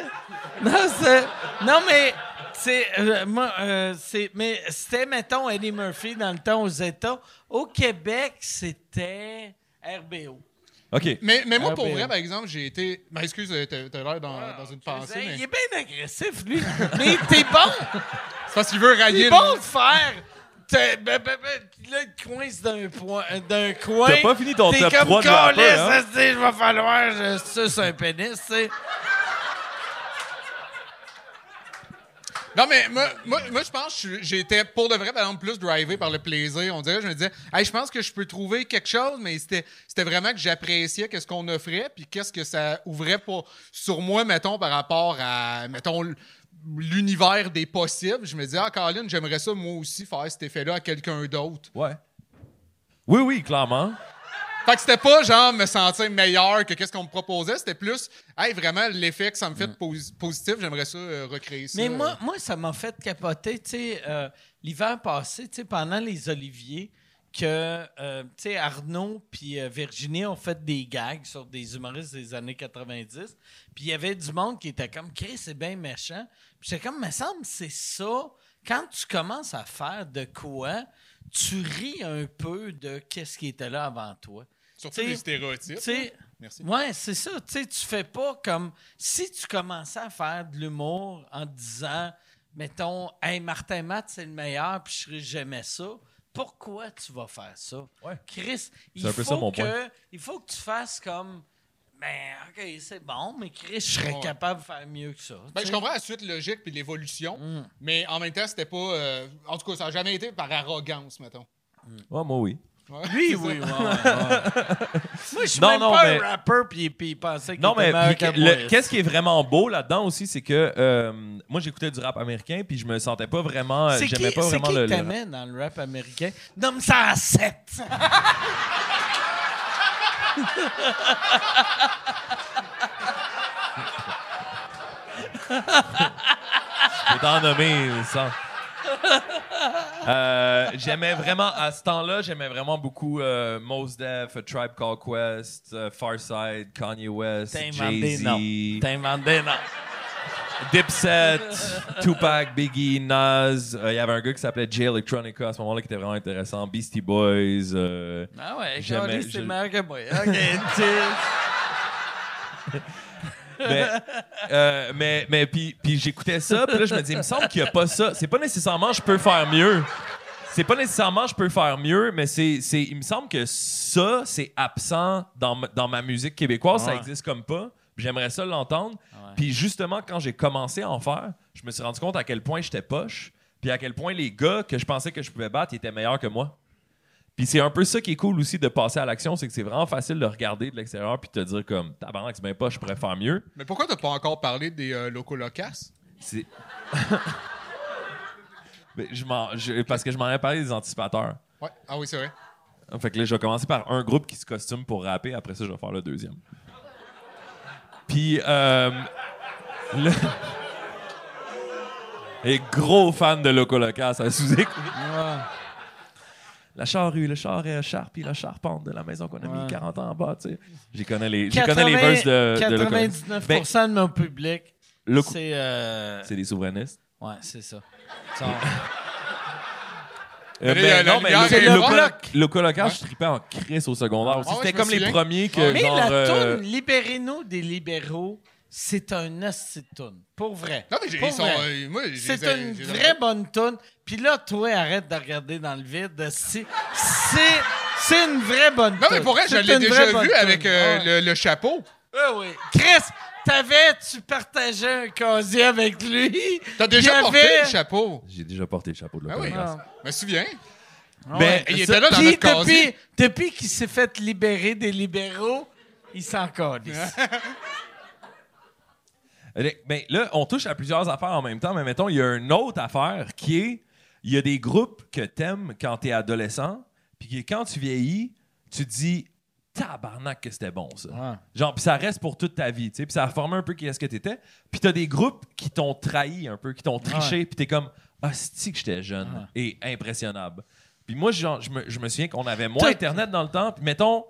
Non, c'est... Non, mais... C'est, euh, moi, euh, c'est, mais c'était, mettons, Eddie Murphy dans le temps aux États. Au Québec, c'était RBO. OK. Mais, mais moi, Ah, pour vrai, par exemple, j'ai été. Ben, excuse, euh, t'as t'as l'air dans, dans une pensée, Il mais. est bien agressif, lui. mais t'es bon! C'est parce qu'il veut railler. Il est le bon de faire! T'es- ben, ben, ben, là, il coince d'un, point, d'un coin. T'as pas fini ton T'es top comme 3 de rappeur, Calisse, hein? asti, il va falloir je suce un pénis, tu sais. Non, mais moi, moi, moi, je pense que j'étais pour de vrai, par exemple, plus drivé par le plaisir. On dirait, je me disais, hey, je pense que je peux trouver quelque chose, mais c'était vraiment que j'appréciais qu'est-ce qu'on offrait, puis qu'est-ce que ça ouvrait pour, sur moi, mettons, par rapport à, mettons, l'univers des possibles. Je me disais, ah, Colin, j'aimerais ça, moi aussi, faire cet effet-là à quelqu'un d'autre. Ouais. Oui, oui, clairement. Fait que c'était pas genre me sentir meilleur que qu'est-ce qu'on me proposait, c'était plus, hey, vraiment, l'effet que ça me fait de posi- positif, j'aimerais ça euh, recréer ça. Mais moi, moi, ça m'a fait capoter, tu sais, euh, l'hiver passé, tu sais, pendant les Oliviers, que, euh, tu sais, Arnaud puis Virginie ont fait des gags sur des humoristes des années 90. Puis il y avait du monde qui était comme, Chris, c'est bien méchant. Puis j'étais comme, me semble, c'est ça. Quand tu commences à faire de quoi, tu ris un peu de qu'est-ce qui était là avant toi. Surtout t'sais, les stéréotypes. Tu sais, Merci. Ouais, c'est ça. Tu sais, tu fais pas comme si tu commençais à faire de l'humour en disant, mettons, hey, Martin Matt, c'est le meilleur, puis je- j'aimais ça. Pourquoi tu vas faire ça? Ouais. Chris, il C'est un peu faut, ça, mon que, point. il faut que tu fasses comme, ben, OK, c'est bon, mais Chris, je serais Ouais. capable de faire mieux que ça. Ben, je comprends la suite logique puis l'évolution, Mm. mais en même temps, c'était pas. euh, en tout cas, ça n'a jamais été par arrogance, mettons. Ouais, moi, oui. Ouais, Oui, c'est oui, ouais. Moi, je suis Non, même non, pas mais- un rapper, puis il pensait qu'il Non, était mais meilleur que qu'est-ce qui est vraiment beau là-dedans aussi, c'est que euh, moi, j'écoutais du rap américain, puis je me sentais pas vraiment. C'est J'aimais qui, pas c'est vraiment qui le. que le- t'aimais dans le rap américain? Nomme ça à 7! Je t'en nommer ça. Euh, j'aimais vraiment, à ce temps-là, j'aimais vraiment beaucoup euh, Mos Def, A Tribe Called Quest, euh, Farside, Kanye West, T'as inventé. Jay-Z, T'as inventé. Dipset, Tupac, Biggie, Nas. Euh, Il y avait un gars qui s'appelait Jay Electronica à ce moment-là qui était vraiment intéressant. Beastie Boys. euh, Ah ouais, J'aimais- c'est meilleur que moi. OK, mais euh, mais, mais puis, puis j'écoutais ça, puis là, je me dis, il me semble qu'il n'y a pas ça. C'est pas nécessairement je peux faire mieux. C'est pas nécessairement je peux faire mieux, mais c'est, c'est, il me semble que ça, c'est absent dans, ma- dans ma musique québécoise. Ça Ouais. existe comme pas. J'aimerais ça l'entendre. Puis justement, quand j'ai commencé à en faire, je me suis rendu compte à quel point j'étais poche, puis à quel point les gars que je pensais que je pouvais battre étaient meilleurs que moi. Puis c'est un peu ça qui est cool aussi de passer à l'action, c'est que c'est vraiment facile de regarder de l'extérieur puis de te dire comme tabarnak, c'est bien pas, je pourrais faire mieux. Mais pourquoi t'as pas encore parlé des euh, locaux locas? C'est. Mais je m'en- je- parce que je m'en ai parlé des anticipateurs. Ouais. Ah oui, c'est vrai. Fait que là, je vais commencer par un groupe qui se costume pour rapper. Après ça, je vais faire le deuxième. Puis, euh, le... Et gros fan de Loco Locas à sous La charrue, le char est charpie, la charpente de la maison qu'on a mis Ouais. 40 ans en bas, tu sais. J'y connais les, j'y connais les verses de, de Loco Locas. 99% de mon public, c'est... euh, C'est des souverainistes. Ouais, c'est ça. Euh, Mais ben, non, mais Loco- bloc. Loco Locas, je tripais en crise au secondaire aussi. Ah ouais, C'était comme les premiers que, Mais genre... la euh, toune Libérez-nous des libéraux, c'est un hostie toune. Pour vrai. Non, mais j'ai Pour ils sont, vrai. euh, moi, j'ai- C'est une vraie bonne toune. Puis là, toi, arrête de regarder dans le vide. C'est, c'est, c'est une vraie bonne Non, mais toune. pour vrai, je l'ai déjà vu avec toune. euh, Ouais. le, le chapeau. Ah oui. Chris, t'avais, tu partageais un casier avec lui. T'as déjà porté avait- le chapeau. J'ai déjà porté le chapeau de Ah oui. Locas. Je me souviens. Ah Ben. Il était là dans notre casier. depuis, depuis qu'il s'est fait libérer des libéraux, il s'en calisse. Ben, là, on touche à plusieurs affaires en même temps, mais mettons, il y a une autre affaire qui est il y a des groupes que t'aimes quand t'es adolescent, puis que quand tu vieillis, tu te dis tabarnak que c'était bon, ça. Ouais. Genre, puis ça reste pour toute ta vie, tu sais. Puis ça a formé un peu qui est-ce que t'étais. Puis t'as des groupes qui t'ont trahi un peu, qui t'ont triché, puis t'es comme, ah, c'est que j'étais jeune et impressionnable. Puis moi, genre, je me, je me souviens qu'on avait moins Internet dans le temps, puis mettons,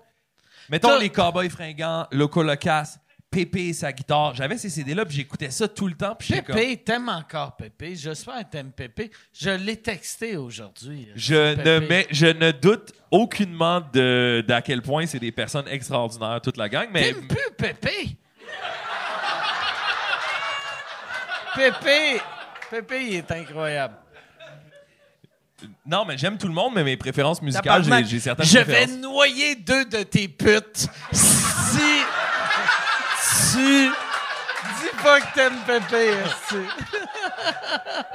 mettons les Cowboys fringants, Loco Locas, Pépé, sa guitare. J'avais ces CD-là, puis j'écoutais ça tout le temps, puis comme... Pépé, t'aimes encore Pépé. J'espère que t'aimes Pépé. Je l'ai texté aujourd'hui. Je Pépé. ne, je ne doute aucunement de, d'à quel point c'est des personnes extraordinaires, toute la gang, mais T'aimes plus Pépé? Pépé! Pépé, il est incroyable. non, mais j'aime tout le monde, mais mes préférences musicales, j'ai, certaines Je vais noyer deux de tes putes dis pas que t'aimes Pépé.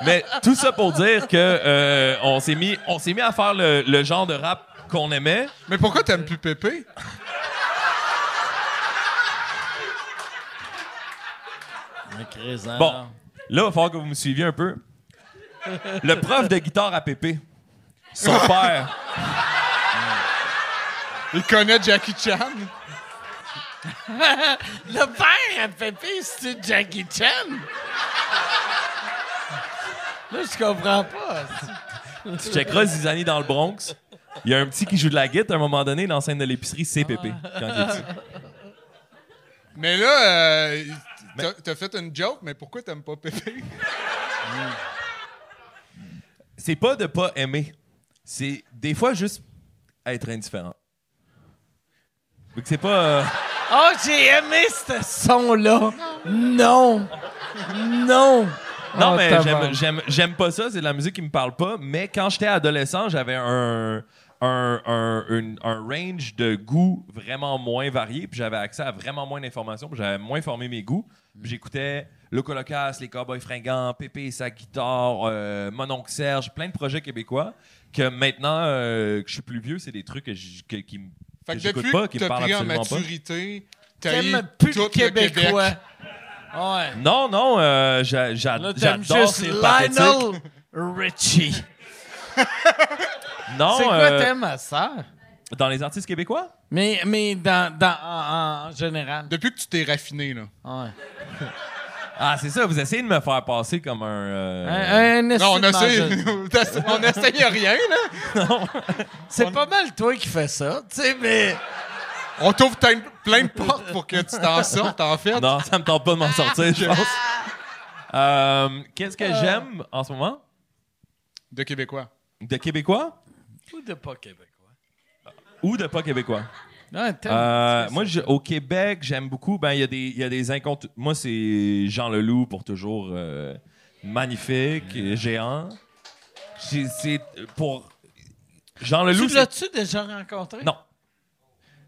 Mais tout ça pour dire que euh, on s'est mis, on s'est mis à faire le, le genre de rap qu'on aimait. Mais pourquoi t'aimes plus Pépé? Bon, là, il va falloir que vous me suiviez un peu. Le prof de guitare à Pépé, son père, Il connaît Jackie Chan. Le père à Pépé, c'est Jackie Chan? Là, je comprends pas. tu checkeras Zizani dans le Bronx. Il y a un petit qui joue de la guitare à un moment donné, l'enseigne de l'épicerie, c'est Pépé, quand il est petit. Mais là, euh, t'as- t'as fait une joke, mais pourquoi t'aimes pas Pépé? C'est pas de pas aimer. C'est des fois juste être indifférent. Fait que c'est pas. euh, Oh, j'ai aimé ce son-là. Non. Non. Non, Oh, mais j'aime- j'aime, j'aime pas ça, c'est de la musique qui me parle pas. Mais quand j'étais adolescent, j'avais un, un, un, une- un range de goûts vraiment moins varié, puis j'avais accès à vraiment moins d'informations, puis j'avais moins formé mes goûts. Puis j'écoutais Loco Locas, Les Cowboys Fringants, Pépé et sa guitare, euh, Mon oncle Serge, plein de projets québécois. Que maintenant euh, que je suis plus vieux, c'est des trucs que, j- que- qui me Fait que que j'écoute depuis pas, que qui me t'as pris en maturité, t'as eu T'aimes plus tout le le Québec. Québécois. Ouais. Non, non, euh, j'a- j'a- Là, t'aimes j'adore juste ces pathétiques. Lionel Richie. Non, C'est quoi euh, t'aimes à ça? dans les artistes québécois? Mais, mais dans, dans, en, en général. Depuis que tu t'es raffiné, là. Ouais. Ah, c'est ça, vous essayez de me faire passer comme un. euh, Un, un Non, on essaye, on essaye rien, là. C'est pas mal toi qui fais ça, tu sais, mais... On t'ouvre plein, plein de portes pour que tu t'en sortes, en fait. Non, ça me tente pas de m'en sortir, je pense. Euh, Qu'est-ce que j'aime en ce moment? De Québécois. De Québécois? Ou de pas québécois. ou de pas Québécois? T'aimes- Euh, moi, je- au Québec, j'aime beaucoup. Ben, il y a des, il y a des incontour- Moi, c'est Jean Leloup pour toujours euh, magnifique, et géant. J'ai- C'est pour Jean Leloup. Tu l'as-tu déjà rencontré? Non.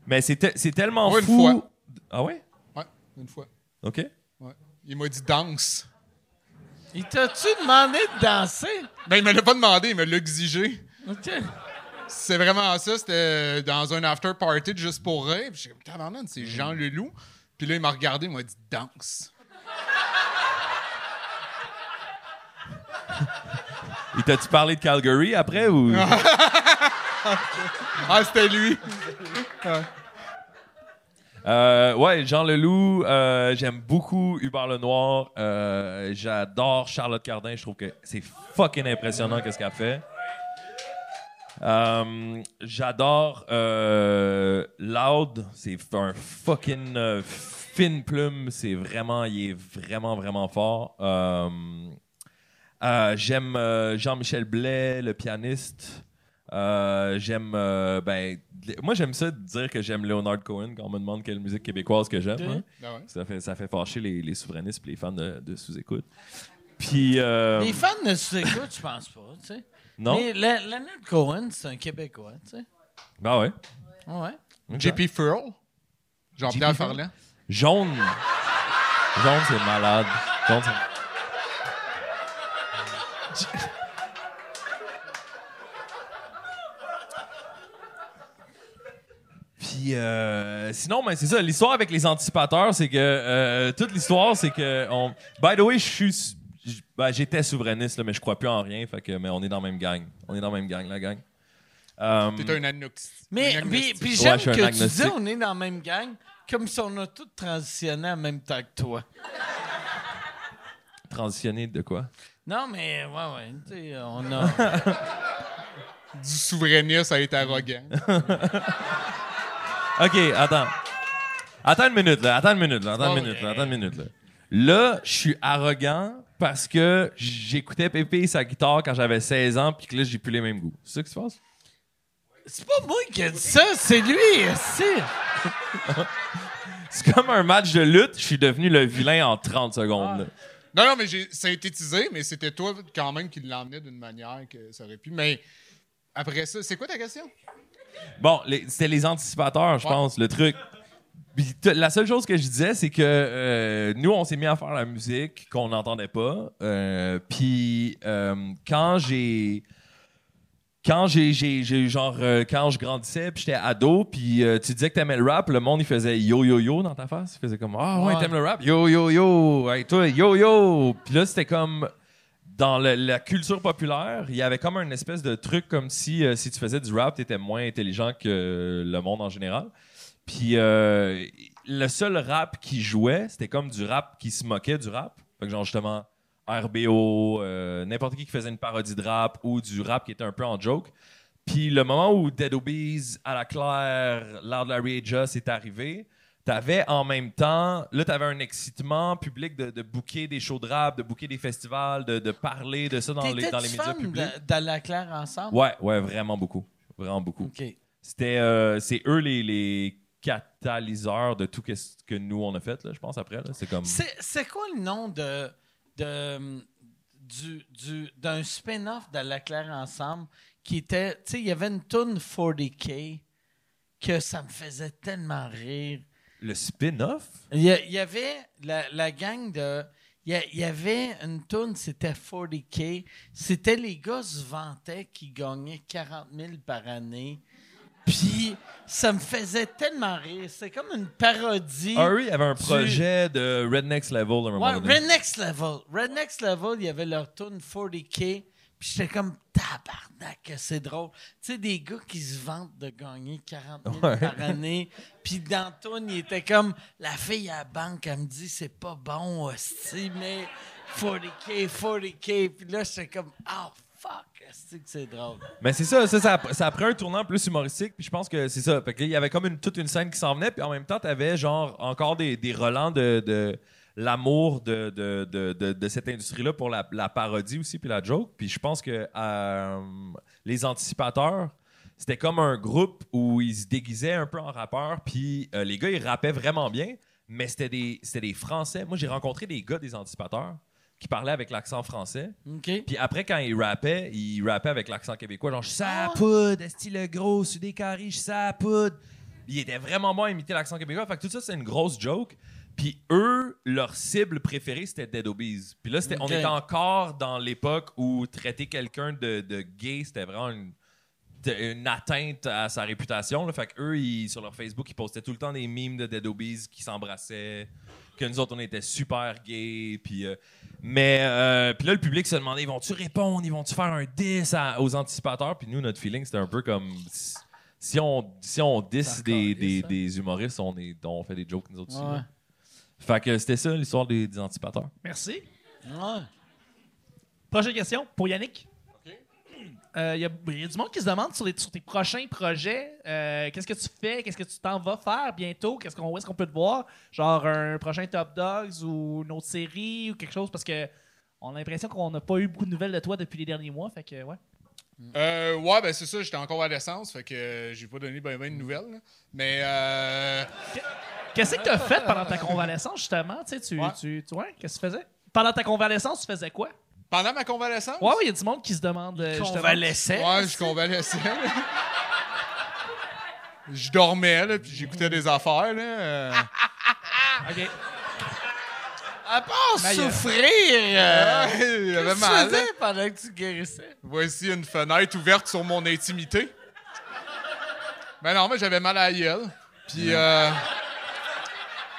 Mais c'est te- c'est tellement Ouais, une fou. fois. Ah ouais? Ouais, une fois. OK. Ouais. Il m'a dit danse. Il t'a-tu demandé de danser? Ben, il me l'a pas demandé, il me l'a exigé. OK. C'est vraiment ça. C'était dans un after party de juste pour rire. Puis j'ai tabarnak, c'est Jean Leloup. Puis là, il m'a regardé, il m'a dit danse. Il t'a-tu parlé de Calgary après ou? Ah, c'était lui. Euh, ouais, Jean Leloup, euh, j'aime beaucoup Hubert Lenoir. Euh, J'adore Charlotte Cardin. Je trouve que c'est fucking impressionnant qu'est-ce qu'elle fait. Euh, J'adore euh, Loud. C'est un fucking euh, fine plume. C'est vraiment, il est vraiment, vraiment fort. J'aime euh, Jean-Michel Blais, le pianiste. Euh, j'aime euh, ben moi j'aime ça de dire que j'aime Leonard Cohen quand on me demande quelle musique québécoise que j'aime hein. Ah ouais. ça fait ça fait fâcher les, les souverainistes et les fans de, de sous-écoute puis euh, Les fans ne s'écoutent, je pense pas, tu sais. Non Mais Le- Leonard Cohen, c'est un Québécois, tu sais. bah ouais Ouais. JP Furl? Jean-Pierre Farland. jaune jaune c'est malade jaune c'est Puis euh, sinon, ben, c'est ça. L'histoire avec les anticipateurs, c'est que euh, toute l'histoire, c'est que on... By the way, je suis, ben, j'étais souverainiste, là, mais je crois plus en rien. Fait que, mais on est dans la même gang. On est dans la même gang, la gang. Euh, T'es un agnostique. Mais Un puis, j'aime que tu dis on est dans la même gang, comme si on a tous transitionné en même temps que toi. Transitionner de quoi? Non, mais ouais, ouais, tu sais, on a. Du souverainisme à être arrogant. OK, attends. Attends une minute, là. Attends une minute, là. Attends une minute, là. Attends une minute, là. Là, je suis arrogant parce que j'écoutais Pépé et sa guitare quand j'avais 16 ans, puis que là, j'ai plus les mêmes goûts. C'est ça qui se passe? C'est pas moi qui ai dit ça, c'est lui, c'est. C'est comme un match de lutte, je suis devenu le vilain en 30 secondes. là. Non, non, mais j'ai synthétisé, mais c'était toi quand même qui l'emmenais d'une manière que ça aurait pu. Mais après ça, c'est quoi ta question? Bon, c'était les anticipateurs, je Ouais. pense, le truc. Puis la seule chose que je disais, c'est que euh, nous, on s'est mis à faire la musique qu'on n'entendait pas. Euh, puis euh, quand j'ai. Quand j'ai, j'ai, j'ai- genre euh, quand je grandissais puis j'étais ado puis euh, tu disais que t'aimais le rap le monde il faisait yo yo yo dans ta face il faisait comme ah ouais, Ouais. t'aimes le rap yo yo yo hey, toi yo yo puis là c'était comme dans le- la culture populaire, il y avait comme une espèce de truc comme si euh, si tu faisais du rap, tu étais moins intelligent que le monde en général. Puis euh, le seul rap qui jouait, c'était comme du rap qui se moquait du rap. Fait que genre justement RBO, euh, n'importe qui qui faisait une parodie de rap ou du rap qui était un peu en joke. Puis le moment où Dead Obies, À la Claire, Loud Larry et Just est arrivé, t'avais en même temps, là t'avais un excitement public de, de booker des shows de rap, de booker des festivals, de, de parler de ça dans les, dans les médias publics. de- d'À la claire ensemble? Ouais, ouais, vraiment beaucoup. Vraiment beaucoup. C'était, euh, c'est eux les, les catalyseurs de tout ce que nous on a fait, là, je pense, après. là. C'est comme. C'est quoi le nom de, de du, du, d'un spin-off de La Claire Ensemble qui était, tu sais, il y avait une tune 40K que ça me faisait tellement rire. Le spin-off? Il y, avait la, la gang de. Il y, a- il y avait une tune, c'était 40K. C'était les gars se vantaient qui gagnaient 40 000 par année. Puis ça me faisait tellement rire. C'est comme une parodie. Ah, eux, il y avait un du- projet de Rednext Level à un moment Ouais, donné. Red Next Level. Red Next Level, il y avait leur tune 40K. Puis j'étais comme tabarnak, c'est drôle. Tu sais, des gars qui se vantent de gagner 40 000 Ouais. par année. Puis dans le tune, il était comme la fille à la banque, elle me dit c'est pas bon, hostie, mais 40K, 40K. Puis là, j'étais comme oh fuck, c'est drôle. Mais c'est ça, ça, ça, a- pris un tournant plus humoristique, puis je pense que c'est ça. Il y avait comme toute une scène qui s'en venait, puis en même temps, t'avais genre encore des, des relents de, de l'amour de, de, de, de, cette industrie-là pour la, parodie aussi, puis la joke. Puis je pense que euh, les anticipateurs, c'était comme un groupe où ils se déguisaient un peu en rappeurs, puis euh, les gars, ils rappaient vraiment bien, mais c'était des, c'était des Français. Moi, j'ai rencontré des gars des anticipateurs qui parlaient avec l'accent français. Puis après, quand il rappait, il rappait avec l'accent québécois, genre, je suis Ah sa poudre, est le gros, sur des carrés, je suis sa poudre. Il était vraiment bon à imiter l'accent québécois. Fait que tout ça, c'est une grosse joke. Puis eux, leur cible préférée, c'était Dead Obies. Puis là, c'était, on était encore dans l'époque où traiter quelqu'un de, de gay, c'était vraiment une, de- une atteinte à sa réputation. Là. Fait que eux, ils- sur leur Facebook, ils postaient tout le temps des memes de Dead Obies qui s'embrassaient, que nous autres, on était super gays. Puis, euh, mais euh, puis là, le public se demandait, ils vont-tu répondre, ils vont-tu faire un diss à- aux anticipateurs? Puis nous, notre feeling, c'était un peu comme... si- on, si on diss des, des, ça. des humoristes, on, est, on fait des jokes nous autres aussi. Ouais. Fait que c'était ça l'histoire des, des anticipateurs. Merci. Ouais. Prochaine question pour Yannick. Euh, Il y, a il y a du monde qui se demande sur, les- sur tes prochains projets, euh, qu'est-ce que tu fais, qu'est-ce que tu t'en vas faire bientôt, qu'est-ce qu'on, où est-ce qu'on peut te voir, genre un prochain Top Dogs ou une autre série ou quelque chose, parce que on a l'impression qu'on n'a pas eu beaucoup de nouvelles de toi depuis les derniers mois, fait que ouais. Euh, ouais, ben c'est ça, j'étais en convalescence, fait que euh, j'ai pas donné ben, ben de nouvelles. là. Mais euh, Qu'est-ce que tu as fait pendant ta convalescence justement, tu sais, tu, Ouais. tu, tu- ouais, qu'est-ce que tu faisais? Pendant ta convalescence, tu faisais quoi? Pendant ma convalescence, Ouais, ouais, il y a du monde qui se demande euh. Convalescent. ouais, je convalesçais. là. Je dormais, là, puis j'écoutais des affaires. Là, euh. Ok. À part souffrir, euh, tu faisais pendant que tu guérissais? Voici une fenêtre ouverte sur mon intimité. Ben non, mais j'avais mal à la gueule. Puis, euh,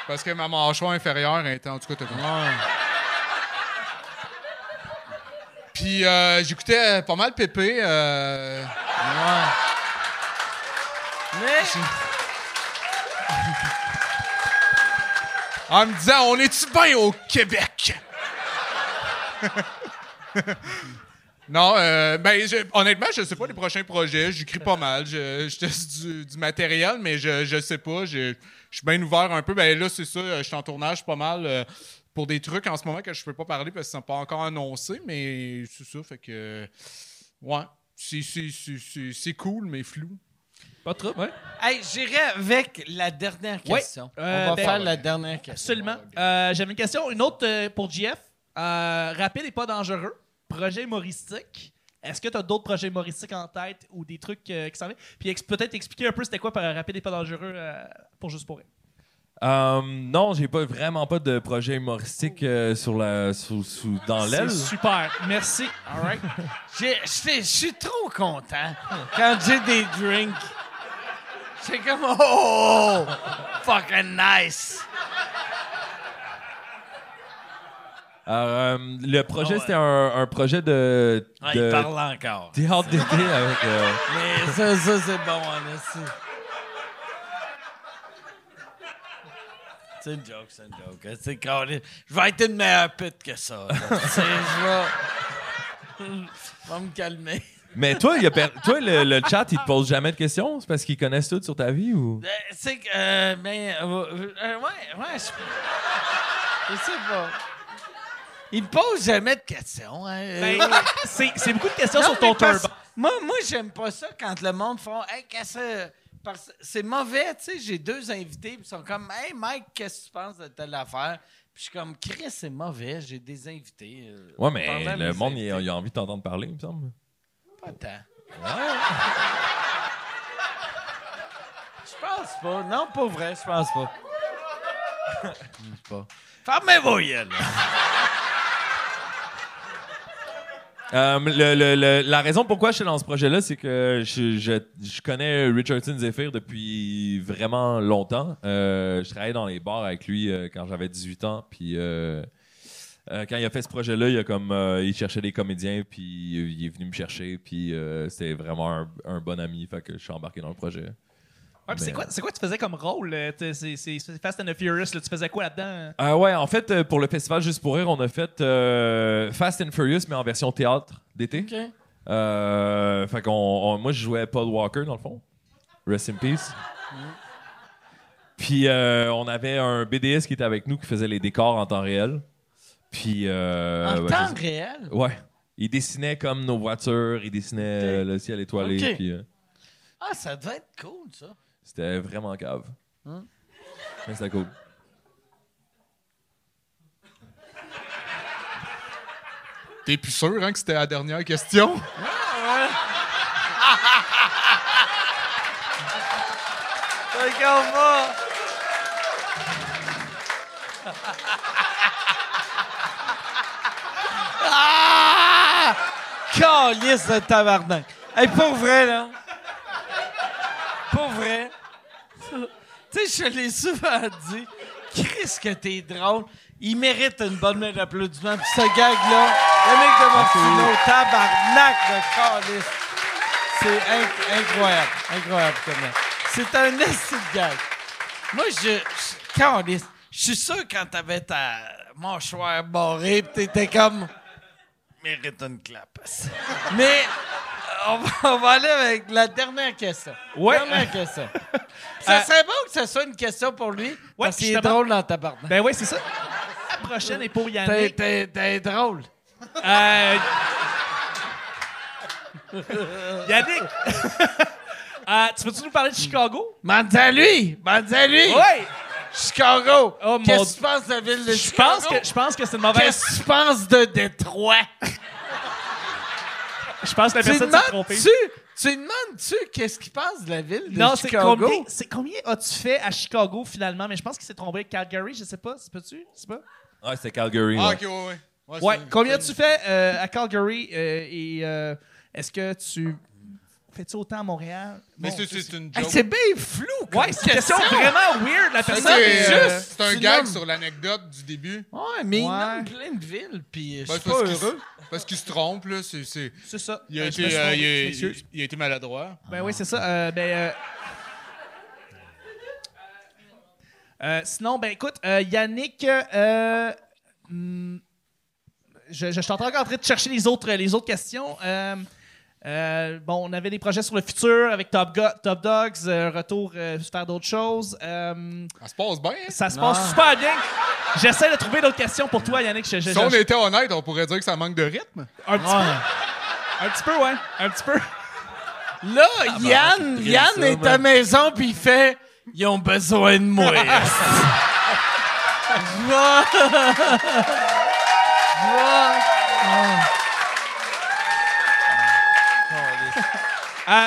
parce que ma mâchoire inférieure était en tout cas. t'as compris. Puis, euh, j'écoutais pas mal Pépé. Euh, Mais En me disant, on est-tu bien au Québec? non, euh, ben, je- honnêtement, je sais pas les prochains projets. J'écris pas mal. Je, je teste du, du matériel, mais je, je sais pas. Je, je suis bien ouvert un peu. Ben là, c'est ça. Je suis en tournage pas mal euh, pour des trucs en ce moment que je peux pas parler parce qu'ils sont pas encore annoncés, mais c'est ça. Fait que. Ouais. C'est- c'est- c'est c'est- c'est cool, mais flou. Pas trop, ouais. hey, j'irai avec la dernière Ouais. question. Euh, On va ben- faire la dernière question. Absolument. Euh, J'avais une question, une autre euh, pour JF. Euh, rapide et pas dangereux. Projet humoristique. Est-ce que tu as d'autres projets humoristiques en tête ou des trucs euh, qui s'en viennent? Puis ex- peut-être expliquer un peu c'était quoi par rapide et pas dangereux euh, pour juste pour rire. Euh, non, j'ai pas vraiment pas de projet humoristique euh, sur la, sous, sous- dans l'aile. C'est super. Merci. All right. J'ai- j'étais- Je suis trop content quand j'ai des drinks. C'est comme oh, fucking nice. Alors, euh, le projet, Ah ouais. c'était un, un projet de, Ah, de il parle encore. théâtre d'été avec. euh, Mais ça, ça c'est bon, en esti. C'est une joke, c'est une joke. hein. C'est carré. Je vais être une meilleure pute que ça. je vais... Je vais me calmer. Mais toi, il y a per- toi le, le chat, il te pose jamais de questions? C'est parce qu'ils connaissent tout sur ta vie ou? Euh, C'est que, euh, mais, euh, euh, ouais, ouais, je, je sais pas. Il me pose jamais de questions. Hein. Ben, Euh, c'est c'est beaucoup de questions non, sur ton turban. Moi, moi j'aime pas ça quand le monde font Hey, qu'est-ce que. Parce que C'est mauvais, tu sais. J'ai deux invités, puis ils sont comme Hey, Mike, qu'est-ce que tu penses de telle affaire? Puis je suis comme Chris, c'est mauvais, j'ai des invités. euh, Ouais, mais le monde, il a, invités. il a envie de t'entendre parler, il me semble. Pas tant. Je pense pas. Non, pas vrai, je pense pas. Je pense pas. Fermez vos yeux, là. Euh, la raison pourquoi je suis dans ce projet-là, c'est que je, connais Richardson Zephyr depuis vraiment longtemps. Euh, je travaillais dans les bars avec lui euh, quand j'avais 18 ans. Puis quand il a fait ce projet-là, il a comme il cherchait des comédiens, puis il est venu me chercher, puis c'était vraiment un, un bon ami, fait que je suis embarqué dans le projet. Ouais, puis c'est quoi, c'est quoi que tu faisais comme rôle? euh, C'est Fast and the Furious. là, tu faisais quoi là-dedans? Ah ouais, en fait, euh, pour le festival Juste pour rire, on a fait euh, Fast and Furious, mais en version théâtre d'été. OK. Euh, fait qu'on, on- moi, je jouais Paul Walker, dans le fond. Rest in peace. Puis euh, on avait un BDS qui était avec nous qui faisait les décors en temps réel. Puis. euh, En ouais, temps réel? Ouais. Il dessinait comme nos voitures, il dessinait le ciel étoilé. Puis, euh, Ah, ça devait être cool, ça. C'était vraiment cave. Mais c'était cool. T'es plus sûr hein, que c'était la dernière question? Regarde pas. ah! Calice de tabarnak. Hey, pour vrai, là. Pour vrai. Tu sais, je l'ai souvent dit. Chris, que t'es drôle. Il mérite une bonne main d'applaudissement. Puis ce gag-là, Yannick de Martino, tabarnak de calice. C'est inc- incroyable. Incroyable comment. C'est un esti de gag. Moi, je. je. Je suis sûr quand t'avais ta mâchoire barrée, pis t'étais comme. Mérite une clap. Mais. On va, on va aller avec la dernière question. Ouais. Dernière question. Ça Euh, serait bon que ce soit une question pour lui. parce qu'il est drôle dans ta barbe. Ben oui, c'est ça. La prochaine est pour Yannick. t'es- t'es drôle. Euh, Yannick! Euh, tu peux-tu nous parler de Chicago? Mande à lui! Mande à lui! Oui! Chicago! Oh, mon Qu'est-ce que tu penses de la ville de Je Chicago? pense que je pense que c'est une mauvaise. Qu'est-ce que tu penses de Détroit? Je pense que la tu personne s'est trompée. tu demandes-tu qu'est-ce qu'il pense de la ville de Non, c'est Chicago? combien, c'est combien as-tu fait à Chicago finalement? Mais je pense qu'il s'est trompé avec Calgary, je sais pas. C'est pas-tu? C'est pas? Ouais, c'était Calgary. Ah, ouais. ok, ouais, ouais. Ouais, Combien as-tu fait euh, à Calgary euh, et euh, est-ce que tu fais-tu autant à Montréal? Mais Bon, c'est- une Hey, joke. c'est bien flou, comme Ouais, c'est une question vraiment weird. La personne. c'est euh, juste- c'est un gag nommes. sur l'anecdote du début. Ouais, mais il Ouais. nomme plein de villes, puis je Ben, suis c'est pas parce qu'il heureux. se- Parce qu'il se trompe, là. C'est, c'est- C'est ça. Il, a Euh, je me été, euh, il, a, je il- il été maladroit. Ben oui, c'est ça. Euh, ben, euh, Euh, sinon, ben écoute, euh, Yannick, euh, hmm, je, je, je suis encore en train de chercher les autres, les autres questions. Euh, bon, on avait des projets sur le futur avec Top, Go- Top Dogs, euh, retour euh, faire d'autres choses. Euh, Ça se passe bien. hein? ça se passe super bien. J'essaie de trouver d'autres questions pour toi, Yannick. Je- je- Si on je- était honnête, on pourrait dire que ça manque de rythme. un petit peu. Un petit peu, ouais. Un petit peu. Là, Yann, triste, Yann ça, est à maison puis il fait Ils ont besoin de moi. Va. Euh,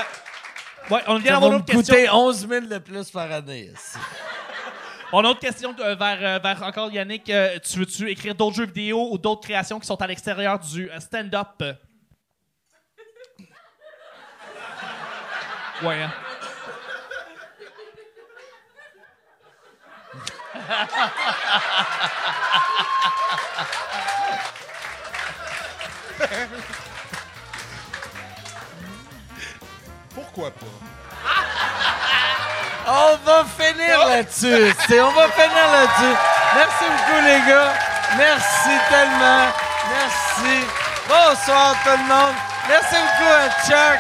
ouais, on vient d'avoir une autre question. coûter 11 000 de plus par année. ici. On a une autre question euh, vers, euh, vers encore Yannick. Euh, tu veux-tu écrire d'autres jeux vidéo ou d'autres créations qui sont à l'extérieur du euh, stand-up? Ouais, hein. Pourquoi pas? On va finir là-dessus. C'est- On va finir là-dessus. Merci beaucoup, les gars. Merci tellement. Merci. Bonsoir, tout le monde. Merci beaucoup à Chuck.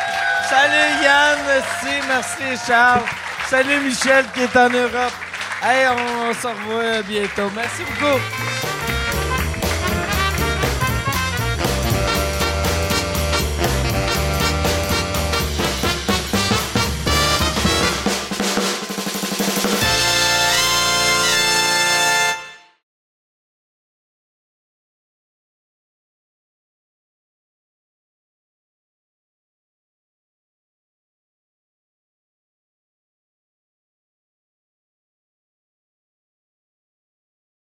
Salut, Yann. Merci. Merci, Charles. Salut, Michel, qui est en Europe. Hey, on se revoit bientôt. Merci beaucoup.